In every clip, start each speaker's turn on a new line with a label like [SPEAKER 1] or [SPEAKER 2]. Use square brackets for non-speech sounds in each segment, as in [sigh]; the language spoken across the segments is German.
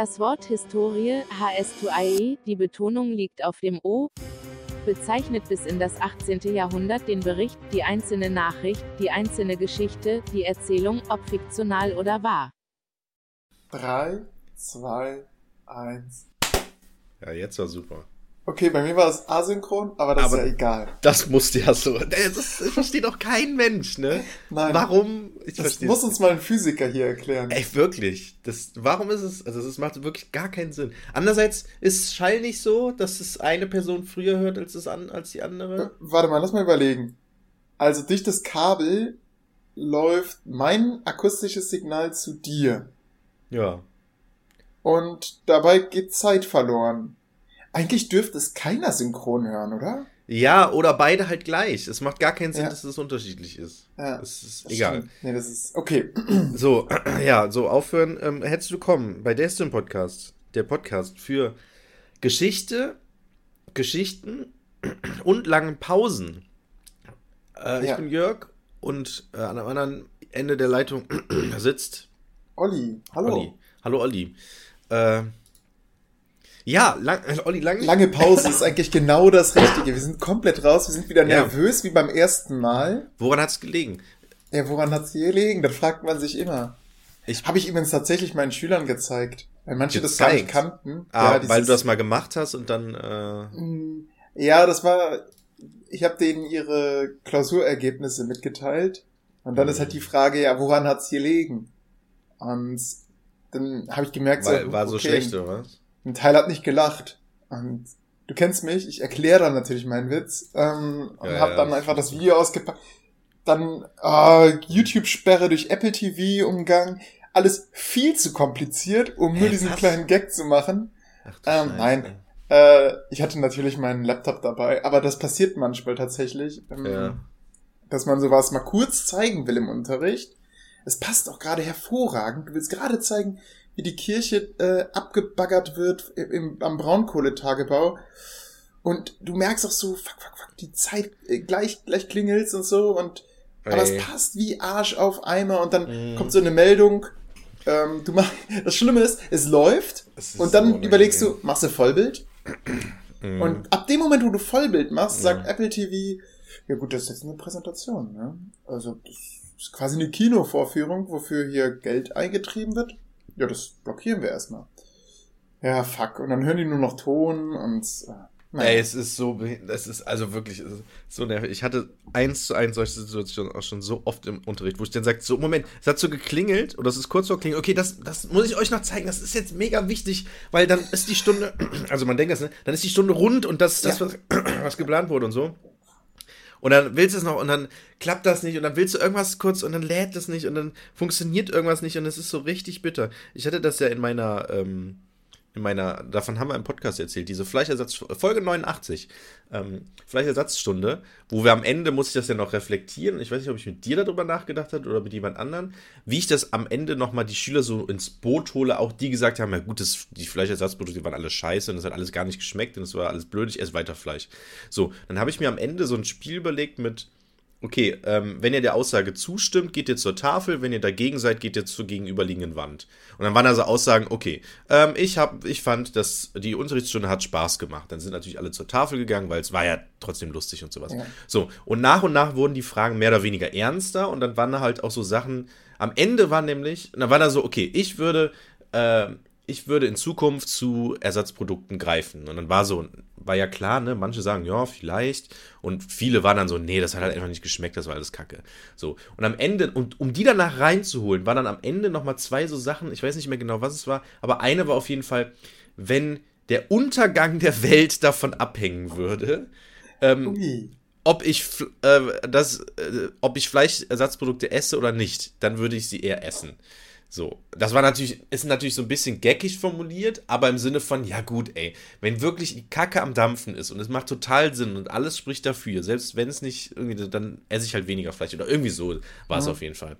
[SPEAKER 1] Das Wort Historie, HS2IE, die Betonung liegt auf dem O, bezeichnet bis in das 18. Jahrhundert den Bericht, die einzelne Nachricht, die einzelne Geschichte, die Erzählung, ob fiktional oder wahr.
[SPEAKER 2] 3, 2, 1.
[SPEAKER 3] Ja, jetzt war super.
[SPEAKER 2] Okay, bei mir war es asynchron, aber das aber ist ja egal.
[SPEAKER 3] Das musste ja so. [laughs] Das, das versteht doch kein Mensch, ne? [laughs]
[SPEAKER 2] Nein.
[SPEAKER 3] Warum?
[SPEAKER 2] Ich das muss uns mal ein Physiker hier erklären.
[SPEAKER 3] Ey, wirklich. Das, warum ist es? Also, es macht wirklich gar keinen Sinn. Andererseits ist Schall nicht so, dass es eine Person früher hört als, das an, als die andere.
[SPEAKER 2] Äh, warte mal, lass mal überlegen. Also, durch das Kabel läuft mein akustisches Signal zu dir.
[SPEAKER 3] Ja.
[SPEAKER 2] Und dabei geht Zeit verloren. Eigentlich dürfte es keiner synchron hören, oder?
[SPEAKER 3] Ja, oder beide halt gleich. Es macht gar keinen Sinn, ja. dass es unterschiedlich ist.
[SPEAKER 2] Ja,
[SPEAKER 3] es ist egal.
[SPEAKER 2] Stimmt. Nee, das ist okay. [clears throat]
[SPEAKER 3] So, [clears throat] ja, so aufhören. Ähm, herzlich willkommen bei Destin Podcast. Der Podcast für Geschichte, Geschichten [clears throat] und langen Pausen. Äh, ja. Ich bin Jörg und äh, an einem anderen Ende der Leitung sitzt
[SPEAKER 2] Olli. Hallo.
[SPEAKER 3] Olli. Hallo Olli. Äh, ja, lang, äh, Olli, lang
[SPEAKER 2] lange Pause ist eigentlich genau das Richtige. Wir sind komplett raus, wir sind wieder nervös ja. wie beim ersten Mal.
[SPEAKER 3] Woran hat's gelegen?
[SPEAKER 2] Ja, woran hat's gelegen? Das fragt man sich immer. Ich habe ich übrigens tatsächlich meinen Schülern gezeigt, weil manche gezeigt. das gar nicht kannten.
[SPEAKER 3] Ah, ja, weil du das mal gemacht hast und dann. Äh...
[SPEAKER 2] Mm, ja, das war. Ich habe denen ihre Klausurergebnisse mitgeteilt und dann mhm. ist halt die Frage, ja, woran hat's gelegen? Und dann habe ich gemerkt,
[SPEAKER 3] war, so, war so okay, schlecht oder was?
[SPEAKER 2] Ein Teil hat nicht gelacht. Und du kennst mich, ich erkläre dann natürlich meinen Witz ähm, und ja, habe dann einfach das Video ausgepackt. Dann äh, YouTube-Sperre durch Apple TV-Umgang. Alles viel zu kompliziert, um hey, nur diesen was? kleinen Gag zu machen. Ach, ähm, nein, äh, ich hatte natürlich meinen Laptop dabei, aber das passiert manchmal tatsächlich, ähm, ja. dass man sowas mal kurz zeigen will im Unterricht. Es passt auch gerade hervorragend. Du willst gerade zeigen, wie die Kirche äh, abgebaggert wird im, am Braunkohletagebau. Und du merkst auch so, fuck, fuck, fuck, die Zeit äh, gleich, gleich klingelt's und so und Ey. aber es passt wie Arsch auf Eimer und dann mm. kommt so eine Meldung. Ähm, du mach, [laughs] das Schlimme ist, es läuft ist und dann so überlegst du, machst du Vollbild? Mm. Und ab dem Moment, wo du Vollbild machst, sagt mm. Apple TV, ja gut, das ist jetzt eine Präsentation. Ne? Also das ist quasi eine Kinovorführung, wofür hier Geld eingetrieben wird ja, das blockieren wir erstmal. Ja, fuck. Und dann hören die nur noch Ton und. Äh,
[SPEAKER 3] naja. Ey, es ist so, es ist also wirklich so nervig. Ich hatte eins zu eins solche Situationen auch schon so oft im Unterricht, wo ich dann sage, so, Moment, es hat so geklingelt oder es ist kurz vor klingelt. Okay, das, das muss ich euch noch zeigen. Das ist jetzt mega wichtig, weil dann ist die Stunde, [clears throat] also man denkt das, ne? Dann ist die Stunde rund und das, das ja. was, [clears throat] was geplant wurde und so. Und dann willst du es noch und dann klappt das nicht und dann willst du irgendwas kurz und dann lädt es nicht und dann funktioniert irgendwas nicht und es ist so richtig bitter. Ich hatte das ja in meiner, ähm, in meiner, davon haben wir im Podcast erzählt, diese Fleischersatz, Folge 89, ähm, Fleischersatzstunde, wo wir am Ende, muss ich das ja noch reflektieren, ich weiß nicht, ob ich mit dir darüber nachgedacht habe oder mit jemand anderen, wie ich das am Ende nochmal die Schüler so ins Boot hole, auch die gesagt haben, ja gut, das, die Fleischersatzprodukte waren alle scheiße und das hat alles gar nicht geschmeckt und es war alles blöd, ich esse weiter Fleisch. So, dann habe ich mir am Ende so ein Spiel überlegt mit, okay, ähm, wenn ihr der Aussage zustimmt, geht ihr zur Tafel, wenn ihr dagegen seid, geht ihr zur gegenüberliegenden Wand. Und dann waren also Aussagen, okay, ähm, ich, hab, ich fand, dass die Unterrichtsstunde hat Spaß gemacht. Dann sind natürlich alle zur Tafel gegangen, weil es war ja trotzdem lustig und sowas. Ja. So, und nach und nach wurden die Fragen mehr oder weniger ernster und dann waren da halt auch so Sachen, am Ende war nämlich, dann war da so, okay, ich würde, äh, ich würde in Zukunft zu Ersatzprodukten greifen. Und dann war so, war ja klar, ne, manche sagen, ja, vielleicht. Und viele waren dann so, nee, das hat halt einfach nicht geschmeckt, das war alles Kacke. So. Und am Ende, und um die danach reinzuholen, waren dann am Ende nochmal zwei so Sachen, ich weiß nicht mehr genau, was es war, aber eine war auf jeden Fall, wenn der Untergang der Welt davon abhängen würde, ähm, ob ich äh, das, äh, ob ich Fleischersatzprodukte esse oder nicht, dann würde ich sie eher essen. So, das war natürlich, ist natürlich so ein bisschen geckig formuliert, aber im Sinne von, ja gut, ey, wenn wirklich die Kacke am Dampfen ist und es macht total Sinn und alles spricht dafür, selbst wenn es nicht irgendwie, dann esse ich halt weniger Fleisch oder irgendwie so war es mhm. auf jeden Fall.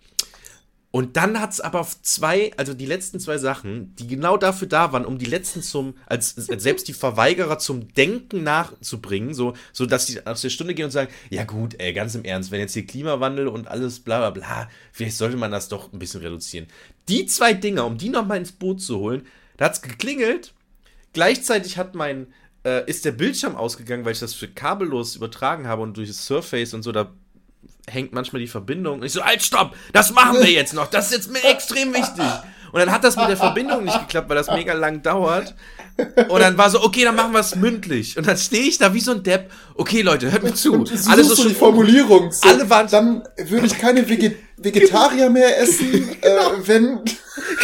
[SPEAKER 3] Und dann hat es aber zwei, also die letzten zwei Sachen, die genau dafür da waren, um die letzten zum, als, als selbst die Verweigerer zum Denken nachzubringen, so, so dass die aus der Stunde gehen und sagen, ja gut, ey, ganz im Ernst, wenn jetzt hier Klimawandel und alles bla bla bla, vielleicht sollte man das doch ein bisschen reduzieren. Die zwei Dinger, um die nochmal ins Boot zu holen, Da hat es geklingelt. Gleichzeitig hat mein, äh, ist der Bildschirm ausgegangen, weil ich das für kabellos übertragen habe und durch das Surface und so, da hängt manchmal die Verbindung. Und ich so, halt, stopp, das machen wir jetzt noch, das ist jetzt mir extrem wichtig. Und dann hat das mit der Verbindung nicht geklappt, weil das mega lang dauert. Und dann war so, okay, dann machen wir es mündlich. Und dann stehe ich da wie so ein Depp. Okay, Leute, hört mir zu. Und
[SPEAKER 2] Alles so schon die Formulierung. So, alle waren dann würde ich keine Veget Vegetarier mehr essen, [laughs] genau. äh, wenn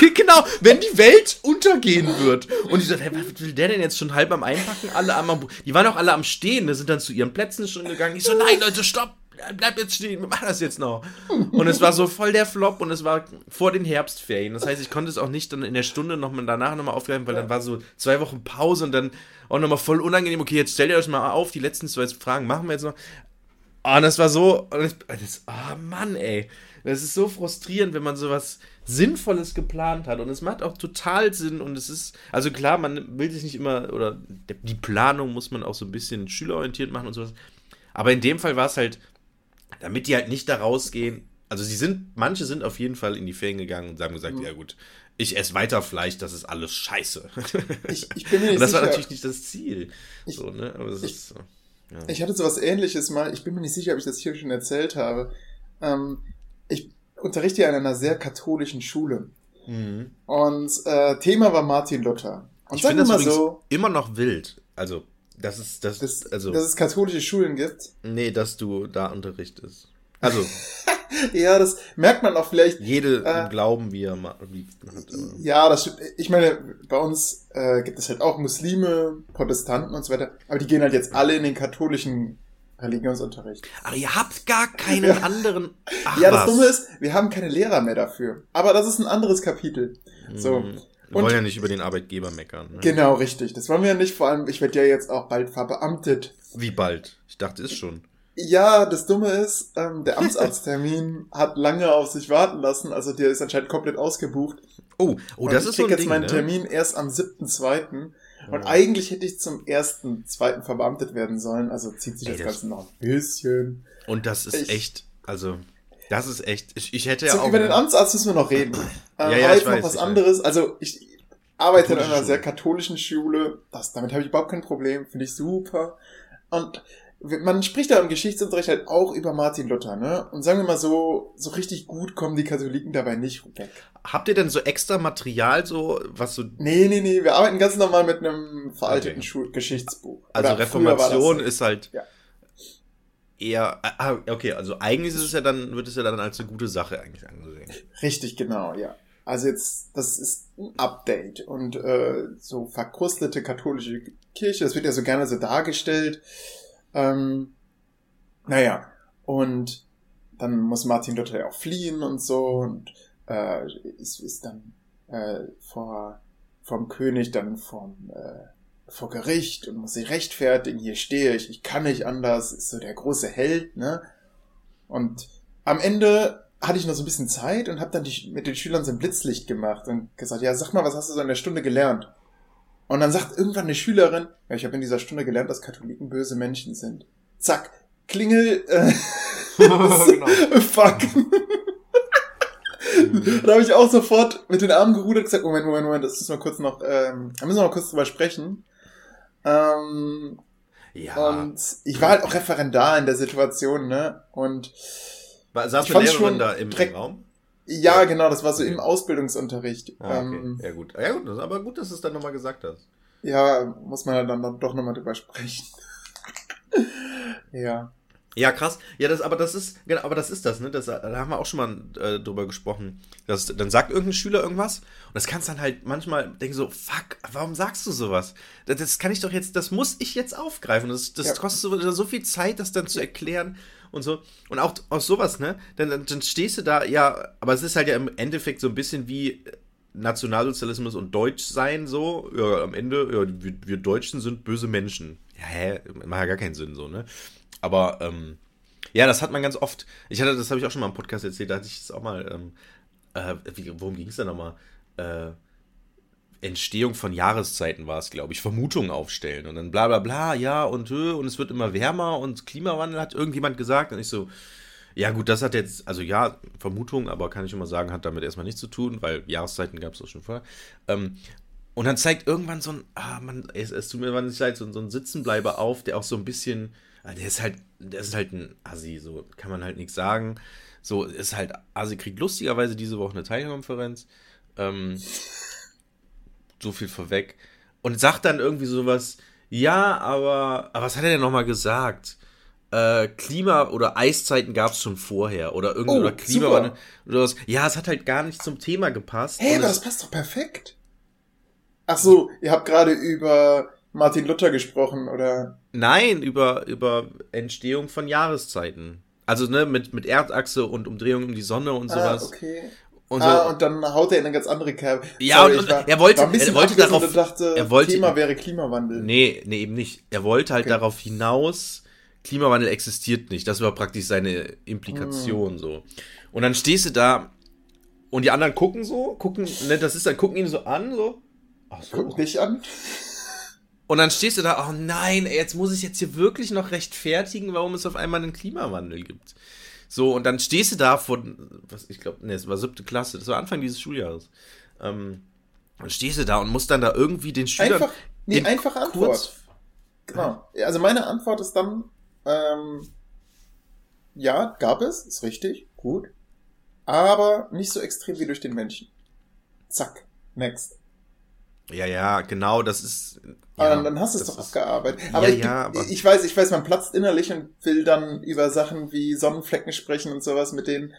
[SPEAKER 2] [laughs]
[SPEAKER 3] genau, wenn die Welt untergehen wird. Und ich so, hey, was will der denn jetzt schon halb am Einpacken? Alle am, die waren auch alle am Stehen, die sind dann zu ihren Plätzen schon gegangen. Ich so, nein, Leute, stopp bleib jetzt stehen, wir machen das jetzt noch. Und es war so voll der Flop und es war vor den Herbstferien. Das heißt, ich konnte es auch nicht dann in der Stunde noch mal danach nochmal aufgreifen, weil dann war so zwei Wochen Pause und dann auch nochmal voll unangenehm. Okay, jetzt stellt ihr euch mal auf, die letzten zwei Fragen machen wir jetzt noch. Und das war so, das, oh Mann, ey. Das ist so frustrierend, wenn man sowas Sinnvolles geplant hat. Und es macht auch total Sinn. Und es ist, also klar, man will sich nicht immer, oder die Planung muss man auch so ein bisschen schülerorientiert machen und sowas. Aber in dem Fall war es halt damit die halt nicht da rausgehen. Also sie sind, manche sind auf jeden Fall in die Ferien gegangen und haben gesagt, mhm. ja gut, ich esse weiter Fleisch, das ist alles scheiße. Ich, ich bin mir nicht und das sicher. war natürlich nicht das Ziel. Ich, so, ne?
[SPEAKER 2] Aber das ich, ist, ja. ich hatte sowas ähnliches mal, ich bin mir nicht sicher, ob ich das hier schon erzählt habe. Ähm, ich unterrichte ja an einer sehr katholischen Schule. Mhm. Und äh, Thema war Martin Luther. Und
[SPEAKER 3] ich finde das so, immer noch wild. Also das ist, das,
[SPEAKER 2] das,
[SPEAKER 3] also.
[SPEAKER 2] Dass es katholische Schulen gibt?
[SPEAKER 3] Nee, dass du da unterrichtest. Also. [laughs]
[SPEAKER 2] ja, das merkt man auch vielleicht.
[SPEAKER 3] Jede äh, Glauben, wie er hat.
[SPEAKER 2] Ja, das stimmt. Ich meine, bei uns äh, gibt es halt auch Muslime, Protestanten und so weiter. Aber die gehen halt jetzt alle in den katholischen Religionsunterricht.
[SPEAKER 3] Aber ihr habt gar keinen ja. anderen.
[SPEAKER 2] Ach, ja, das was? Dumme ist, wir haben keine Lehrer mehr dafür. Aber das ist ein anderes Kapitel. So.
[SPEAKER 3] Mhm. Wir wollen ja nicht über den Arbeitgeber meckern.
[SPEAKER 2] Ne? Genau, richtig. Das wollen wir ja nicht. Vor allem, ich werde ja jetzt auch bald verbeamtet.
[SPEAKER 3] Wie bald? Ich dachte, ist schon.
[SPEAKER 2] Ja, das Dumme ist, ähm, der Amtsarzttermin [laughs] hat lange auf sich warten lassen. Also der ist anscheinend komplett ausgebucht.
[SPEAKER 3] Oh, oh, das ist so ein
[SPEAKER 2] Ich jetzt meinen ne? Termin erst am 7.2. Und oh. eigentlich hätte ich zum 1.2. verbeamtet werden sollen. Also zieht sich Ey, das, das Ganze noch ein bisschen.
[SPEAKER 3] Und das ist ich, echt, also das ist echt. Ich, ich hätte ja
[SPEAKER 2] auch. Über den Amtsarzt müssen wir noch reden. [clears throat] Ja, ja, ich weiß, noch was anderes. Weiß. Also ich arbeite in einer sehr katholischen Schule. Das, damit habe ich überhaupt kein Problem. Finde ich super. Und man spricht da im Geschichtsunterricht halt auch über Martin Luther, ne? Und sagen wir mal so, so richtig gut kommen die Katholiken dabei nicht weg.
[SPEAKER 3] Habt ihr denn so extra Material, so, was so.
[SPEAKER 2] Nee, nee, nee, wir arbeiten ganz normal mit einem veralteten okay. Schulgeschichtsbuch.
[SPEAKER 3] Also Oder Reformation ist halt. Ja eher. Ah, okay, also eigentlich ist es ja dann, wird es ja dann als eine gute Sache eigentlich angesehen.
[SPEAKER 2] Richtig, genau, ja. Also jetzt, das ist ein Update und äh, so verkrustete katholische Kirche, das wird ja so gerne so dargestellt. Ähm, naja, und dann muss Martin Luther ja auch fliehen und so und äh, ist, ist dann äh, vor vom König dann vom äh, vor Gericht und muss sich rechtfertigen, hier stehe ich, ich kann nicht anders, ist so der große Held, ne? Und am Ende hatte ich noch so ein bisschen Zeit und habe dann die, mit den Schülern so ein Blitzlicht gemacht und gesagt, ja, sag mal, was hast du so in der Stunde gelernt? Und dann sagt irgendwann eine Schülerin, ja, ich habe in dieser Stunde gelernt, dass Katholiken böse Menschen sind. Zack, Klingel, äh, [laughs] [laughs] genau. fuck. da habe ich auch sofort mit den Armen gerudert und gesagt, Moment, Moment, Moment, das müssen wir kurz noch, ähm, da müssen wir mal kurz drüber sprechen. Ähm, ja. Und ich war halt auch Referendar in der Situation, ne? Und
[SPEAKER 3] war, saß eine Lehrerin da im, direkt, Raum?
[SPEAKER 2] Ja, ja, genau, das war so okay. im Ausbildungsunterricht.
[SPEAKER 3] Ah, okay. ähm, ja, gut. Ja, gut, aber gut, dass du es dann nochmal gesagt hast.
[SPEAKER 2] Ja, muss man dann doch nochmal drüber sprechen. [laughs] ja.
[SPEAKER 3] Ja, krass. Ja, das, aber das ist, genau, aber das ist das, ne? Das, da haben wir auch schon mal äh, drüber gesprochen. Das, dann sagt irgendein Schüler irgendwas und das kannst dann halt manchmal denken so, fuck, warum sagst du sowas? Das, das kann ich doch jetzt, das muss ich jetzt aufgreifen. Das, das ja. kostet so, so, viel Zeit, das dann zu erklären und so. Und auch aus sowas, ne? Dann, dann, dann stehst du da, ja, aber es ist halt ja im Endeffekt so ein bisschen wie Nationalsozialismus und Deutschsein so. Ja, am Ende, ja, wir, wir Deutschen sind böse Menschen. Ja, hä? Macht ja gar keinen Sinn so, ne? Aber ähm, ja, das hat man ganz oft. Ich hatte, das habe ich auch schon mal im Podcast erzählt, da hatte ich es auch mal. Ähm, äh, worum ging es denn nochmal? Äh, Entstehung von Jahreszeiten war es, glaube ich, Vermutungen aufstellen und dann bla bla bla, ja und äh, und es wird immer wärmer und Klimawandel hat irgendjemand gesagt und ich so, ja gut, das hat jetzt, also ja, Vermutung, aber kann ich immer sagen, hat damit erstmal nichts zu tun, weil Jahreszeiten gab es auch schon vorher. Ähm, Und dann zeigt irgendwann so ein, ah, man, es, es tut mir nicht leid, so, so ein Sitzenbleiber auf, der auch so ein bisschen, ah, der ist halt, der ist halt ein Assi, so kann man halt nichts sagen. So, ist halt, Assi kriegt lustigerweise diese Woche eine Teilkonferenz. Ähm, so viel vorweg. Und sagt dann irgendwie sowas, ja, aber, aber was hat er denn nochmal gesagt? Äh, Klima- oder Eiszeiten gab es schon vorher oder irgendwie
[SPEAKER 2] Oh,
[SPEAKER 3] oder Klimawandel oder was. Ja, es hat halt gar nicht zum Thema gepasst.
[SPEAKER 2] Hey, aber das passt doch perfekt. Ach so, ihr habt gerade über Martin Luther gesprochen, oder?
[SPEAKER 3] Nein, über, über Entstehung von Jahreszeiten. Also, ne, mit, mit Erdachse und Umdrehung um die Sonne und sowas.
[SPEAKER 2] Ah, okay.
[SPEAKER 3] Und so.
[SPEAKER 2] ah, und dann haut er in eine ganz andere Kerbe.
[SPEAKER 3] Ja,
[SPEAKER 2] Sorry,
[SPEAKER 3] und- und er wollte-
[SPEAKER 2] war
[SPEAKER 3] er wollte darauf-
[SPEAKER 2] dachte,
[SPEAKER 3] er wollte-
[SPEAKER 2] Thema wäre Klimawandel.
[SPEAKER 3] nee, nee, eben nicht. Er wollte halt
[SPEAKER 2] Okay.
[SPEAKER 3] darauf hinaus, Klimawandel existiert nicht. Das war praktisch seine
[SPEAKER 2] Hm.
[SPEAKER 3] Implikation so. Und dann stehst du da und die anderen gucken so, gucken, ne, das ist dann, gucken ihn so an, so. Ach so.
[SPEAKER 2] Guck dich an.
[SPEAKER 3] Und dann stehst du da, oh nein, jetzt muss ich jetzt hier wirklich noch rechtfertigen, warum es auf einmal einen Klimawandel gibt. So, und dann stehst du da von, was ich glaube, nee, es war siebte Klasse, das war Anfang dieses Schuljahres. Ähm, und stehst du da und musst dann da irgendwie den Schülern.
[SPEAKER 2] Einfach, nee,
[SPEAKER 3] in
[SPEAKER 2] einfache Antwort.
[SPEAKER 3] kurz-
[SPEAKER 2] Genau. Also meine Antwort ist dann, ähm, ja, gab es, ist richtig, gut. Aber nicht so extrem wie durch den Menschen. Zack. Next.
[SPEAKER 3] Ja, ja, genau, das ist.
[SPEAKER 2] aber
[SPEAKER 3] Ja,
[SPEAKER 2] dann, dann hast du es doch abgearbeitet.
[SPEAKER 3] Ja,
[SPEAKER 2] Aber, ich,
[SPEAKER 3] ja, aber-
[SPEAKER 2] ich weiß, ich weiß, man platzt innerlich und will dann über Sachen wie Sonnenflecken sprechen und sowas mit denen.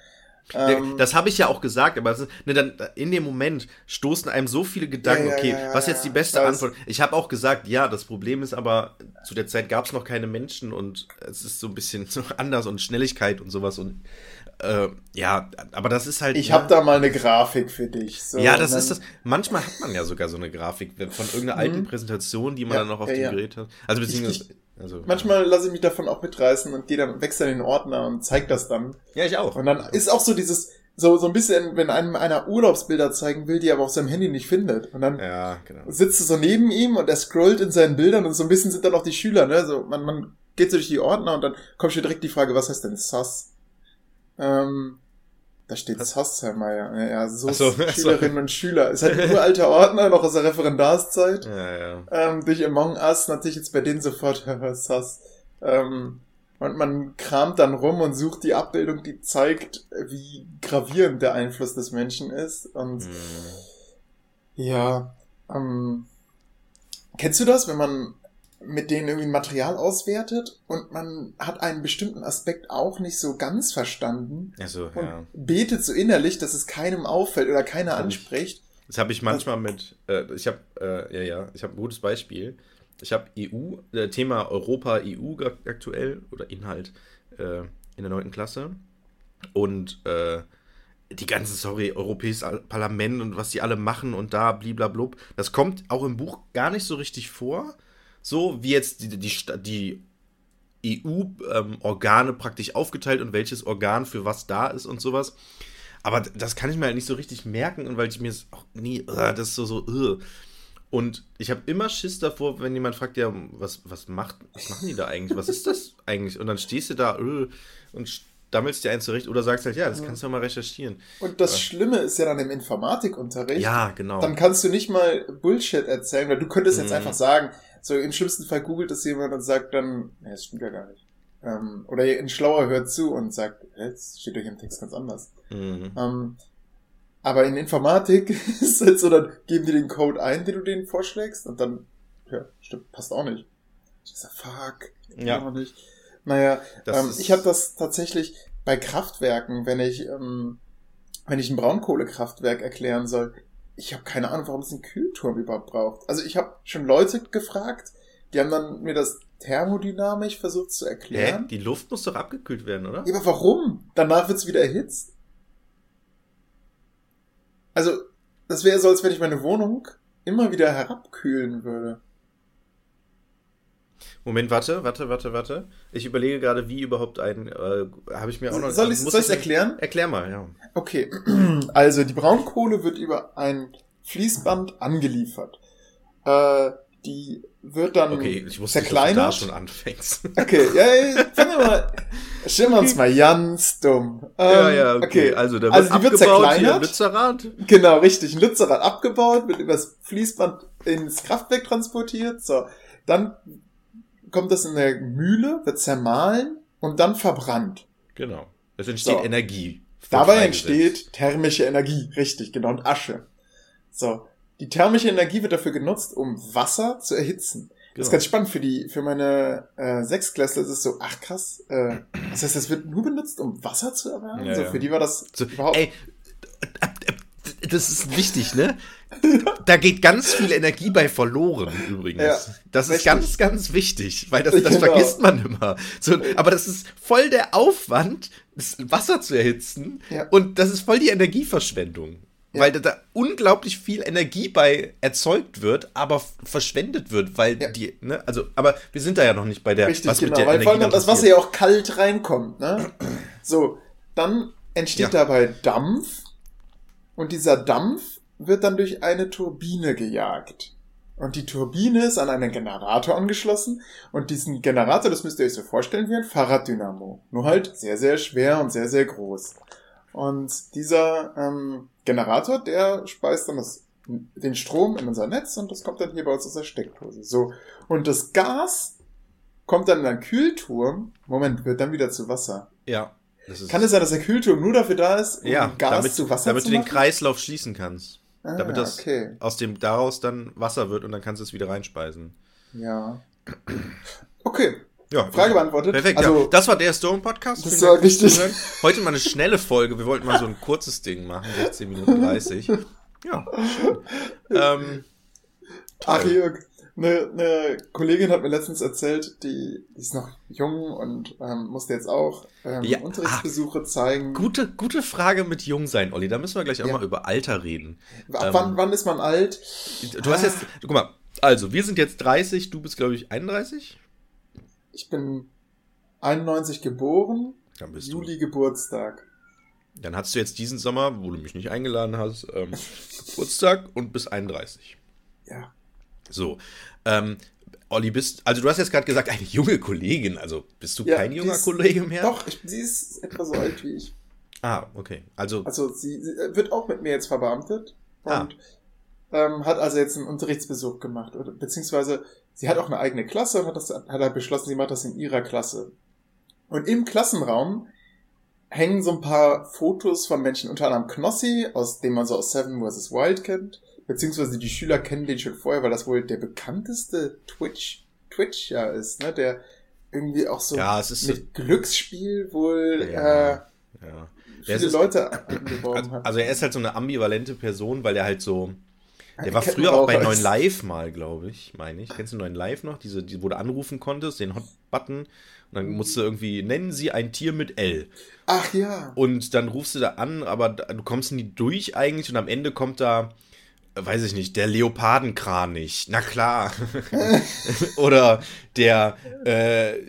[SPEAKER 2] Ähm,
[SPEAKER 3] das habe ich ja auch gesagt, aber ist, ne, dann, in dem Moment stoßen einem so viele Gedanken,
[SPEAKER 2] Ja, ja,
[SPEAKER 3] okay,
[SPEAKER 2] ja, ja,
[SPEAKER 3] was ist jetzt die
[SPEAKER 2] ja,
[SPEAKER 3] beste
[SPEAKER 2] weiß.
[SPEAKER 3] Antwort? Ich habe auch gesagt, ja, das Problem ist aber, zu der Zeit gab es noch keine Menschen und es ist so ein bisschen so [laughs] anders und Schnelligkeit und sowas und äh, ja, aber das ist halt.
[SPEAKER 2] ich
[SPEAKER 3] ne,
[SPEAKER 2] habe da mal eine Grafik für dich. So,
[SPEAKER 3] ja, das ist das. Manchmal hat man ja sogar so eine Grafik von irgendeiner alten
[SPEAKER 2] Mhm.
[SPEAKER 3] Präsentation, die man
[SPEAKER 2] Ja,
[SPEAKER 3] dann noch auf
[SPEAKER 2] ja,
[SPEAKER 3] dem
[SPEAKER 2] ja.
[SPEAKER 3] Gerät hat. Also
[SPEAKER 2] Ich-
[SPEAKER 3] beziehungsweise. also,
[SPEAKER 2] Manchmal lasse ich mich davon auch mitreißen und gehe dann, wechsle in den Ordner und zeig das dann.
[SPEAKER 3] Ja, ich auch.
[SPEAKER 2] Und dann ist auch so dieses, so, so ein bisschen, wenn einem einer Urlaubsbilder zeigen will, die er aber auf seinem Handy nicht findet. Und dann
[SPEAKER 3] Ja, genau.
[SPEAKER 2] sitzt du so neben ihm und er scrollt in seinen Bildern und so ein bisschen sind dann auch die Schüler, ne? So, man, man geht so durch die Ordner und dann kommt schon direkt die Frage, was heißt denn Sass? Ähm, da steht
[SPEAKER 3] Was?
[SPEAKER 2] Sass, Herr Meier. Ja, ja, so,
[SPEAKER 3] so, ach so.
[SPEAKER 2] Schülerinnen und Schüler. Ist halt ein uralter Ordner, noch aus der Referendarszeit.
[SPEAKER 3] Ja, ja.
[SPEAKER 2] Ähm, durch Among Us natürlich jetzt bei denen sofort [laughs] Sass. Ähm, und man kramt dann rum und sucht die Abbildung, die zeigt, wie gravierend der Einfluss des Menschen ist. Und
[SPEAKER 3] Hm.
[SPEAKER 2] ja, ähm, kennst du das, wenn man mit denen irgendwie ein Material auswertet und man hat einen bestimmten Aspekt auch nicht so ganz verstanden
[SPEAKER 3] Also,
[SPEAKER 2] und
[SPEAKER 3] ja.
[SPEAKER 2] betet so innerlich, dass es keinem auffällt oder keiner anspricht?
[SPEAKER 3] Das habe ich manchmal mit, äh, ich habe, äh, ja, ja, ich habe ein gutes Beispiel. Ich habe EU, äh, Thema Europa, EU aktuell oder Inhalt äh, in der neunten Klasse. Und äh, die ganze, sorry, Europäisches Parlament und was die alle machen und da bliblablub, das kommt auch im Buch gar nicht so richtig vor. So wie jetzt die, die, die EU-Organe praktisch aufgeteilt und welches Organ für was da ist und sowas. Aber das kann ich mir halt nicht so richtig merken und weil ich mir das auch nie, äh, das ist so, so, äh. Und ich habe immer Schiss davor, wenn jemand fragt, ja, was, was, macht, was machen die da eigentlich? Was ist das [laughs] eigentlich? Und dann stehst du da äh, und stammelst dir eins zurecht oder sagst halt, ja, das kannst du mal recherchieren.
[SPEAKER 2] Und das
[SPEAKER 3] Ja.
[SPEAKER 2] Schlimme ist ja dann im Informatikunterricht.
[SPEAKER 3] Ja, genau.
[SPEAKER 2] Dann kannst du nicht mal Bullshit erzählen, weil du könntest jetzt
[SPEAKER 3] Mhm.
[SPEAKER 2] einfach sagen, so im schlimmsten Fall googelt es jemand und sagt dann, nee, das stimmt ja gar nicht. Ähm, oder ein Schlauer hört zu und sagt, jetzt steht euch im Text ganz anders.
[SPEAKER 3] Mhm.
[SPEAKER 2] Ähm, aber in Informatik [laughs] ist es so, dann geben die den Code ein, den du denen vorschlägst und dann, ja, stimmt, passt auch nicht. Ich so, fuck,
[SPEAKER 3] Ja.
[SPEAKER 2] auch nicht. Naja, ähm, ich habe das tatsächlich bei Kraftwerken, wenn ich, ähm, wenn ich ein Braunkohlekraftwerk erklären soll, ich habe keine Ahnung, warum es einen Kühlturm überhaupt braucht. Also ich habe schon Leute gefragt, die haben dann mir das thermodynamisch versucht zu
[SPEAKER 3] Hä?
[SPEAKER 2] erklären.
[SPEAKER 3] Die Luft muss doch abgekühlt werden, oder?
[SPEAKER 2] Ja, aber warum? Danach wird's wieder erhitzt. Also, das wäre so, als wenn ich meine Wohnung immer wieder herabkühlen würde.
[SPEAKER 3] Moment, warte, warte, warte, warte. Ich überlege gerade, wie überhaupt ein, äh, habe ich mir auch noch...
[SPEAKER 2] Soll ich es erklären?
[SPEAKER 3] Erklär mal, ja.
[SPEAKER 2] Okay, [clears throat] also die Braunkohle wird über ein Fließband angeliefert. Äh, die wird dann
[SPEAKER 3] okay, ich wusste zerkleinert. Nicht, dass du da schon anfängst. [laughs]
[SPEAKER 2] Okay, ja, ja fangen wir mal. Stellen wir uns mal ganz dumm.
[SPEAKER 3] Ähm, ja, ja, okay. okay. Also, da wird also die wird zerkleinert. Ein
[SPEAKER 2] Lützerrad. Genau, richtig. Ein Lützerrad abgebaut, wird übers Fließband ins Kraftwerk transportiert. So, dann kommt das in der Mühle, wird zermahlen und dann verbrannt.
[SPEAKER 3] Genau. Es entsteht so. Energie.
[SPEAKER 2] Dabei entsteht thermische Energie, richtig, genau, und Asche. So. Die thermische Energie wird dafür genutzt, um Wasser zu erhitzen. Genau. Das ist ganz spannend für die, für meine äh, Sechsklässler ist es so, ach krass, äh, das heißt, das wird nur benutzt, um Wasser zu erwärmen? Ja, so, ja. für die war das
[SPEAKER 3] so, überhaupt. Ey, das ist wichtig, ne? Da geht ganz viel Energie bei verloren, übrigens. Ja, das ist ganz, ganz wichtig, weil das, das genau. vergisst man immer. So, aber das ist voll der Aufwand, das Wasser zu erhitzen. Ja. Und das ist voll die Energieverschwendung. Ja. Weil da, da, unglaublich viel Energie bei erzeugt wird, aber verschwendet wird, weil die, ne, also, aber wir sind da ja noch nicht bei der,
[SPEAKER 2] Richtig, was genau, mit der weil Energie vor allem das Wasser ja auch kalt reinkommt, ne? So, dann entsteht dabei Dampf und dieser Dampf wird dann durch eine Turbine gejagt. Und die Turbine ist an einen Generator angeschlossen und diesen Generator, das müsst ihr euch so vorstellen wie ein Fahrraddynamo. Nur halt sehr, sehr schwer und sehr, sehr groß. Und dieser ähm, Generator, der speist dann das, den Strom in unser Netz und das kommt dann hier bei uns aus der Steckdose. So. Und das Gas kommt dann in einen Kühlturm. Moment, wird dann wieder zu Wasser.
[SPEAKER 3] Ja.
[SPEAKER 2] Kann es sein, dass der Kühlturm nur dafür da ist,
[SPEAKER 3] um ja, Gas damit, zu Wasser damit zu? Damit du den Kreislauf schließen kannst. Ah, damit das okay. aus dem daraus dann Wasser wird und dann kannst du es wieder reinspeisen.
[SPEAKER 2] Ja. Okay. Ja, Frage beantwortet.
[SPEAKER 3] Perfekt, also, ja. Das war der Stone Podcast.
[SPEAKER 2] Das war richtig.
[SPEAKER 3] Heute mal eine schnelle Folge. Wir wollten mal so ein kurzes Ding machen, 16 Minuten 30. Ja, schön. [laughs] Ähm,
[SPEAKER 2] Ach, Jörg, eine, eine Kollegin hat mir letztens erzählt, die, die ist noch jung und ähm, musste jetzt auch ähm, ja, Unterrichtsbesuche ah, zeigen.
[SPEAKER 3] Gute, gute Frage mit jung sein, Olli. Da müssen wir gleich auch ja. mal über Alter reden.
[SPEAKER 2] Ab ähm, wann, wann ist man alt?
[SPEAKER 3] Du hast jetzt, guck mal, also wir sind jetzt 30, du bist glaube ich 31?
[SPEAKER 2] Ich bin 91 geboren, Dann bist Juli du. Geburtstag.
[SPEAKER 3] Dann hast du jetzt diesen Sommer, wo du mich nicht eingeladen hast, ähm, Geburtstag und bis 31.
[SPEAKER 2] Ja.
[SPEAKER 3] So. Ähm, Olli, bist, also du hast jetzt gerade gesagt, eine junge Kollegin, also bist du ja, kein junger ist, Kollege mehr?
[SPEAKER 2] Doch, ich, sie ist etwa so alt wie ich.
[SPEAKER 3] Ah, okay. Also,
[SPEAKER 2] also sie, sie wird auch mit mir jetzt verbeamtet ah. und ah. ähm, hat also jetzt einen Unterrichtsbesuch gemacht. Oder, beziehungsweise sie hat auch eine eigene Klasse und hat, das, hat halt beschlossen, sie macht das in ihrer Klasse. Und im Klassenraum hängen so ein paar Fotos von Menschen, unter anderem Knossi, aus dem man so aus Seven vs. Wild kennt beziehungsweise die Schüler kennen den schon vorher, weil das wohl der bekannteste Twitch, Twitch ja ist, ne? Der irgendwie auch so
[SPEAKER 3] ja,
[SPEAKER 2] mit so Glücksspiel wohl ja, äh, ja. viele ist, Leute [clears throat]
[SPEAKER 3] angeworben hat. Also er ist halt so eine ambivalente Person, weil er halt so der war früher auch bei 9 Live mal, glaube ich, meine ich. Kennst du 9 Live noch? Diese, die, wo du anrufen konntest, den Hot-Button. Und dann musst du irgendwie, nennen sie ein Tier mit L.
[SPEAKER 2] Ach ja.
[SPEAKER 3] Und dann rufst du da an, aber du kommst nie durch eigentlich und am Ende kommt da weiß ich nicht, der Leopardenkranich, na klar. [laughs] oder der äh,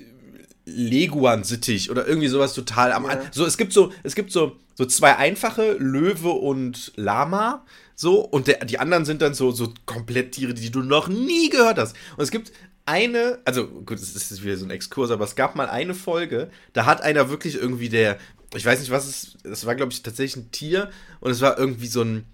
[SPEAKER 3] Leguan-Sittich oder irgendwie sowas total am ja. So, es gibt so, es gibt so, so zwei einfache, Löwe und Lama, so, und der, die anderen sind dann so, so komplett Tiere, die du noch nie gehört hast. Und es gibt eine, also gut, das ist wieder so ein Exkurs, aber es gab mal eine Folge, da hat einer wirklich irgendwie der, ich weiß nicht, was es, das war glaube ich tatsächlich ein Tier und es war irgendwie so ein,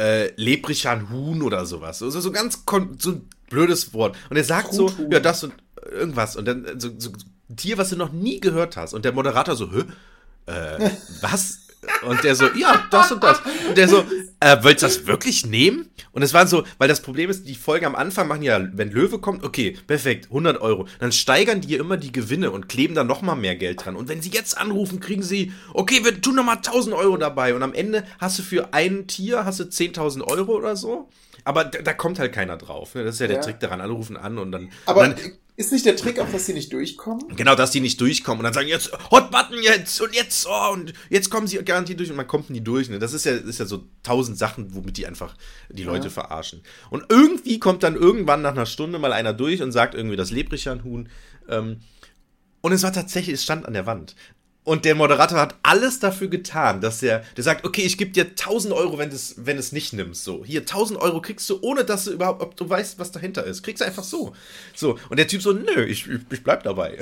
[SPEAKER 3] äh, Leprichan Huhn oder sowas. Also so ganz so ein blödes Wort. Und er sagt so, ja, das und irgendwas. Und dann so, so ein Tier, was du noch nie gehört hast. Und der Moderator so, hä? Äh, was? Und der so, ja, das und das. Und der so, äh, willst du das wirklich nehmen? Und es waren so, weil das Problem ist, die Folgen am Anfang machen ja, wenn Löwe kommt, okay, perfekt, 100 Euro. Dann steigern die immer die Gewinne und kleben da nochmal mehr Geld dran. Und wenn sie jetzt anrufen, kriegen sie, okay, wir tun nochmal 1000 Euro dabei. Und am Ende hast du für ein Tier, hast du 10.000 Euro oder so. Aber da, da, kommt halt keiner drauf. Ne? Das ist ja der ja. Trick daran, anrufen an und dann.
[SPEAKER 2] Aber
[SPEAKER 3] und dann,
[SPEAKER 2] ist nicht der Trick auch, dass sie nicht durchkommen?
[SPEAKER 3] Genau, dass die nicht durchkommen und dann sagen jetzt Hot Button jetzt und jetzt oh, und jetzt kommen sie garantiert durch und man kommt nie durch. Ne? Das ist ja, ist ja so tausend Sachen, womit die einfach die Leute ja. verarschen. Und irgendwie kommt dann irgendwann nach einer Stunde mal einer durch und sagt irgendwie das Lebrichan-Huhn. Ähm, und es war tatsächlich, es stand an der Wand. Und der Moderator hat alles dafür getan, dass er, der sagt, okay, ich gebe dir 1000 Euro, wenn du es wenn es nicht nimmst. So, hier 1000 Euro kriegst du, ohne dass du überhaupt, ob du weißt, was dahinter ist. Kriegst du einfach so. So, und der Typ so, nö, ich, ich bleib dabei.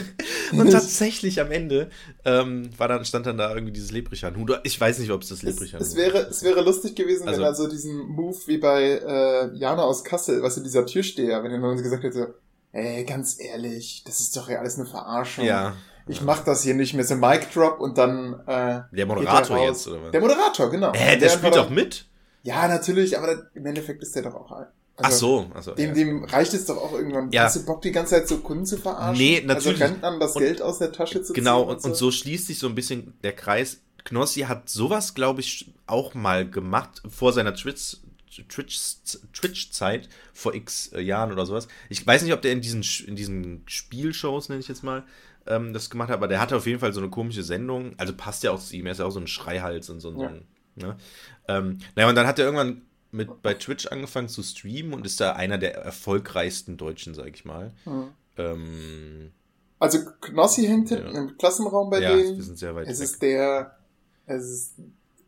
[SPEAKER 3] [laughs] und tatsächlich am Ende ähm, war dann, stand dann da irgendwie dieses Lebrichan-Huhn. Ich weiß nicht, ob es das Lebrichan
[SPEAKER 2] es, es wäre Es wäre lustig gewesen, also, wenn er so diesen Move wie bei äh, Jana aus Kassel, was in dieser Türsteher, wenn er gesagt hätte, ey, ganz ehrlich, das ist doch ja alles eine Verarschung.
[SPEAKER 3] Ja
[SPEAKER 2] ich mach das hier nicht mehr, so Mic Drop und dann äh,
[SPEAKER 3] Der Moderator jetzt, oder was?
[SPEAKER 2] Der Moderator, genau.
[SPEAKER 3] Hä, der, der spielt doch mit?
[SPEAKER 2] Ja, natürlich, aber im Endeffekt ist der doch auch
[SPEAKER 3] also, Ach so, also,
[SPEAKER 2] dem, ja. dem reicht es doch auch irgendwann.
[SPEAKER 3] Ja.
[SPEAKER 2] Hast du Bock, die ganze Zeit so Kunden zu verarschen?
[SPEAKER 3] Nee, natürlich.
[SPEAKER 2] Also Rentnern das und, Geld aus der Tasche zu
[SPEAKER 3] genau, ziehen.
[SPEAKER 2] Genau,
[SPEAKER 3] und, so? und so schließt sich so ein bisschen der Kreis. Knossi hat sowas, glaube ich, auch mal gemacht vor seiner Twitch, Twitch-Zeit Twitch vor x Jahren oder sowas. Ich weiß nicht, ob der in diesen, in diesen Spielshows, nenne ich jetzt mal, ähm, das gemacht hat, aber der hatte auf jeden Fall so eine komische Sendung. Also passt ja auch zu ihm, er ist ja auch so ein Schreihals und so, ja. Ne? Ähm, naja, und dann hat er irgendwann mit bei Twitch angefangen zu streamen und ist da einer der erfolgreichsten Deutschen, sag ich mal. Mhm. Ähm,
[SPEAKER 2] also Knossi hängt hinten ja. im Klassenraum bei
[SPEAKER 3] ja,
[SPEAKER 2] denen.
[SPEAKER 3] Wir sind sehr weit
[SPEAKER 2] es
[SPEAKER 3] weg.
[SPEAKER 2] ist der, es ist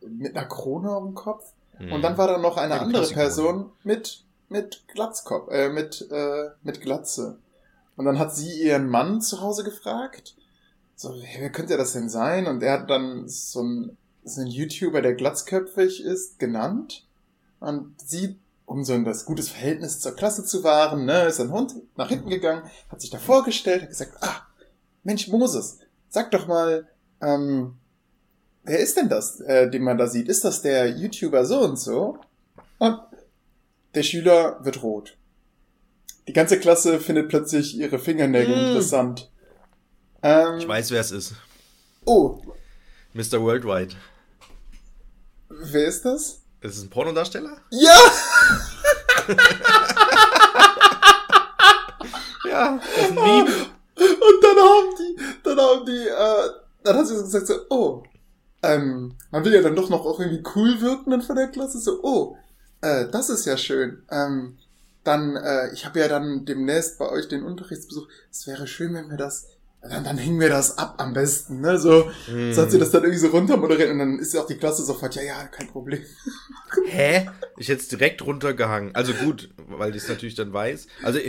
[SPEAKER 2] mit einer Krone auf dem Kopf. Mhm. Und dann war da noch eine ja, andere Person mit mit Glatzkopf, äh, mit äh, mit Glatze. Und dann hat sie ihren Mann zu Hause gefragt, so, wer könnte das denn sein? Und er hat dann so ein, so ein YouTuber, der glatzköpfig ist, genannt. Und sie, um so ein das gutes Verhältnis zur Klasse zu wahren, ne, ist ein Hund nach hinten gegangen, hat sich da vorgestellt, hat gesagt, ah, Mensch, Moses, sag doch mal, ähm, wer ist denn das, äh, den man da sieht? Ist das der YouTuber so und so? Und der Schüler wird rot. Die ganze Klasse findet plötzlich ihre Fingernägel mm. interessant.
[SPEAKER 3] Ähm, ich weiß, wer es ist.
[SPEAKER 2] Oh.
[SPEAKER 3] Mr. Worldwide.
[SPEAKER 2] Wer ist das?
[SPEAKER 3] Ist es ein Pornodarsteller?
[SPEAKER 2] Ja! [laughs]
[SPEAKER 3] ja, das ist ein Meme.
[SPEAKER 2] Und dann haben die, dann haben die, äh, dann hat sie so gesagt so, oh, ähm, man will ja dann doch noch auch irgendwie cool wirken dann von der Klasse, so, oh, äh, das ist ja schön. Ähm, dann, äh, ich habe ja dann demnächst bei euch den Unterrichtsbesuch. Es wäre schön, wenn wir das, dann, dann hängen wir das ab am besten, ne? So, mm. so hat sie das dann irgendwie so runtermoderiert und dann ist ja auch die Klasse sofort, ja, ja, kein Problem. [laughs]
[SPEAKER 3] Hä? Ich hätte es direkt runtergehangen. Also gut, weil ich es natürlich dann weiß. Also,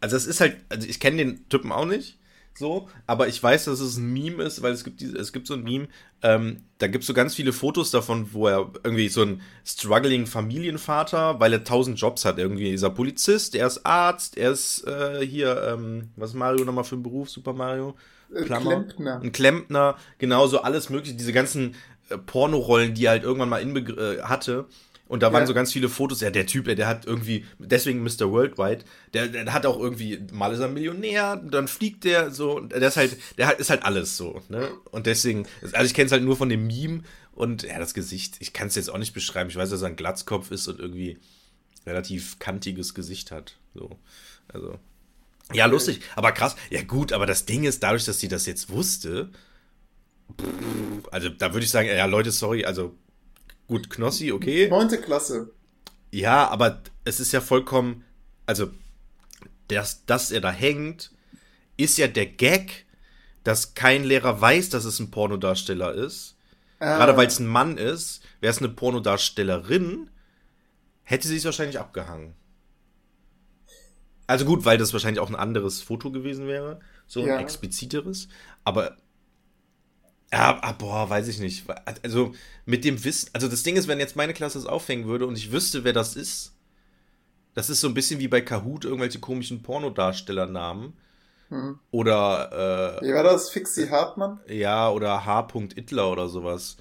[SPEAKER 3] also es ist halt, also ich kenne den Typen auch nicht so, aber ich weiß, dass es ein Meme ist, weil es gibt diese, es gibt so ein Meme, ähm, da gibt es so ganz viele Fotos davon, wo er irgendwie so ein struggling Familienvater, weil er tausend Jobs hat. Irgendwie ist er Polizist, er ist Arzt, er ist äh, hier, ähm, was ist Mario nochmal für ein Beruf, Super Mario?
[SPEAKER 2] Äh, Klammer. Klempner.
[SPEAKER 3] Ein Klempner, genauso alles mögliche, diese ganzen äh, Pornorollen, die er halt irgendwann mal äh, hatte. Und da waren ja. so ganz viele Fotos. Ja, der Typ, der hat irgendwie, deswegen Mr. Worldwide, der, der hat auch irgendwie, mal ist er Millionär, dann fliegt der so, der ist halt, der hat, ist halt alles so, ne? Und deswegen, also ich kenne es halt nur von dem Meme und ja, das Gesicht, ich kann es jetzt auch nicht beschreiben. Ich weiß, dass er ein Glatzkopf ist und irgendwie relativ kantiges Gesicht hat. So. Also. Ja, lustig, aber krass. Ja, gut, aber das Ding ist, dadurch, dass sie das jetzt wusste, also da würde ich sagen, ja, Leute, sorry, also Gut, Knossi, okay.
[SPEAKER 2] Neunte Klasse.
[SPEAKER 3] Ja, aber es ist ja vollkommen, also, dass, dass er da hängt, ist ja der Gag, dass kein Lehrer weiß, dass es ein Pornodarsteller ist. Ah. Gerade weil es ein Mann ist, wäre es eine Pornodarstellerin, hätte sie es wahrscheinlich abgehangen. Also gut, weil das wahrscheinlich auch ein anderes Foto gewesen wäre, so ein ja. expliziteres. Aber ja, ah, boah, weiß ich nicht. Also mit dem Wissen, also das Ding ist, wenn jetzt meine Klasse es aufhängen würde und ich wüsste, wer das ist, das ist so ein bisschen wie bei Kahoot irgendwelche komischen Pornodarstellernamen. Hm. Oder
[SPEAKER 2] äh, Wie war das? Fixie Hartmann?
[SPEAKER 3] Ja, oder H. Hitler oder sowas.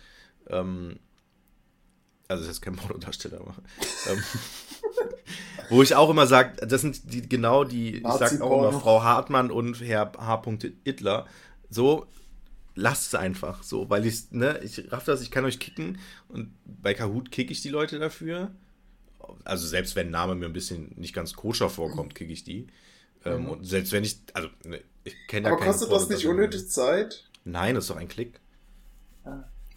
[SPEAKER 3] Ähm, also das ist kein Pornodarsteller, aber. ähm, [laughs] wo ich auch immer sage, das sind die genau die, ich sag auch immer Frau Hartmann und Herr H. Hitler. So, lasst es einfach so, weil ich, ne, ich raff das, ich kann euch kicken und bei Kahoot kicke ich die Leute dafür. Also selbst wenn ein Name mir ein bisschen nicht ganz koscher vorkommt, kicke ich die. Ähm, mhm. Und selbst wenn ich, also ne, ich kenne ja
[SPEAKER 2] Aber kostet das nicht unnötig Zeit?
[SPEAKER 3] Nein, das ist doch ein Klick.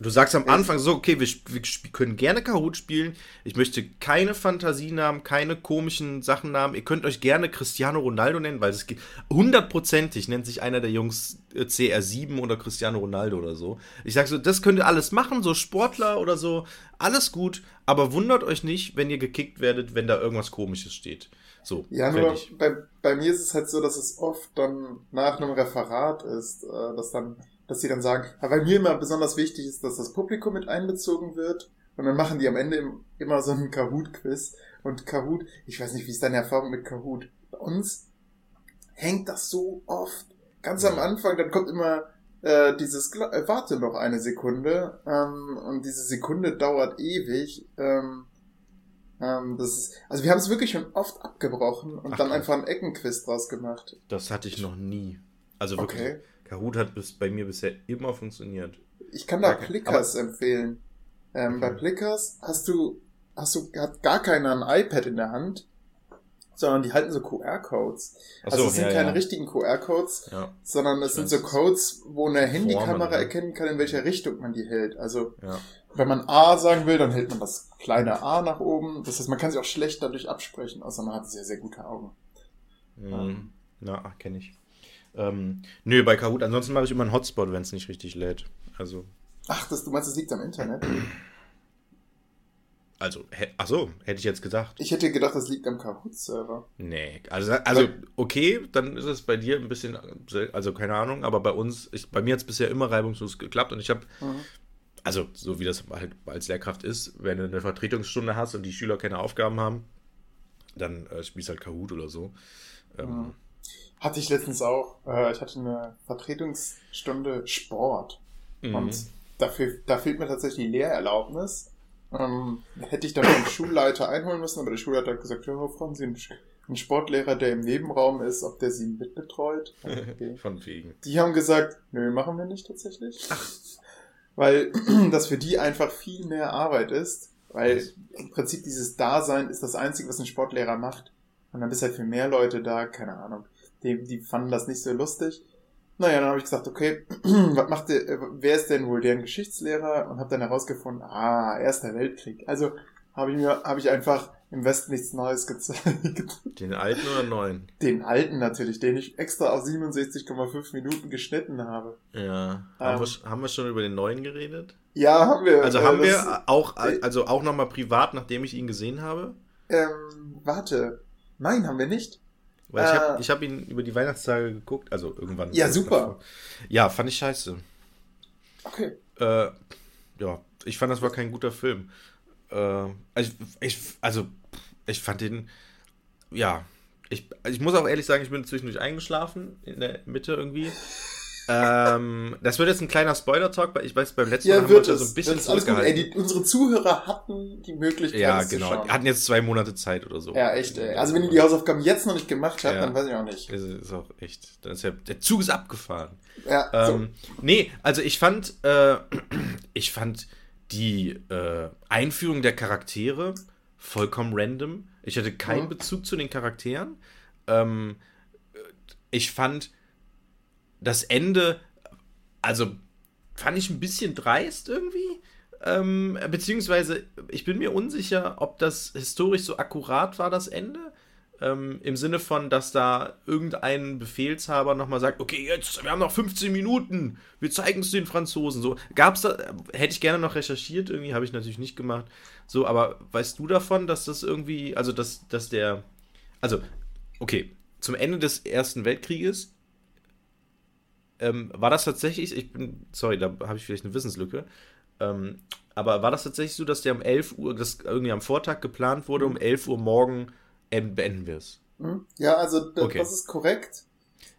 [SPEAKER 3] Du sagst am Anfang so, okay, wir, wir können gerne Kahoot spielen. Ich möchte keine Fantasienamen, keine komischen Sachennamen. Ihr könnt euch gerne Cristiano Ronaldo nennen, weil es geht hundertprozentig nennt sich einer der Jungs äh, CR7 oder Cristiano Ronaldo oder so. Ich sag so, das könnt ihr alles machen, so Sportler oder so, alles gut, aber wundert euch nicht, wenn ihr gekickt werdet, wenn da irgendwas komisches steht. So,
[SPEAKER 2] ja, nur bei, bei mir ist es halt so, dass es oft dann nach einem Referat ist, äh, dass dann dass sie dann sagen, ja, weil mir immer besonders wichtig ist, dass das Publikum mit einbezogen wird. Und dann machen die am Ende immer so einen Kahoot-Quiz. Und Kahoot, ich weiß nicht, wie ist deine Erfahrung mit Kahoot? Bei uns hängt das so oft. Ganz am Anfang, dann kommt immer äh, dieses, äh, warte noch eine Sekunde. Ähm, und diese Sekunde dauert ewig. Ähm, ähm, ist, also wir haben es wirklich schon oft abgebrochen und Ach, dann einfach einen Eckenquiz draus gemacht.
[SPEAKER 3] Das hatte ich noch nie. Also wirklich. Okay. Kahoot hat bis, bei mir bisher immer funktioniert.
[SPEAKER 2] Ich kann da Plickers empfehlen. Ähm, okay. Bei Plickers hast du, hast du, hat gar keiner ein iPad in der Hand, sondern die halten so QR-Codes. So, also es sind ja, keine ja. richtigen QR-Codes, ja. sondern es sind so Codes, wo eine Handykamera erkennen kann, in welcher Richtung man die hält. Also wenn man A sagen will, dann hält man das kleine A nach oben. Das heißt, man kann sich auch schlecht dadurch absprechen, außer man hat sehr, sehr gute Augen.
[SPEAKER 3] Mhm. Na, kenne ich. Ähm, nö, bei Kahoot. Ansonsten mache ich immer einen Hotspot, wenn es nicht richtig lädt. Also.
[SPEAKER 2] Ach, das, du meinst, das liegt am Internet?
[SPEAKER 3] Also, ach so, hätte ich jetzt gedacht.
[SPEAKER 2] Ich hätte gedacht, das liegt am Kahoot-Server.
[SPEAKER 3] Nee, also, also okay, dann ist es bei dir ein bisschen, also keine Ahnung, aber bei uns, ich, bei mir hat es bisher immer reibungslos geklappt und ich habe, mhm. also so wie das halt als Lehrkraft ist, wenn du eine Vertretungsstunde hast und die Schüler keine Aufgaben haben, dann äh, spielst halt Kahoot oder so. Ähm, mhm.
[SPEAKER 2] Hatte ich letztens auch. Äh, ich hatte eine Vertretungsstunde Sport. Mhm. Und dafür, da fehlt mir tatsächlich die Lehrerlaubnis. Ähm, hätte ich dann den Schulleiter einholen müssen, aber der Schulleiter hat gesagt, ja, fragen Sie einen Sportlehrer, der im Nebenraum ist, ob der sie mitbetreut. [laughs]
[SPEAKER 3] Okay. Von wegen.
[SPEAKER 2] Die haben gesagt, nö, machen wir nicht tatsächlich. Ach. Weil [clears throat] das für die einfach viel mehr Arbeit ist. Weil im Prinzip dieses Dasein ist das Einzige, was ein Sportlehrer macht. Und dann bist halt für mehr Leute da, keine Ahnung die, die fanden das nicht so lustig. Naja, dann habe ich gesagt, okay, [clears throat] was macht der, äh, wer ist denn wohl deren Geschichtslehrer? Und habe dann herausgefunden, ah, Erster Weltkrieg. Also habe ich mir, habe ich einfach im Westen nichts Neues gezeigt. [laughs]
[SPEAKER 3] Den alten oder neuen?
[SPEAKER 2] Den alten natürlich, den ich extra auf 67,5 Minuten geschnitten habe.
[SPEAKER 3] Ja. Ähm, haben, wir, haben wir schon über den neuen geredet?
[SPEAKER 2] Ja, haben wir.
[SPEAKER 3] Also haben äh, wir auch, also auch nochmal privat, nachdem ich ihn gesehen habe?
[SPEAKER 2] Ähm, warte. Nein, haben wir nicht.
[SPEAKER 3] Weil ich habe äh. hab ihn über die Weihnachtstage geguckt, also irgendwann.
[SPEAKER 2] Ja, super. Davor.
[SPEAKER 3] Ja, fand ich scheiße.
[SPEAKER 2] Okay.
[SPEAKER 3] Äh, ja, ich fand, das war kein guter Film. Äh, ich, ich, also, ich fand den, ja, ich, ich muss auch ehrlich sagen, ich bin zwischendurch eingeschlafen in der Mitte irgendwie ähm, das wird jetzt ein kleiner Spoiler-Talk, weil ich weiß, beim letzten
[SPEAKER 2] ja, Mal haben wir uns ja so ein bisschen das alles gut. Ey, die, Unsere Zuhörer hatten die Möglichkeit,
[SPEAKER 3] Ja, genau. Hatten jetzt zwei Monate Zeit oder so.
[SPEAKER 2] Ja, echt, ey. Also wenn ihr die Hausaufgaben jetzt noch nicht gemacht habt, ja. dann weiß ich auch nicht.
[SPEAKER 3] Ist, ist auch echt. Dann ist ja, der Zug ist abgefahren.
[SPEAKER 2] Ja,
[SPEAKER 3] ähm, so. Nee, also ich fand, äh, [clears throat] ich fand die äh, Einführung der Charaktere vollkommen random. Ich hatte keinen mhm. Bezug zu den Charakteren. Ähm, ich fand das Ende, also fand ich ein bisschen dreist irgendwie. Ähm, beziehungsweise, ich bin mir unsicher, ob das historisch so akkurat war, das Ende. Ähm, Im Sinne von, dass da irgendein Befehlshaber nochmal sagt, okay, jetzt, wir haben noch 15 Minuten, wir zeigen es den Franzosen. So, gab's da, hätte ich gerne noch recherchiert, irgendwie, habe ich natürlich nicht gemacht. So, aber weißt du davon, dass das irgendwie, also dass, dass der, also, okay, zum Ende des Ersten Weltkrieges ähm, war das tatsächlich, ich bin, sorry, da habe ich vielleicht eine Wissenslücke, ähm, aber war das tatsächlich so, dass der um 11 Uhr, das irgendwie am Vortag geplant wurde, um 11 Uhr morgen beenden wir es?
[SPEAKER 2] Mhm. Ja, also das, okay. das ist korrekt.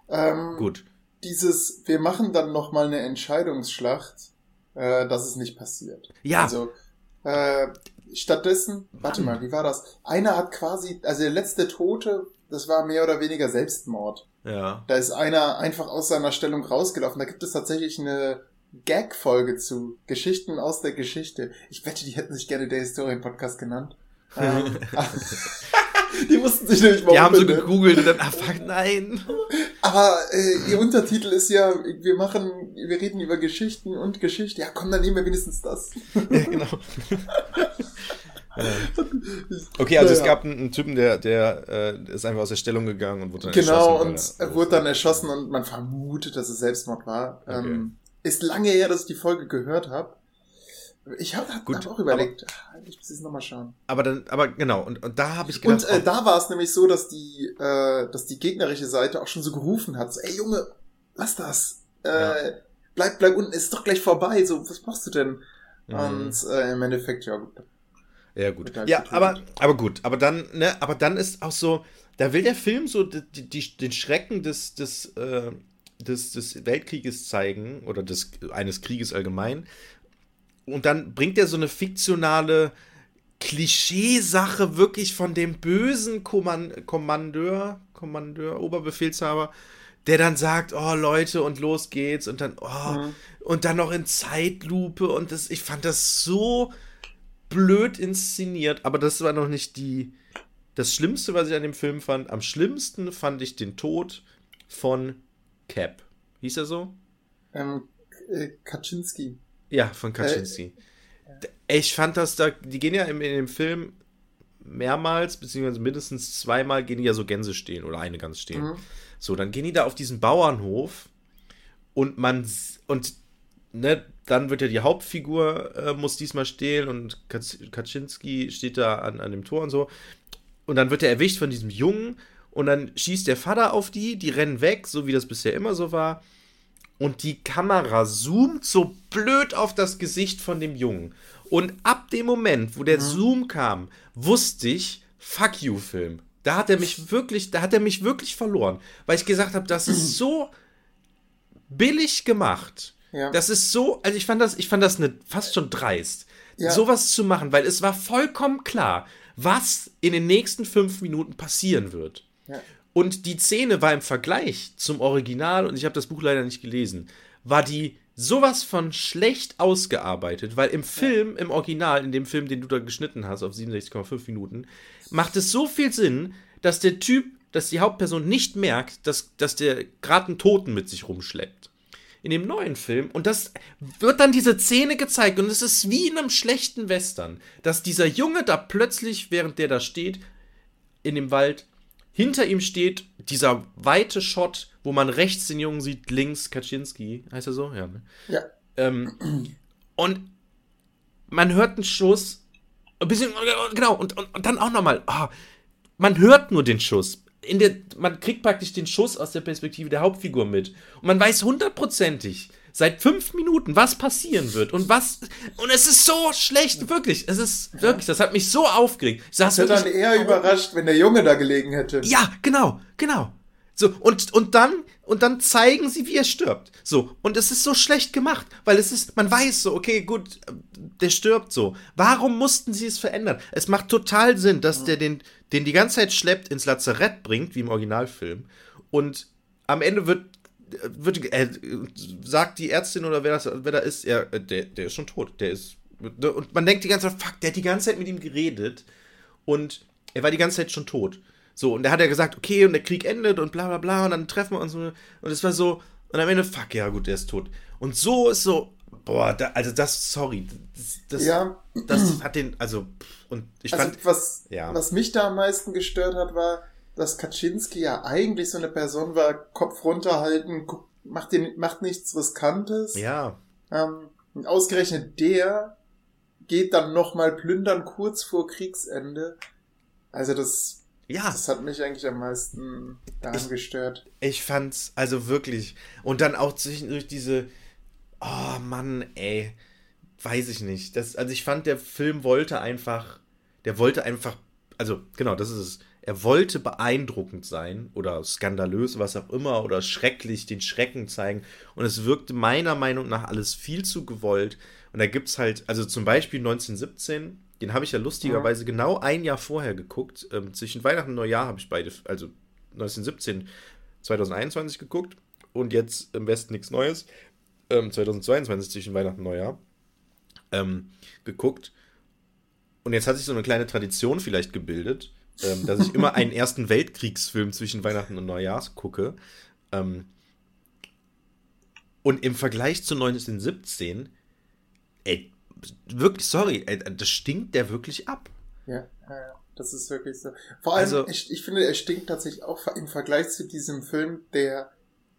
[SPEAKER 2] Ähm,
[SPEAKER 3] Gut.
[SPEAKER 2] Dieses, wir machen dann nochmal eine Entscheidungsschlacht, äh, das ist nicht passiert.
[SPEAKER 3] Ja.
[SPEAKER 2] Also, äh, stattdessen, warte mal, wie war das? Einer hat quasi, also der letzte Tote, das war mehr oder weniger Selbstmord.
[SPEAKER 3] Ja.
[SPEAKER 2] Da ist einer einfach aus seiner Stellung rausgelaufen. Da gibt es tatsächlich eine Gag-Folge zu Geschichten aus der Geschichte. Ich wette, die hätten sich gerne der Historien-Podcast genannt. Ähm, [laughs] [laughs] die mussten sich nämlich
[SPEAKER 3] mal Die haben so gegoogelt und dann, [laughs] ah fuck, nein.
[SPEAKER 2] Aber äh, ihr Untertitel ist ja, wir machen, wir reden über Geschichten und Geschichte. Ja, komm, dann nehmen wir wenigstens das. Ja, genau. [laughs]
[SPEAKER 3] okay, also naja. es gab einen, einen, Typen, der, der äh, ist einfach aus der Stellung gegangen und wurde
[SPEAKER 2] dann genau, erschossen. Genau, und er wurde dann erschossen und man vermutet, dass es Selbstmord war. Okay. Ähm, ist lange her, dass ich die Folge gehört habe. Ich habe hab, hab auch überlegt, aber, ah, ich muss jetzt nochmal schauen.
[SPEAKER 3] Aber dann, aber genau, und, und da habe ich gedacht.
[SPEAKER 2] Und äh, da war es nämlich so, dass die, äh, dass die gegnerische Seite auch schon so gerufen hat: so, ey Junge, lass das. Äh, ja. Bleib, bleib unten, ist doch gleich vorbei. So, was machst du denn? Mhm. Und äh, im Endeffekt, ja gut.
[SPEAKER 3] Ja, gut. Ja, aber, aber gut, aber dann, ne, aber dann ist auch so, da will der Film so die, die, den Schrecken des, des, äh, des, des Weltkrieges zeigen oder des, eines Krieges allgemein und dann bringt er so eine fiktionale Klischeesache wirklich von dem bösen Kommand Kommandeur, Kommandeur, Oberbefehlshaber, der dann sagt, oh Leute und los geht's und dann, oh, mhm. und dann noch in Zeitlupe und das, ich fand das so blöd inszeniert, aber das war noch nicht die, das Schlimmste, was ich an dem Film fand. Am schlimmsten fand ich den Tod von Cap. Hieß er so?
[SPEAKER 2] Ähm, äh, Kaczynski.
[SPEAKER 3] Ja, von Kaczynski. Äh, ich fand das da, die gehen ja in, in dem Film mehrmals, beziehungsweise mindestens zweimal gehen die ja so Gänse stehen oder eine Gans stehen. Mhm. So, dann gehen die da auf diesen Bauernhof und man, und ne, dann wird ja die Hauptfigur, äh, muss diesmal stehlen und Kaczynski steht da an, an dem Tor und so. Und dann wird er erwischt von diesem Jungen und dann schießt der Vater auf die, die rennen weg, so wie das bisher immer so war und die Kamera zoomt so blöd auf das Gesicht von dem Jungen. Und ab dem Moment, wo der mhm. Zoom kam, wusste ich, fuck you Film. Da hat er mich wirklich, da hat er mich wirklich verloren, weil ich gesagt habe, das ist [clears throat] so billig gemacht. Ja. Das ist so, also ich fand das, ich fand das eine, fast schon dreist, ja. sowas zu machen, weil es war vollkommen klar, was in den nächsten fünf Minuten passieren wird. Ja. Und die Szene war im Vergleich zum Original, und ich habe das Buch leider nicht gelesen, war die sowas von schlecht ausgearbeitet, weil im Film, im Original, in dem Film, den du da geschnitten hast, auf 67,5 Minuten, macht es so viel Sinn, dass der Typ, dass die Hauptperson nicht merkt, dass, dass der gerade einen Toten mit sich rumschleppt. In dem neuen Film, und das wird dann diese Szene gezeigt, und es ist wie in einem schlechten Western, dass dieser Junge da plötzlich, während der da steht, in dem Wald, hinter ihm steht dieser weite Shot, wo man rechts den Jungen sieht, links Kaczynski. Heißt er so? Ja. Ne?
[SPEAKER 2] Ja.
[SPEAKER 3] Ähm, und man hört einen Schuss. Ein bisschen, genau, und, und, und dann auch nochmal. Oh, man hört nur den Schuss. In der, man kriegt praktisch den Schuss aus der Perspektive der Hauptfigur mit. Und man weiß hundertprozentig, seit fünf Minuten, was passieren wird und was. Und es ist so schlecht, wirklich. Es ist wirklich, das hat mich so aufgeregt.
[SPEAKER 2] Ich saß ich hätte dann eher überrascht, wenn der Junge da gelegen hätte.
[SPEAKER 3] Ja, genau, genau. So, und, und dann, und dann zeigen sie, wie er stirbt. So, und es ist so schlecht gemacht, weil es ist, man weiß so, okay, gut, der stirbt so. Warum mussten sie es verändern? Es macht total Sinn, dass der den, den die ganze Zeit schleppt, ins Lazarett bringt, wie im Originalfilm. Und am Ende wird wird, äh, sagt die Ärztin oder wer, das, wer da ist, ja, der, der ist schon tot. Der ist. Und man denkt die ganze Zeit, fuck, der hat die ganze Zeit mit ihm geredet und er war die ganze Zeit schon tot. So, und er hat ja gesagt, okay, und der Krieg endet und bla bla bla, und dann treffen wir uns. Und es war so, und am Ende, fuck, ja, gut, der ist tot. Und so ist so, boah, da, also das, sorry, das, das,
[SPEAKER 2] ja.
[SPEAKER 3] das hat den, also, und ich
[SPEAKER 2] also
[SPEAKER 3] fand.
[SPEAKER 2] Was, ja. was mich da am meisten gestört hat, war, dass Kaczynski ja eigentlich so eine Person war, Kopf runterhalten, macht, den, macht nichts Riskantes.
[SPEAKER 3] Ja.
[SPEAKER 2] Ähm, ausgerechnet der geht dann nochmal plündern kurz vor Kriegsende. Also das, ja. das hat mich eigentlich am meisten daran ich, gestört.
[SPEAKER 3] Ich fand's also wirklich. Und dann auch durch diese, oh Mann, ey, weiß ich nicht. Das, also ich fand, der Film wollte einfach, der wollte einfach, also genau, das ist es er wollte beeindruckend sein oder skandalös, was auch immer, oder schrecklich, den Schrecken zeigen. Und es wirkte meiner Meinung nach alles viel zu gewollt. Und da gibt es halt, also zum Beispiel 1917, den habe ich ja lustigerweise ja. genau ein Jahr vorher geguckt. Ähm, zwischen Weihnachten und Neujahr habe ich beide, also 1917, 2021 geguckt und jetzt im Westen nichts Neues. Ähm, 2022 zwischen Weihnachten und Neujahr ähm, geguckt. Und jetzt hat sich so eine kleine Tradition vielleicht gebildet, ähm, dass ich immer einen [laughs] Ersten Weltkriegsfilm zwischen Weihnachten und Neujahr gucke. Ähm, und im Vergleich zu 1917, ey, wirklich, sorry, ey, das stinkt der wirklich ab.
[SPEAKER 2] Ja, ja, das ist wirklich so. Vor allem, also, ich, ich finde, er stinkt tatsächlich auch im Vergleich zu diesem Film, der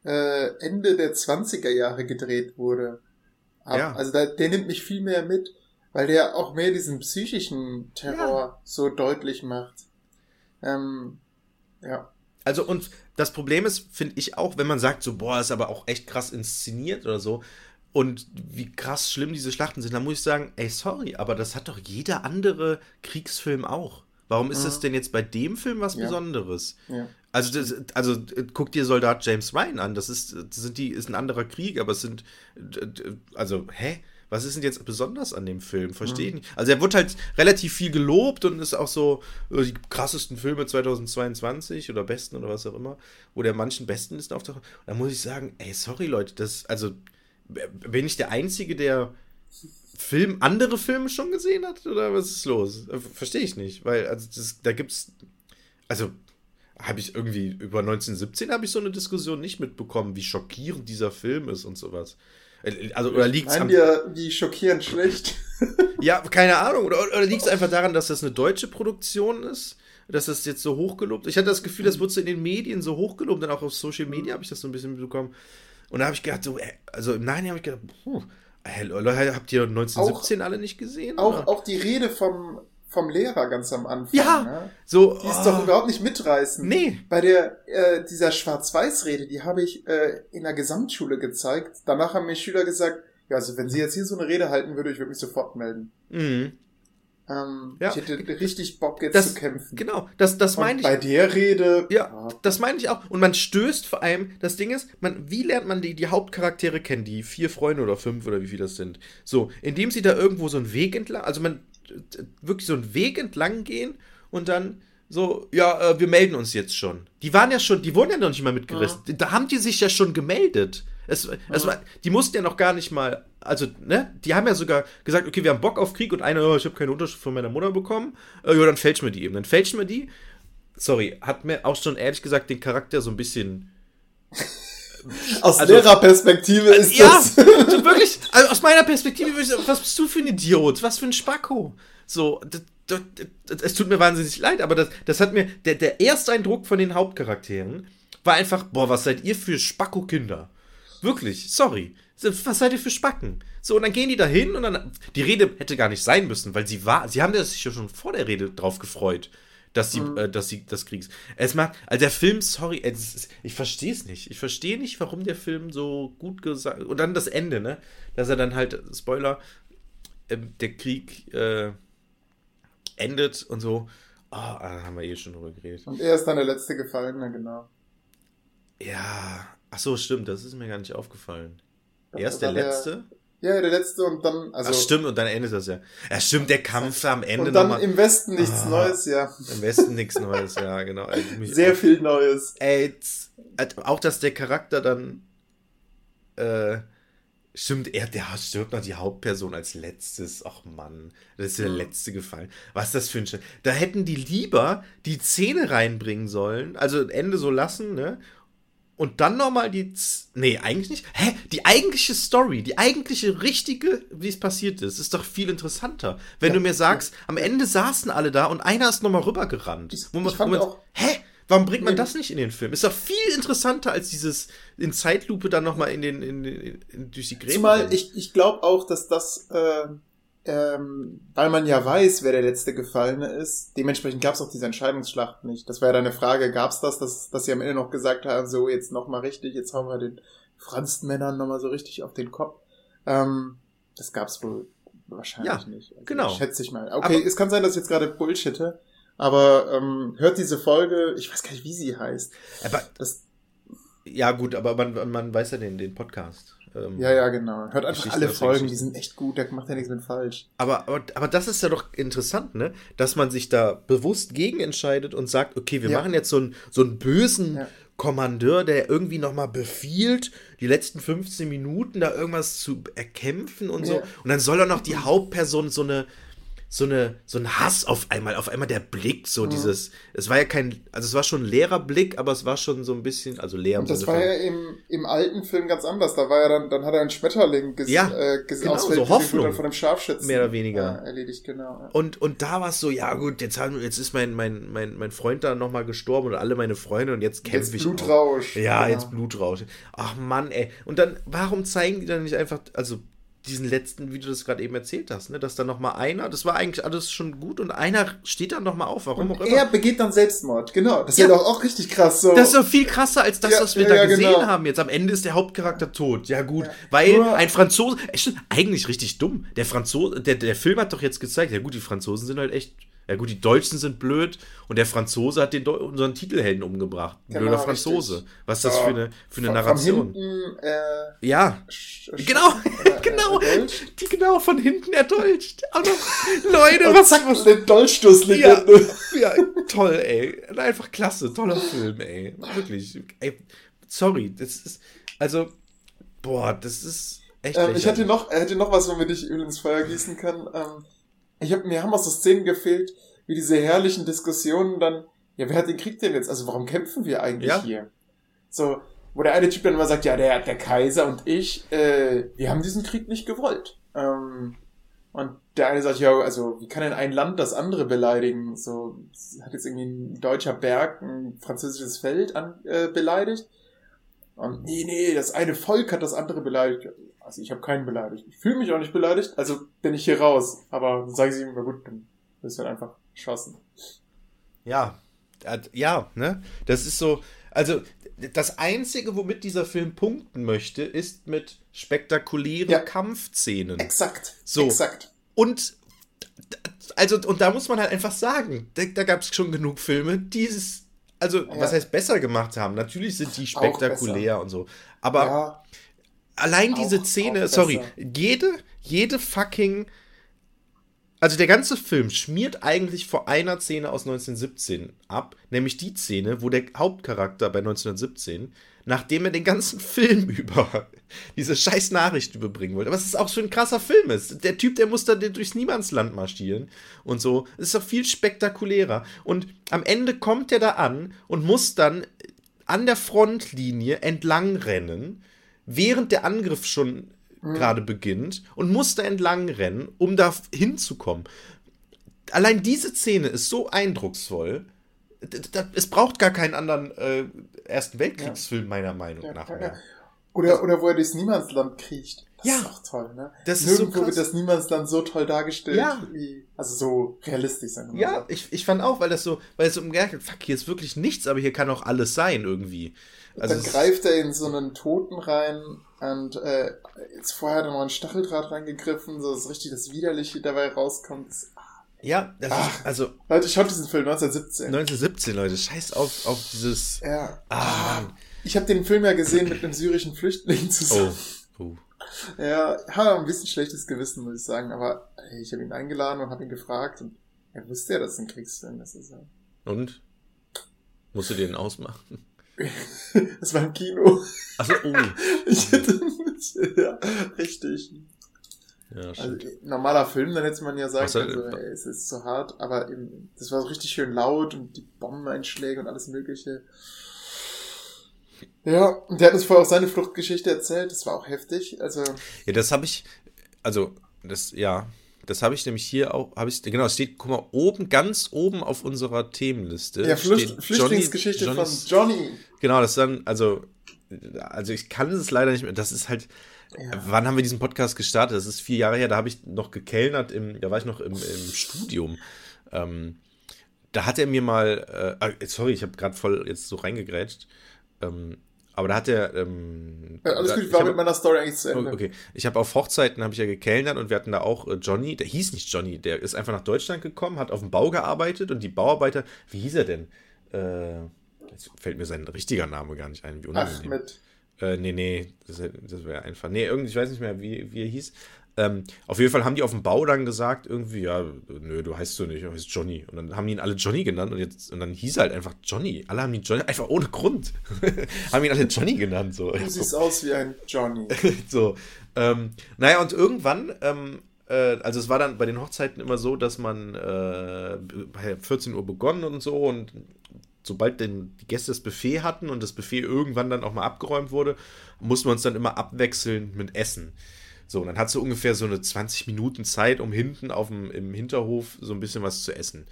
[SPEAKER 2] äh, Ende der 20er Jahre gedreht wurde. Ab. Ja. Also da, der nimmt mich viel mehr mit, weil der auch mehr diesen psychischen Terror ja. so deutlich macht. Ähm, ja.
[SPEAKER 3] Also und das Problem ist, finde ich auch, wenn man sagt, so, boah, ist aber auch echt krass inszeniert oder so, und wie krass schlimm diese Schlachten sind, dann muss ich sagen, ey, sorry, aber das hat doch jeder andere Kriegsfilm auch. Warum ist das denn jetzt bei dem Film was ja. Besonderes? Ja. Also, das, also guck dir Soldat James Ryan an. Das ist, das sind die, ist ein anderer Krieg, aber es sind, also, hä? Was ist denn jetzt besonders an dem Film? Verstehe ich mhm. nicht. Also er wird halt relativ viel gelobt und ist auch so äh, die krassesten Filme 2022 oder besten oder was auch immer, wo der manchen besten Listen auftaucht. Da muss ich sagen, ey, sorry Leute, das, also bin ich der Einzige, der Film, andere Filme schon gesehen hat? Oder was ist los? Äh, verstehe ich nicht, weil also das, da gibt's, also habe ich irgendwie über 1917 habe ich so eine Diskussion nicht mitbekommen, wie schockierend dieser Film ist und sowas.
[SPEAKER 2] Äh, also, oder liegt es an. dir wie schockierend schlecht? [laughs]
[SPEAKER 3] ja, keine Ahnung. Oder, oder liegt es einfach daran, dass das eine deutsche Produktion ist? Dass das jetzt so hochgelobt Ich hatte das Gefühl, das wurde so in den Medien so hochgelobt, dann auch auf Social Media habe ich das so ein bisschen mitbekommen. Und da habe ich gedacht, so, äh, also im Nachhinein habe ich gedacht, puh, Leute, habt ihr 1917 auch, alle nicht gesehen?
[SPEAKER 2] Auch, auch die Rede vom, vom Lehrer ganz am Anfang.
[SPEAKER 3] Ja,
[SPEAKER 2] ne?
[SPEAKER 3] so.
[SPEAKER 2] Die ist oh. doch überhaupt nicht mitreißend.
[SPEAKER 3] Nee.
[SPEAKER 2] Bei der, äh, dieser Schwarz-Weiß-Rede, die habe ich äh, in der Gesamtschule gezeigt. Danach haben mir Schüler gesagt, ja, also wenn sie jetzt hier so eine Rede halten, würde ich wirklich sofort melden. Mhm. Ähm, ja. Ich hätte richtig Bock jetzt
[SPEAKER 3] das,
[SPEAKER 2] zu kämpfen.
[SPEAKER 3] Genau, das, das meine ich.
[SPEAKER 2] Bei der Rede.
[SPEAKER 3] Ja, ja, das meine ich auch. Und man stößt vor allem, das Ding ist, man, wie lernt man die, die Hauptcharaktere kennen, die vier Freunde oder fünf oder wie viele das sind? So, indem sie da irgendwo so einen Weg entlang, also man wirklich so einen Weg entlang gehen und dann so, ja, äh, wir melden uns jetzt schon. Die waren ja schon, die wurden ja noch nicht mal mitgerissen. Ja. Da haben die sich ja schon gemeldet. Es, es war, die mussten ja noch gar nicht mal, also, ne, die haben ja sogar gesagt, okay, wir haben Bock auf Krieg und einer, oh, ich habe keine Unterschrift von meiner Mutter bekommen. Äh, ja, dann fälschen wir die eben. Dann fälschen wir die. Sorry, hat mir auch schon ehrlich gesagt den Charakter so ein bisschen. [laughs]
[SPEAKER 2] Aus also, Lehrerperspektive ist
[SPEAKER 3] ja, das. Ja, wirklich, also aus meiner Perspektive, was bist du für ein Idiot? Was für ein Spacko? So, das, das, das, es tut mir wahnsinnig leid, aber das, das hat mir, der, der Ersteindruck von den Hauptcharakteren war einfach, boah, was seid ihr für Spacko-Kinder? Wirklich, sorry. Was seid ihr für Spacken? So, und dann gehen die da hin und dann. Die Rede hätte gar nicht sein müssen, weil sie war. Sie haben sich ja schon vor der Rede drauf gefreut, dass sie, mhm. äh, dass sie das Kriegs. Es macht. Also der Film, sorry, ist, ich verstehe es nicht. Ich verstehe nicht, warum der Film so gut gesagt. Und dann das Ende, ne? Dass er dann halt, Spoiler, äh, der Krieg äh, endet und so. Oh, da haben wir eh schon drüber geredet.
[SPEAKER 2] Und er ist dann der letzte Gefallene, genau.
[SPEAKER 3] Ja, Ach so, stimmt, das ist mir gar nicht aufgefallen. Er ist der letzte?
[SPEAKER 2] ja, der letzte und dann. Also,
[SPEAKER 3] Ach stimmt, und dann endet das ja. Ja, stimmt, der Kampf am Ende
[SPEAKER 2] Und dann nochmal. im Westen nichts ah, Neues, ja.
[SPEAKER 3] Im Westen nichts Neues, ja, genau.
[SPEAKER 2] Sehr viel Neues.
[SPEAKER 3] Ey, auch, dass der Charakter dann. Äh, Stimmt, er, der stirbt noch die Hauptperson als letztes. Ach Mann, das ist der letzte gefallen. Was das für ein Sch Da hätten die lieber die Szene reinbringen sollen, also Ende so lassen, ne? Und dann nochmal die. Z nee, eigentlich nicht. Hä? Die eigentliche Story, die eigentliche richtige, wie es passiert ist, ist doch viel interessanter. Wenn ja, du mir sagst, ja. am Ende saßen alle da und einer ist nochmal rübergerannt. Ich, wo man, ich fand wo man, auch, hä? Warum bringt man nee. das nicht in den Film? Ist doch viel interessanter als dieses in Zeitlupe dann nochmal in den, in, in, in, durch die Gräben.
[SPEAKER 2] Zumal ich, ich glaube auch, dass das äh, ähm, weil man ja weiß, wer der letzte Gefallene ist. Dementsprechend gab es auch diese Entscheidungsschlacht nicht. Das war ja deine Frage, gab es das, dass, dass sie am Ende noch gesagt haben, so jetzt nochmal richtig, jetzt hauen wir den Franzmännern nochmal so richtig auf den Kopf. Ähm, das gab es wohl wahrscheinlich ja, nicht.
[SPEAKER 3] Also, genau.
[SPEAKER 2] Schätze ich mal. Okay, aber, es kann sein, dass ich jetzt gerade bullshitte, aber ähm, hört diese Folge, ich weiß gar nicht, wie sie heißt.
[SPEAKER 3] Aber das, ja, gut, aber man, man weiß ja den, den Podcast.
[SPEAKER 2] Ähm, ja, ja, genau. Hört einfach alle Folgen, die sind echt gut, da macht ja nichts mit falsch.
[SPEAKER 3] Aber, aber, aber das ist ja doch interessant, ne? Dass man sich da bewusst gegen entscheidet und sagt, okay, wir ja. machen jetzt so einen, so einen bösen ja. Kommandeur, der irgendwie nochmal befiehlt, die letzten 15 Minuten da irgendwas zu erkämpfen und so. Und dann soll er noch die Hauptperson so eine so eine so ein Hass auf einmal, auf einmal der Blick, so mhm. dieses, es war ja kein, also es war schon ein leerer Blick, aber es war schon so ein bisschen, also leer.
[SPEAKER 2] Und das war ja im, im alten Film ganz anders. Da war ja dann, dann hat er einen Schmetterling ges
[SPEAKER 3] ja,
[SPEAKER 2] äh,
[SPEAKER 3] ges genau, so Hoffnung,
[SPEAKER 2] von dem Scharfschützen
[SPEAKER 3] mehr oder weniger
[SPEAKER 2] äh, erledigt, genau.
[SPEAKER 3] Ja. Und und da war es so, ja gut, jetzt haben, jetzt ist mein mein mein mein Freund da nochmal gestorben und alle meine Freunde und jetzt kämpfe ich.
[SPEAKER 2] Blutrausch.
[SPEAKER 3] Ja, ja, jetzt Blutrausch. Ach Mann, ey. Und dann, warum zeigen die dann nicht einfach, also diesen letzten, wie du das gerade eben erzählt hast, ne? dass da noch mal einer, das war eigentlich alles schon gut und einer steht dann noch mal auf, warum
[SPEAKER 2] und auch immer. Er begeht dann Selbstmord, genau. Das ja. wäre doch auch richtig krass. So.
[SPEAKER 3] Das ist doch viel krasser als das, ja, was wir ja, da gesehen genau. haben. Jetzt am Ende ist der Hauptcharakter tot. Ja gut, weil ein Franzose, echt, eigentlich richtig dumm. Der Franzose, der, der Film hat doch jetzt gezeigt, ja gut, die Franzosen sind halt echt ja gut, die Deutschen sind blöd und der Franzose hat den Deu unseren Titelhelden umgebracht. Genau, blöder Franzose. Richtig. Was ist das ja. für eine, für eine von, Narration? Von hinten, äh, ja, genau, [laughs] äh, genau, die genau von hinten erdolcht. Also, [laughs] Leute,
[SPEAKER 2] und was zack, was den Dolchstoß
[SPEAKER 3] ja, ja, toll, ey. Einfach klasse, toller Film, ey. Wirklich. Ey, sorry, das ist, also, boah, das ist echt.
[SPEAKER 2] Ähm, ich hätte noch, hätte noch was, womit ich Öl ins Feuer gießen kann. Ähm, ich hab, mir haben auch so Szenen gefehlt, wie diese herrlichen Diskussionen dann, ja, wer hat den Krieg denn jetzt? Also warum kämpfen wir eigentlich ja. hier? So, wo der eine Typ dann immer sagt, ja, der, der Kaiser und ich, äh, wir haben diesen Krieg nicht gewollt. Ähm, und der eine sagt, ja, also wie kann denn ein Land das andere beleidigen? So, hat jetzt irgendwie ein deutscher Berg ein französisches Feld an, äh, beleidigt. Und nee, nee, das eine Volk hat das andere beleidigt. Also ich habe keinen beleidigt. Ich fühle mich auch nicht beleidigt, also bin ich hier raus. Aber dann sage ich ihm, na gut, dann wirst du halt einfach schossen.
[SPEAKER 3] Ja, ja, ne? Das ist so, also das Einzige, womit dieser Film punkten möchte, ist mit spektakulären ja. Kampfszenen.
[SPEAKER 2] Exakt.
[SPEAKER 3] So.
[SPEAKER 2] Exakt.
[SPEAKER 3] Und also, und da muss man halt einfach sagen, da, da gab es schon genug Filme, die es, also, ja. was heißt besser gemacht haben. Natürlich sind die spektakulär und so. Aber ja allein diese auch, Szene, auch sorry, jede, jede fucking. Also der ganze Film schmiert eigentlich vor einer Szene aus 1917 ab, nämlich die Szene, wo der Hauptcharakter bei 1917, nachdem er den ganzen [laughs] Film über diese scheiß Nachricht überbringen wollte, was es auch so ein krasser Film ist. Der Typ, der muss da durchs Niemandsland marschieren und so. Es ist doch viel spektakulärer. Und am Ende kommt er da an und muss dann an der Frontlinie entlang rennen während der Angriff schon mhm. gerade beginnt und muss da entlang rennen, um da hinzukommen. Allein diese Szene ist so eindrucksvoll. Es braucht gar keinen anderen äh, Ersten Weltkriegsfilm, ja. meiner Meinung ja, nach. Ja,
[SPEAKER 2] oder, oder wo er durchs Niemandsland kriecht.
[SPEAKER 3] Das ja.
[SPEAKER 2] ist auch toll, ne?
[SPEAKER 3] Das
[SPEAKER 2] Nirgendwo ist so wird das Niemandsland so toll dargestellt, ja. wie, also so realistisch sein.
[SPEAKER 3] Ja, ich, ich fand auch, weil das so, weil es so umgemerkt fuck, hier ist wirklich nichts, aber hier kann auch alles sein irgendwie.
[SPEAKER 2] Also dann greift er in so einen Toten rein und äh, jetzt vorher hat er noch einen Stacheldraht reingegriffen, so dass richtig das Widerliche dabei rauskommt. Das,
[SPEAKER 3] ja, das Ach, ist, also.
[SPEAKER 2] Leute, schaut diesen Film 1917.
[SPEAKER 3] 1917, Leute, scheiß auf, auf dieses.
[SPEAKER 2] Ja. Ah, Ich habe den Film ja gesehen mit einem syrischen Flüchtling zusammen. Oh. oh. Ja, habe ein bisschen schlechtes Gewissen, muss ich sagen, aber hey, ich habe ihn eingeladen und habe ihn gefragt und er wusste ja, dass es ein Kriegsfilm ist. Also.
[SPEAKER 3] Und? Musst du den ausmachen? [laughs]
[SPEAKER 2] das war im Kino.
[SPEAKER 3] Achso, oh. [laughs]
[SPEAKER 2] Ich hätte, ja, richtig. Ja, also, normaler Film, dann hätte man ja sagen können, so, ey, es ist zu hart, aber eben, das war so richtig schön laut und die Bombeneinschläge und alles mögliche. Ja, und der hat uns vorher auch seine Fluchtgeschichte erzählt, das war auch heftig, also.
[SPEAKER 3] Ja, das habe ich, also, das, ja, das habe ich nämlich hier auch, habe ich, genau, es steht, guck mal, oben, ganz oben auf unserer Themenliste.
[SPEAKER 2] Ja, Flücht, Flüchtlingsgeschichte Johnny, von Johnny.
[SPEAKER 3] Genau, das ist dann, also, also ich kann es leider nicht mehr, das ist halt, ja. wann haben wir diesen Podcast gestartet? Das ist vier Jahre her, da habe ich noch gekellnert, im, da war ich noch im, im Studium. Ähm, da hat er mir mal, äh, ah, sorry, ich habe gerade voll jetzt so reingegrätscht. Ähm, aber da hat er. Ähm,
[SPEAKER 2] ja, alles gut, ich war ich mit meiner Story eigentlich zu Ende.
[SPEAKER 3] Okay, ich habe auf Hochzeiten habe ich ja gekellnert und wir hatten da auch äh, Johnny, der hieß nicht Johnny, der ist einfach nach Deutschland gekommen, hat auf dem Bau gearbeitet und die Bauarbeiter, wie hieß er denn? Äh, jetzt fällt mir sein richtiger Name gar nicht ein. Wie
[SPEAKER 2] unangenehm. Ahmed.
[SPEAKER 3] Äh, nee, nee, das, das wäre einfach. Nee, irgendwie, ich weiß nicht mehr, wie, wie er hieß. Ähm, auf jeden Fall haben die auf dem Bau dann gesagt, irgendwie, ja, nö, du heißt so nicht, du heißt Johnny. Und dann haben die ihn alle Johnny genannt und jetzt, und dann hieß er halt einfach Johnny. Alle haben ihn Johnny, einfach ohne Grund. [laughs] haben ihn alle Johnny genannt. So.
[SPEAKER 2] Du siehst aus wie ein Johnny. [laughs]
[SPEAKER 3] so. Ähm, naja, und irgendwann ähm, äh, also es war dann bei den Hochzeiten immer so, dass man äh, bei 14 Uhr begonnen und so und sobald denn die Gäste das Buffet hatten und das Buffet irgendwann dann auch mal abgeräumt wurde, mussten wir uns dann immer abwechseln mit Essen. So, und dann hat sie ungefähr so eine 20 Minuten Zeit, um hinten auf dem, im Hinterhof so ein bisschen was zu essen.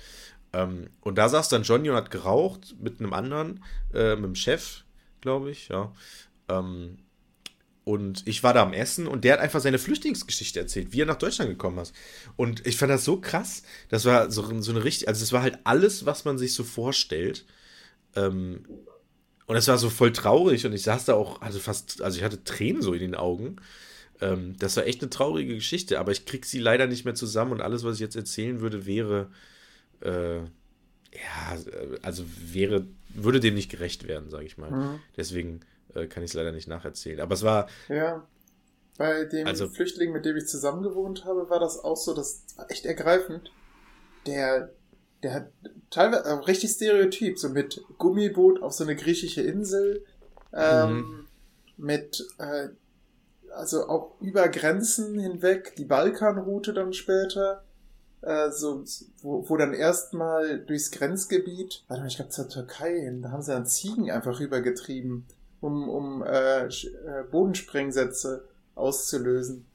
[SPEAKER 3] Ähm, und da saß dann Johnny und hat geraucht mit einem anderen, äh, mit dem Chef, glaube ich, ja. Ähm, und ich war da am Essen und der hat einfach seine Flüchtlingsgeschichte erzählt, wie er nach Deutschland gekommen ist. Und ich fand das so krass. Das war so, so eine richtig, also es war halt alles, was man sich so vorstellt. Ähm, und es war so voll traurig und ich saß da auch, hatte fast, also ich hatte Tränen so in den Augen. Ähm, das war echt eine traurige Geschichte, aber ich krieg sie leider nicht mehr zusammen und alles, was ich jetzt erzählen würde, wäre, äh, ja, also wäre, würde dem nicht gerecht werden, sage ich mal. Mhm. Deswegen äh, kann ich es leider nicht nacherzählen. Aber es war.
[SPEAKER 2] Ja. Bei dem also, Flüchtling, mit dem ich zusammen gewohnt habe, war das auch so, das war echt ergreifend. Der, der hat teilweise äh, richtig Stereotyp, so mit Gummiboot auf so eine griechische Insel, ähm, mhm. mit, äh, also auch über Grenzen hinweg, die Balkanroute dann später, äh, so, wo, wo dann erstmal durchs Grenzgebiet, warte mal, ich glaube zur Türkei hin, da haben sie dann Ziegen einfach rübergetrieben um, um äh, äh, Bodensprengsätze auszulösen.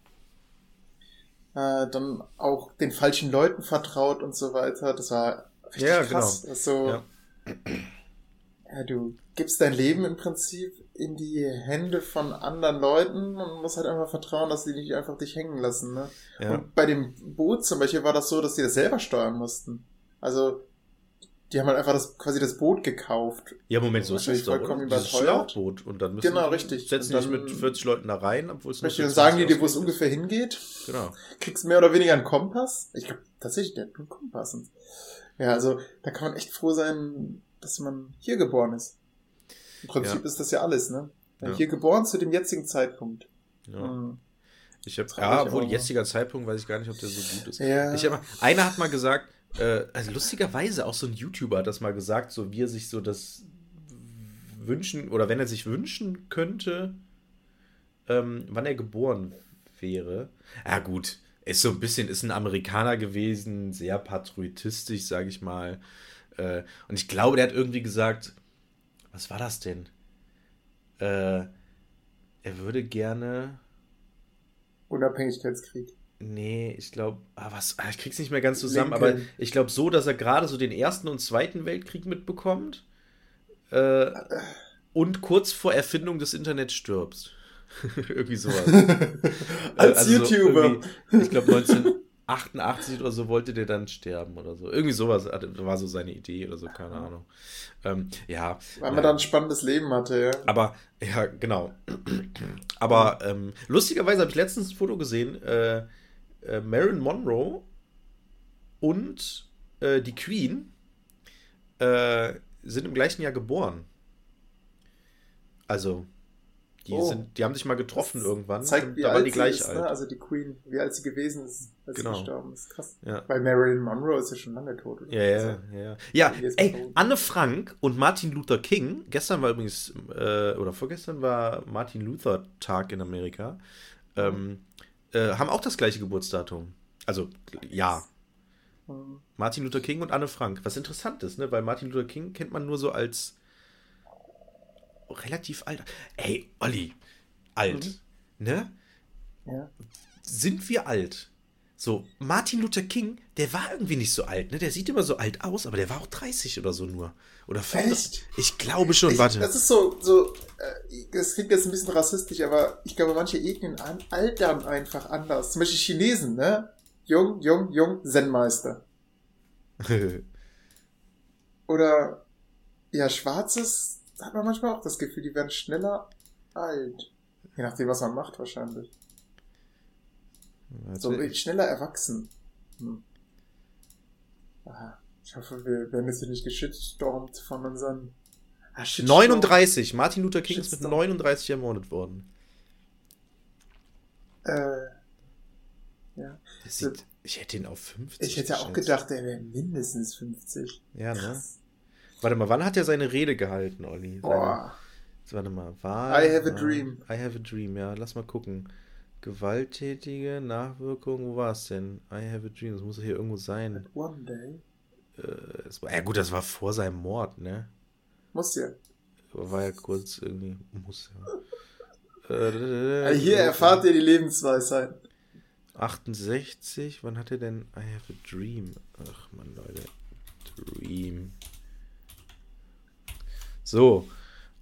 [SPEAKER 2] Äh, dann auch den falschen Leuten vertraut und so weiter. Das war richtig ja, krass. Genau. Also, ja. [clears throat] ja, du gibst dein Leben im Prinzip in die Hände von anderen Leuten und musst halt einfach vertrauen, dass sie nicht einfach dich hängen lassen. Ne? Ja. Und bei dem Boot zum Beispiel war das so, dass die das selber steuern mussten. Also die haben halt einfach das, quasi das Boot gekauft.
[SPEAKER 3] Ja, Moment, so ist es doch,
[SPEAKER 2] vollkommen oder? überteuert.
[SPEAKER 3] Boot und dann
[SPEAKER 2] müssen genau, richtig.
[SPEAKER 3] setzen die sich mit 40 Leuten da rein, obwohl
[SPEAKER 2] es richtig, dann sagen die dir, wo es ungefähr hingeht.
[SPEAKER 3] Genau.
[SPEAKER 2] Kriegst mehr oder weniger einen Kompass. Ich glaube tatsächlich, der hat einen Kompass. Ja, also da kann man echt froh sein, dass man hier geboren ist. Im Prinzip ja. ist das ja alles, ne? Ja. Hier geboren zu dem jetzigen Zeitpunkt.
[SPEAKER 3] Ja. Hm. Ich habe, ja, obwohl jetziger Zeitpunkt weiß ich gar nicht, ob der so gut ist. Ja. Ich hab, einer hat mal gesagt, äh, also lustigerweise auch so ein YouTuber hat das mal gesagt, so wie er sich so das wünschen, oder wenn er sich wünschen könnte, ähm, wann er geboren wäre. Ja, gut, ist so ein bisschen, ist ein Amerikaner gewesen, sehr patriotistisch, sage ich mal. Äh, und ich glaube, der hat irgendwie gesagt, was war das denn? Äh, er würde gerne.
[SPEAKER 2] Unabhängigkeitskrieg.
[SPEAKER 3] Nee, ich glaube, ah, was, ah, ich krieg's nicht mehr ganz zusammen, Lincoln. aber ich glaube so, dass er gerade so den ersten und zweiten Weltkrieg mitbekommt äh, und kurz vor Erfindung des Internets stirbst. [laughs] Irgendwie sowas. [laughs]
[SPEAKER 2] Als also YouTuber.
[SPEAKER 3] So ich glaube 1988 oder so wollte der dann sterben oder so. Irgendwie sowas war so seine Idee oder so, keine Ahnung. Ähm, ja.
[SPEAKER 2] Weil man ja. dann ein spannendes Leben hatte, ja.
[SPEAKER 3] Aber, ja, genau. Aber ähm, lustigerweise habe ich letztens ein Foto gesehen, äh, äh, Marilyn Monroe und äh, die Queen äh, sind im gleichen Jahr geboren. Also, die, oh, sind, die haben sich mal getroffen irgendwann.
[SPEAKER 2] Zeigt, wie da alt die gleich ist, alt. Ne? Also die Queen, wie alt sie gewesen ist, als genau. sie gestorben ist. Krass. Ja. Weil Marilyn Monroe ist ja schon lange tot.
[SPEAKER 3] Oder? Ja, ja, also, ja. Ja, ey, Anne Frank und Martin Luther King, gestern war übrigens, äh, oder vorgestern war Martin Luther Tag in Amerika. Ähm, äh, haben auch das gleiche Geburtsdatum. Also, ja. Martin Luther King und Anne Frank. Was interessant ist, ne? Weil Martin Luther King kennt man nur so als relativ alt. Ey, Olli, alt. Mhm. Ne?
[SPEAKER 2] Ja.
[SPEAKER 3] Sind wir alt? So, Martin Luther King, der war irgendwie nicht so alt, ne? Der sieht immer so alt aus, aber der war auch 30 oder so nur. Oder 50. Ich glaube schon,
[SPEAKER 2] ich,
[SPEAKER 3] warte.
[SPEAKER 2] Das ist so, so, äh, das klingt jetzt ein bisschen rassistisch, aber ich glaube, manche Ethnien altern einfach anders. Zum Beispiel Chinesen, ne? Jung, jung, jung, Zen-Meister. [laughs] Oder, ja, Schwarzes hat man manchmal auch das Gefühl, die werden schneller alt. Je nachdem, was man macht, wahrscheinlich. So schneller erwachsen. Hm. Ich hoffe, wir werden jetzt hier nicht geschitstormt von unseren.
[SPEAKER 3] Ah, 39. Martin Luther King Shitstorm. ist mit 39 ermordet worden.
[SPEAKER 2] Äh. Ja.
[SPEAKER 3] Sieht, ich hätte ihn auf 50.
[SPEAKER 2] Ich hätte auch gedacht, er wäre mindestens 50.
[SPEAKER 3] Ja, ne? Warte mal, wann hat er seine Rede gehalten, Olli?
[SPEAKER 2] Boah.
[SPEAKER 3] Warte mal, war.
[SPEAKER 2] I have a dream.
[SPEAKER 3] I have a dream, ja, lass mal gucken. Gewalttätige Nachwirkungen, wo war es denn? I have a dream, das muss hier irgendwo sein. One day. Äh, war, ja gut, das war vor seinem Mord, ne?
[SPEAKER 2] Muss ja.
[SPEAKER 3] War ja kurz irgendwie, muss
[SPEAKER 2] ja. Äh, hier erfahrt ihr die Lebensweisheit.
[SPEAKER 3] 68, wann hat er denn I have a dream? Ach man, Leute. Dream. So.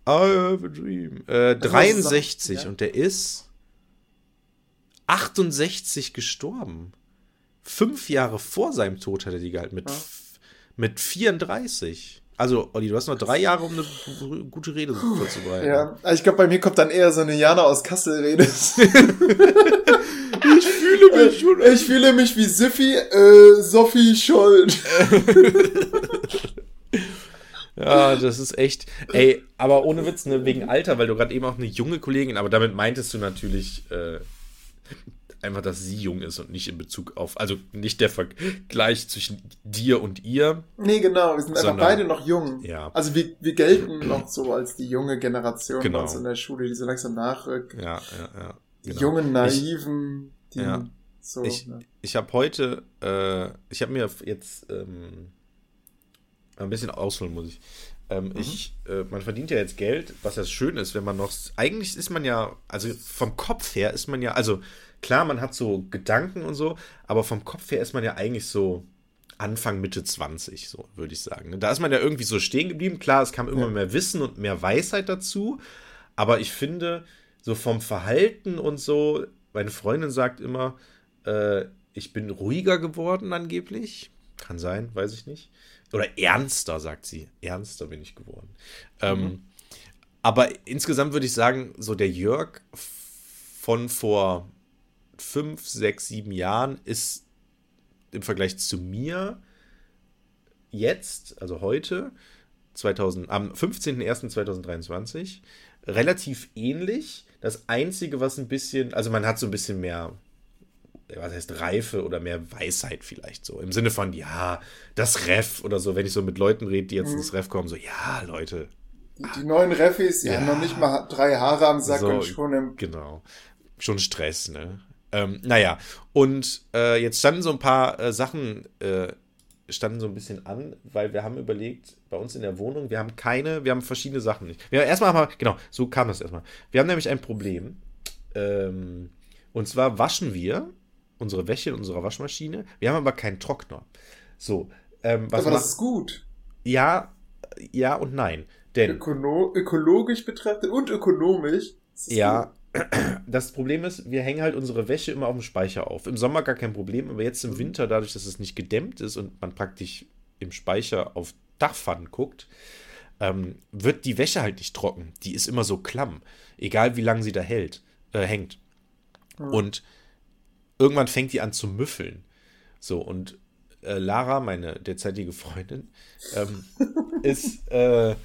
[SPEAKER 3] I have a dream. Äh, 63 ja. und der ist 68 gestorben. Fünf Jahre vor seinem Tod hat er die gehalten, mit, ja. mit 34. Also, Olli, du hast noch drei Jahre, um eine gute Rede vorzubereiten.
[SPEAKER 2] Ja, ich glaube, bei mir kommt dann eher so eine Jana aus Kassel-Rede. [laughs] ich fühle mich schon. Ich fühle mich wie Siffi, äh, Sophie Scholl. [laughs]
[SPEAKER 3] ja, das ist echt. Ey, aber ohne Witz, ne, wegen Alter, weil du gerade eben auch eine junge Kollegin, aber damit meintest du natürlich. Äh, einfach, dass sie jung ist und nicht in Bezug auf, also nicht der Vergleich zwischen dir und ihr.
[SPEAKER 2] Nee, genau, wir sind sondern, einfach beide noch jung.
[SPEAKER 3] Ja.
[SPEAKER 2] Also wir, wir gelten noch so als die junge Generation genau. bei uns in der Schule, die so langsam nachrückt.
[SPEAKER 3] Ja, ja, ja.
[SPEAKER 2] Die genau. jungen, naiven,
[SPEAKER 3] ich, die ja. so. Ich, ne? ich habe heute, äh, ich habe mir jetzt ähm, ein bisschen ausholen muss ich. Ähm, mhm. Ich, äh, man verdient ja jetzt Geld, was ja schön ist, wenn man noch. Eigentlich ist man ja, also vom Kopf her ist man ja, also klar, man hat so Gedanken und so, aber vom Kopf her ist man ja eigentlich so Anfang, Mitte 20, so würde ich sagen. Ne? Da ist man ja irgendwie so stehen geblieben. Klar, es kam immer ja. mehr Wissen und mehr Weisheit dazu, aber ich finde, so vom Verhalten und so, meine Freundin sagt immer, äh, ich bin ruhiger geworden angeblich. Kann sein, weiß ich nicht. Oder ernster, sagt sie. Ernster bin ich geworden. Ähm, mhm. Ähm, aber insgesamt würde ich sagen, so der Jörg von vor fünf, sechs, sieben Jahren ist im Vergleich zu mir jetzt, also heute, 2000, am 15.01.2023, relativ ähnlich. Das Einzige, was ein bisschen, also man hat so ein bisschen mehr, was heißt Reife oder mehr Weisheit vielleicht so. Im Sinne von, ja, das Ref oder so, wenn ich so mit Leuten rede, die jetzt mhm. ins Ref kommen, so, ja, Leute.
[SPEAKER 2] Die, die neuen Refis, die ja. haben noch nicht mal drei Haare am Sack so, und schon im.
[SPEAKER 3] Genau. Schon Stress, ne? Ähm, naja, und äh, jetzt standen so ein paar äh, Sachen, äh, standen so ein bisschen an, weil wir haben überlegt, bei uns in der Wohnung, wir haben keine, wir haben verschiedene Sachen nicht. Wir erstmal haben wir, genau, so kam das erstmal. Wir haben nämlich ein Problem. Ähm, und zwar waschen wir unsere Wäsche in unserer Waschmaschine. Wir haben aber keinen Trockner. So, ähm,
[SPEAKER 2] was aber das ist gut.
[SPEAKER 3] Ja, ja und nein. Denn
[SPEAKER 2] Ökono ökologisch betrachtet und ökonomisch.
[SPEAKER 3] Ja, gut [clears throat] das Problem ist, wir hängen halt unsere Wäsche immer auf dem Speicher auf. Im Sommer gar kein Problem, aber jetzt im mhm. Winter, dadurch, dass es nicht gedämmt ist und man praktisch im Speicher auf Dachpfannen guckt, ähm, wird die Wäsche halt nicht trocken. Die ist immer so klamm, egal wie lange sie da hält, äh, hängt. Mhm. Und irgendwann fängt die an zu müffeln. So, und äh, Lara, meine derzeitige Freundin, ähm, [laughs] ist, äh,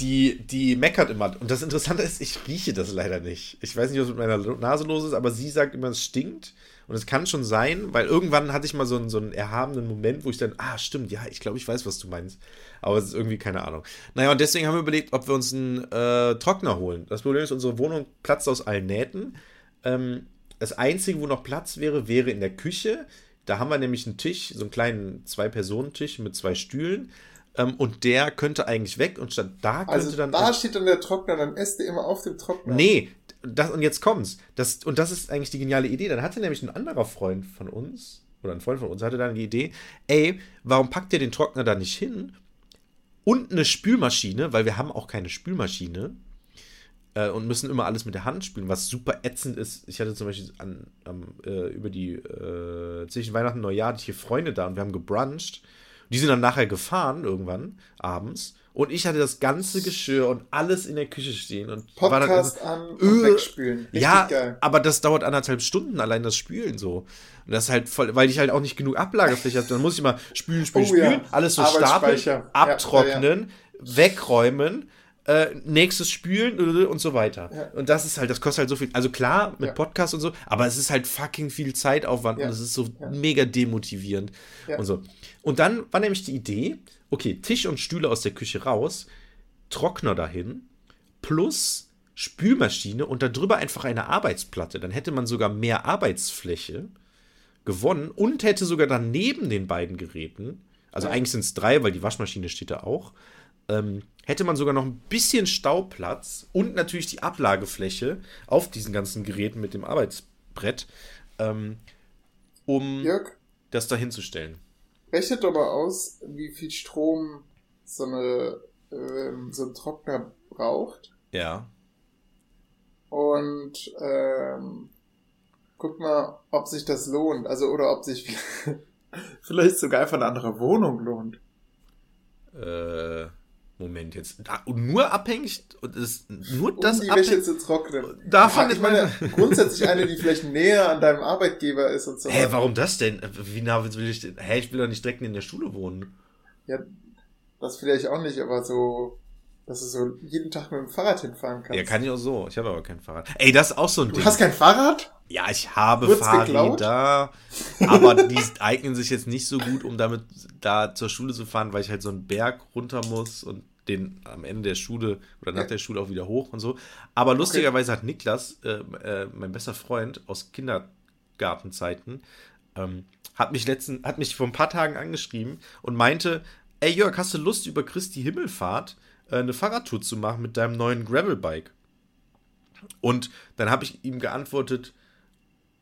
[SPEAKER 3] die, die meckert immer. Und das Interessante ist, ich rieche das leider nicht. Ich weiß nicht, was mit meiner Nase los ist, aber sie sagt immer, es stinkt. Und es kann schon sein, weil irgendwann hatte ich mal so einen, so einen erhabenen Moment, wo ich dann, ah, stimmt, ja, ich glaube, ich weiß, was du meinst. Aber es ist irgendwie keine Ahnung. Naja, und deswegen haben wir überlegt, ob wir uns einen äh, Trockner holen. Das Problem ist, unsere Wohnung platzt aus allen Nähten. Ähm, das Einzige, wo noch Platz wäre, wäre in der Küche. Da haben wir nämlich einen Tisch, so einen kleinen Zwei-Personen-Tisch mit zwei Stühlen. Ähm, und der könnte eigentlich weg und statt da könnte
[SPEAKER 2] also
[SPEAKER 3] dann.
[SPEAKER 2] Da steht dann der Trockner, dann esst ihr immer auf dem Trockner.
[SPEAKER 3] Nee, das, und jetzt kommt's. Das, und das ist eigentlich die geniale Idee. Dann hatte nämlich ein anderer Freund von uns, oder ein Freund von uns, hatte dann die Idee, ey, warum packt ihr den Trockner da nicht hin? Und eine Spülmaschine, weil wir haben auch keine Spülmaschine äh, und müssen immer alles mit der Hand spülen, was super ätzend ist. Ich hatte zum Beispiel an, an, äh, über die äh, zwischen Weihnachten und Neujahr hatte ich hier Freunde da und wir haben gebruncht die sind dann nachher gefahren, irgendwann, abends. Und ich hatte das ganze Geschirr und alles in der Küche stehen. Und
[SPEAKER 2] Podcast war dann, an und wegspülen.
[SPEAKER 3] Richtig ja, geil. aber das dauert anderthalb Stunden, allein das Spülen so. Und das ist halt voll, weil ich halt auch nicht genug Ablagefläche habe. Dann muss ich mal spülen, spülen, oh, spülen, ja. alles so stapeln, abtrocknen, ja, ja, wegräumen äh, nächstes Spülen und so weiter. Ja. Und das ist halt, das kostet halt so viel. Also klar, mit ja. Podcast und so, aber es ist halt fucking viel Zeitaufwand ja. und es ist so mega demotivierend und so. Und dann war nämlich die Idee, okay, Tisch und Stühle aus der Küche raus, Trockner dahin, plus Spülmaschine und darüber einfach eine Arbeitsplatte. Dann hätte man sogar mehr Arbeitsfläche gewonnen und hätte sogar dann neben den beiden Geräten, also ja. eigentlich sind es drei, weil die Waschmaschine steht da auch, ähm, hätte man sogar noch ein bisschen Stauplatz und natürlich die Ablagefläche auf diesen ganzen Geräten mit dem Arbeitsbrett, ähm, um Jörg, das da hinzustellen.
[SPEAKER 2] Rechnet doch mal aus, wie viel Strom so, eine, ähm, so ein Trockner braucht.
[SPEAKER 3] Ja.
[SPEAKER 2] Und ähm, guck mal, ob sich das lohnt. Also, oder ob sich [laughs] vielleicht sogar einfach eine andere Wohnung lohnt.
[SPEAKER 3] Äh, Moment, jetzt. nur abhängig. Ist nur das
[SPEAKER 2] um die Wäsche zu trocknen. Davon ja, ich meine, [laughs] grundsätzlich eine, die vielleicht näher an deinem Arbeitgeber ist und so.
[SPEAKER 3] Hä, warum das denn? Wie nah will ich denn? Hä, ich will doch nicht direkt in der Schule wohnen.
[SPEAKER 2] Ja, das vielleicht auch nicht, aber so dass du so jeden Tag mit dem Fahrrad hinfahren kannst.
[SPEAKER 3] Ja, kann ich auch so. Ich habe aber kein Fahrrad. Ey, das ist auch so ein
[SPEAKER 2] du Ding. Du hast kein Fahrrad?
[SPEAKER 3] Ja, ich habe Wurd's Fahrräder, aber die [laughs] eignen sich jetzt nicht so gut, um damit da zur Schule zu fahren, weil ich halt so einen Berg runter muss und den am Ende der Schule oder nach der Schule auch wieder hoch und so. Aber lustigerweise okay. hat Niklas, äh, äh, mein bester Freund aus Kindergartenzeiten, ähm, hat mich letzten, hat mich vor ein paar Tagen angeschrieben und meinte, ey Jörg, hast du Lust über Christi Himmelfahrt äh, eine Fahrradtour zu machen mit deinem neuen Gravelbike. Und dann habe ich ihm geantwortet,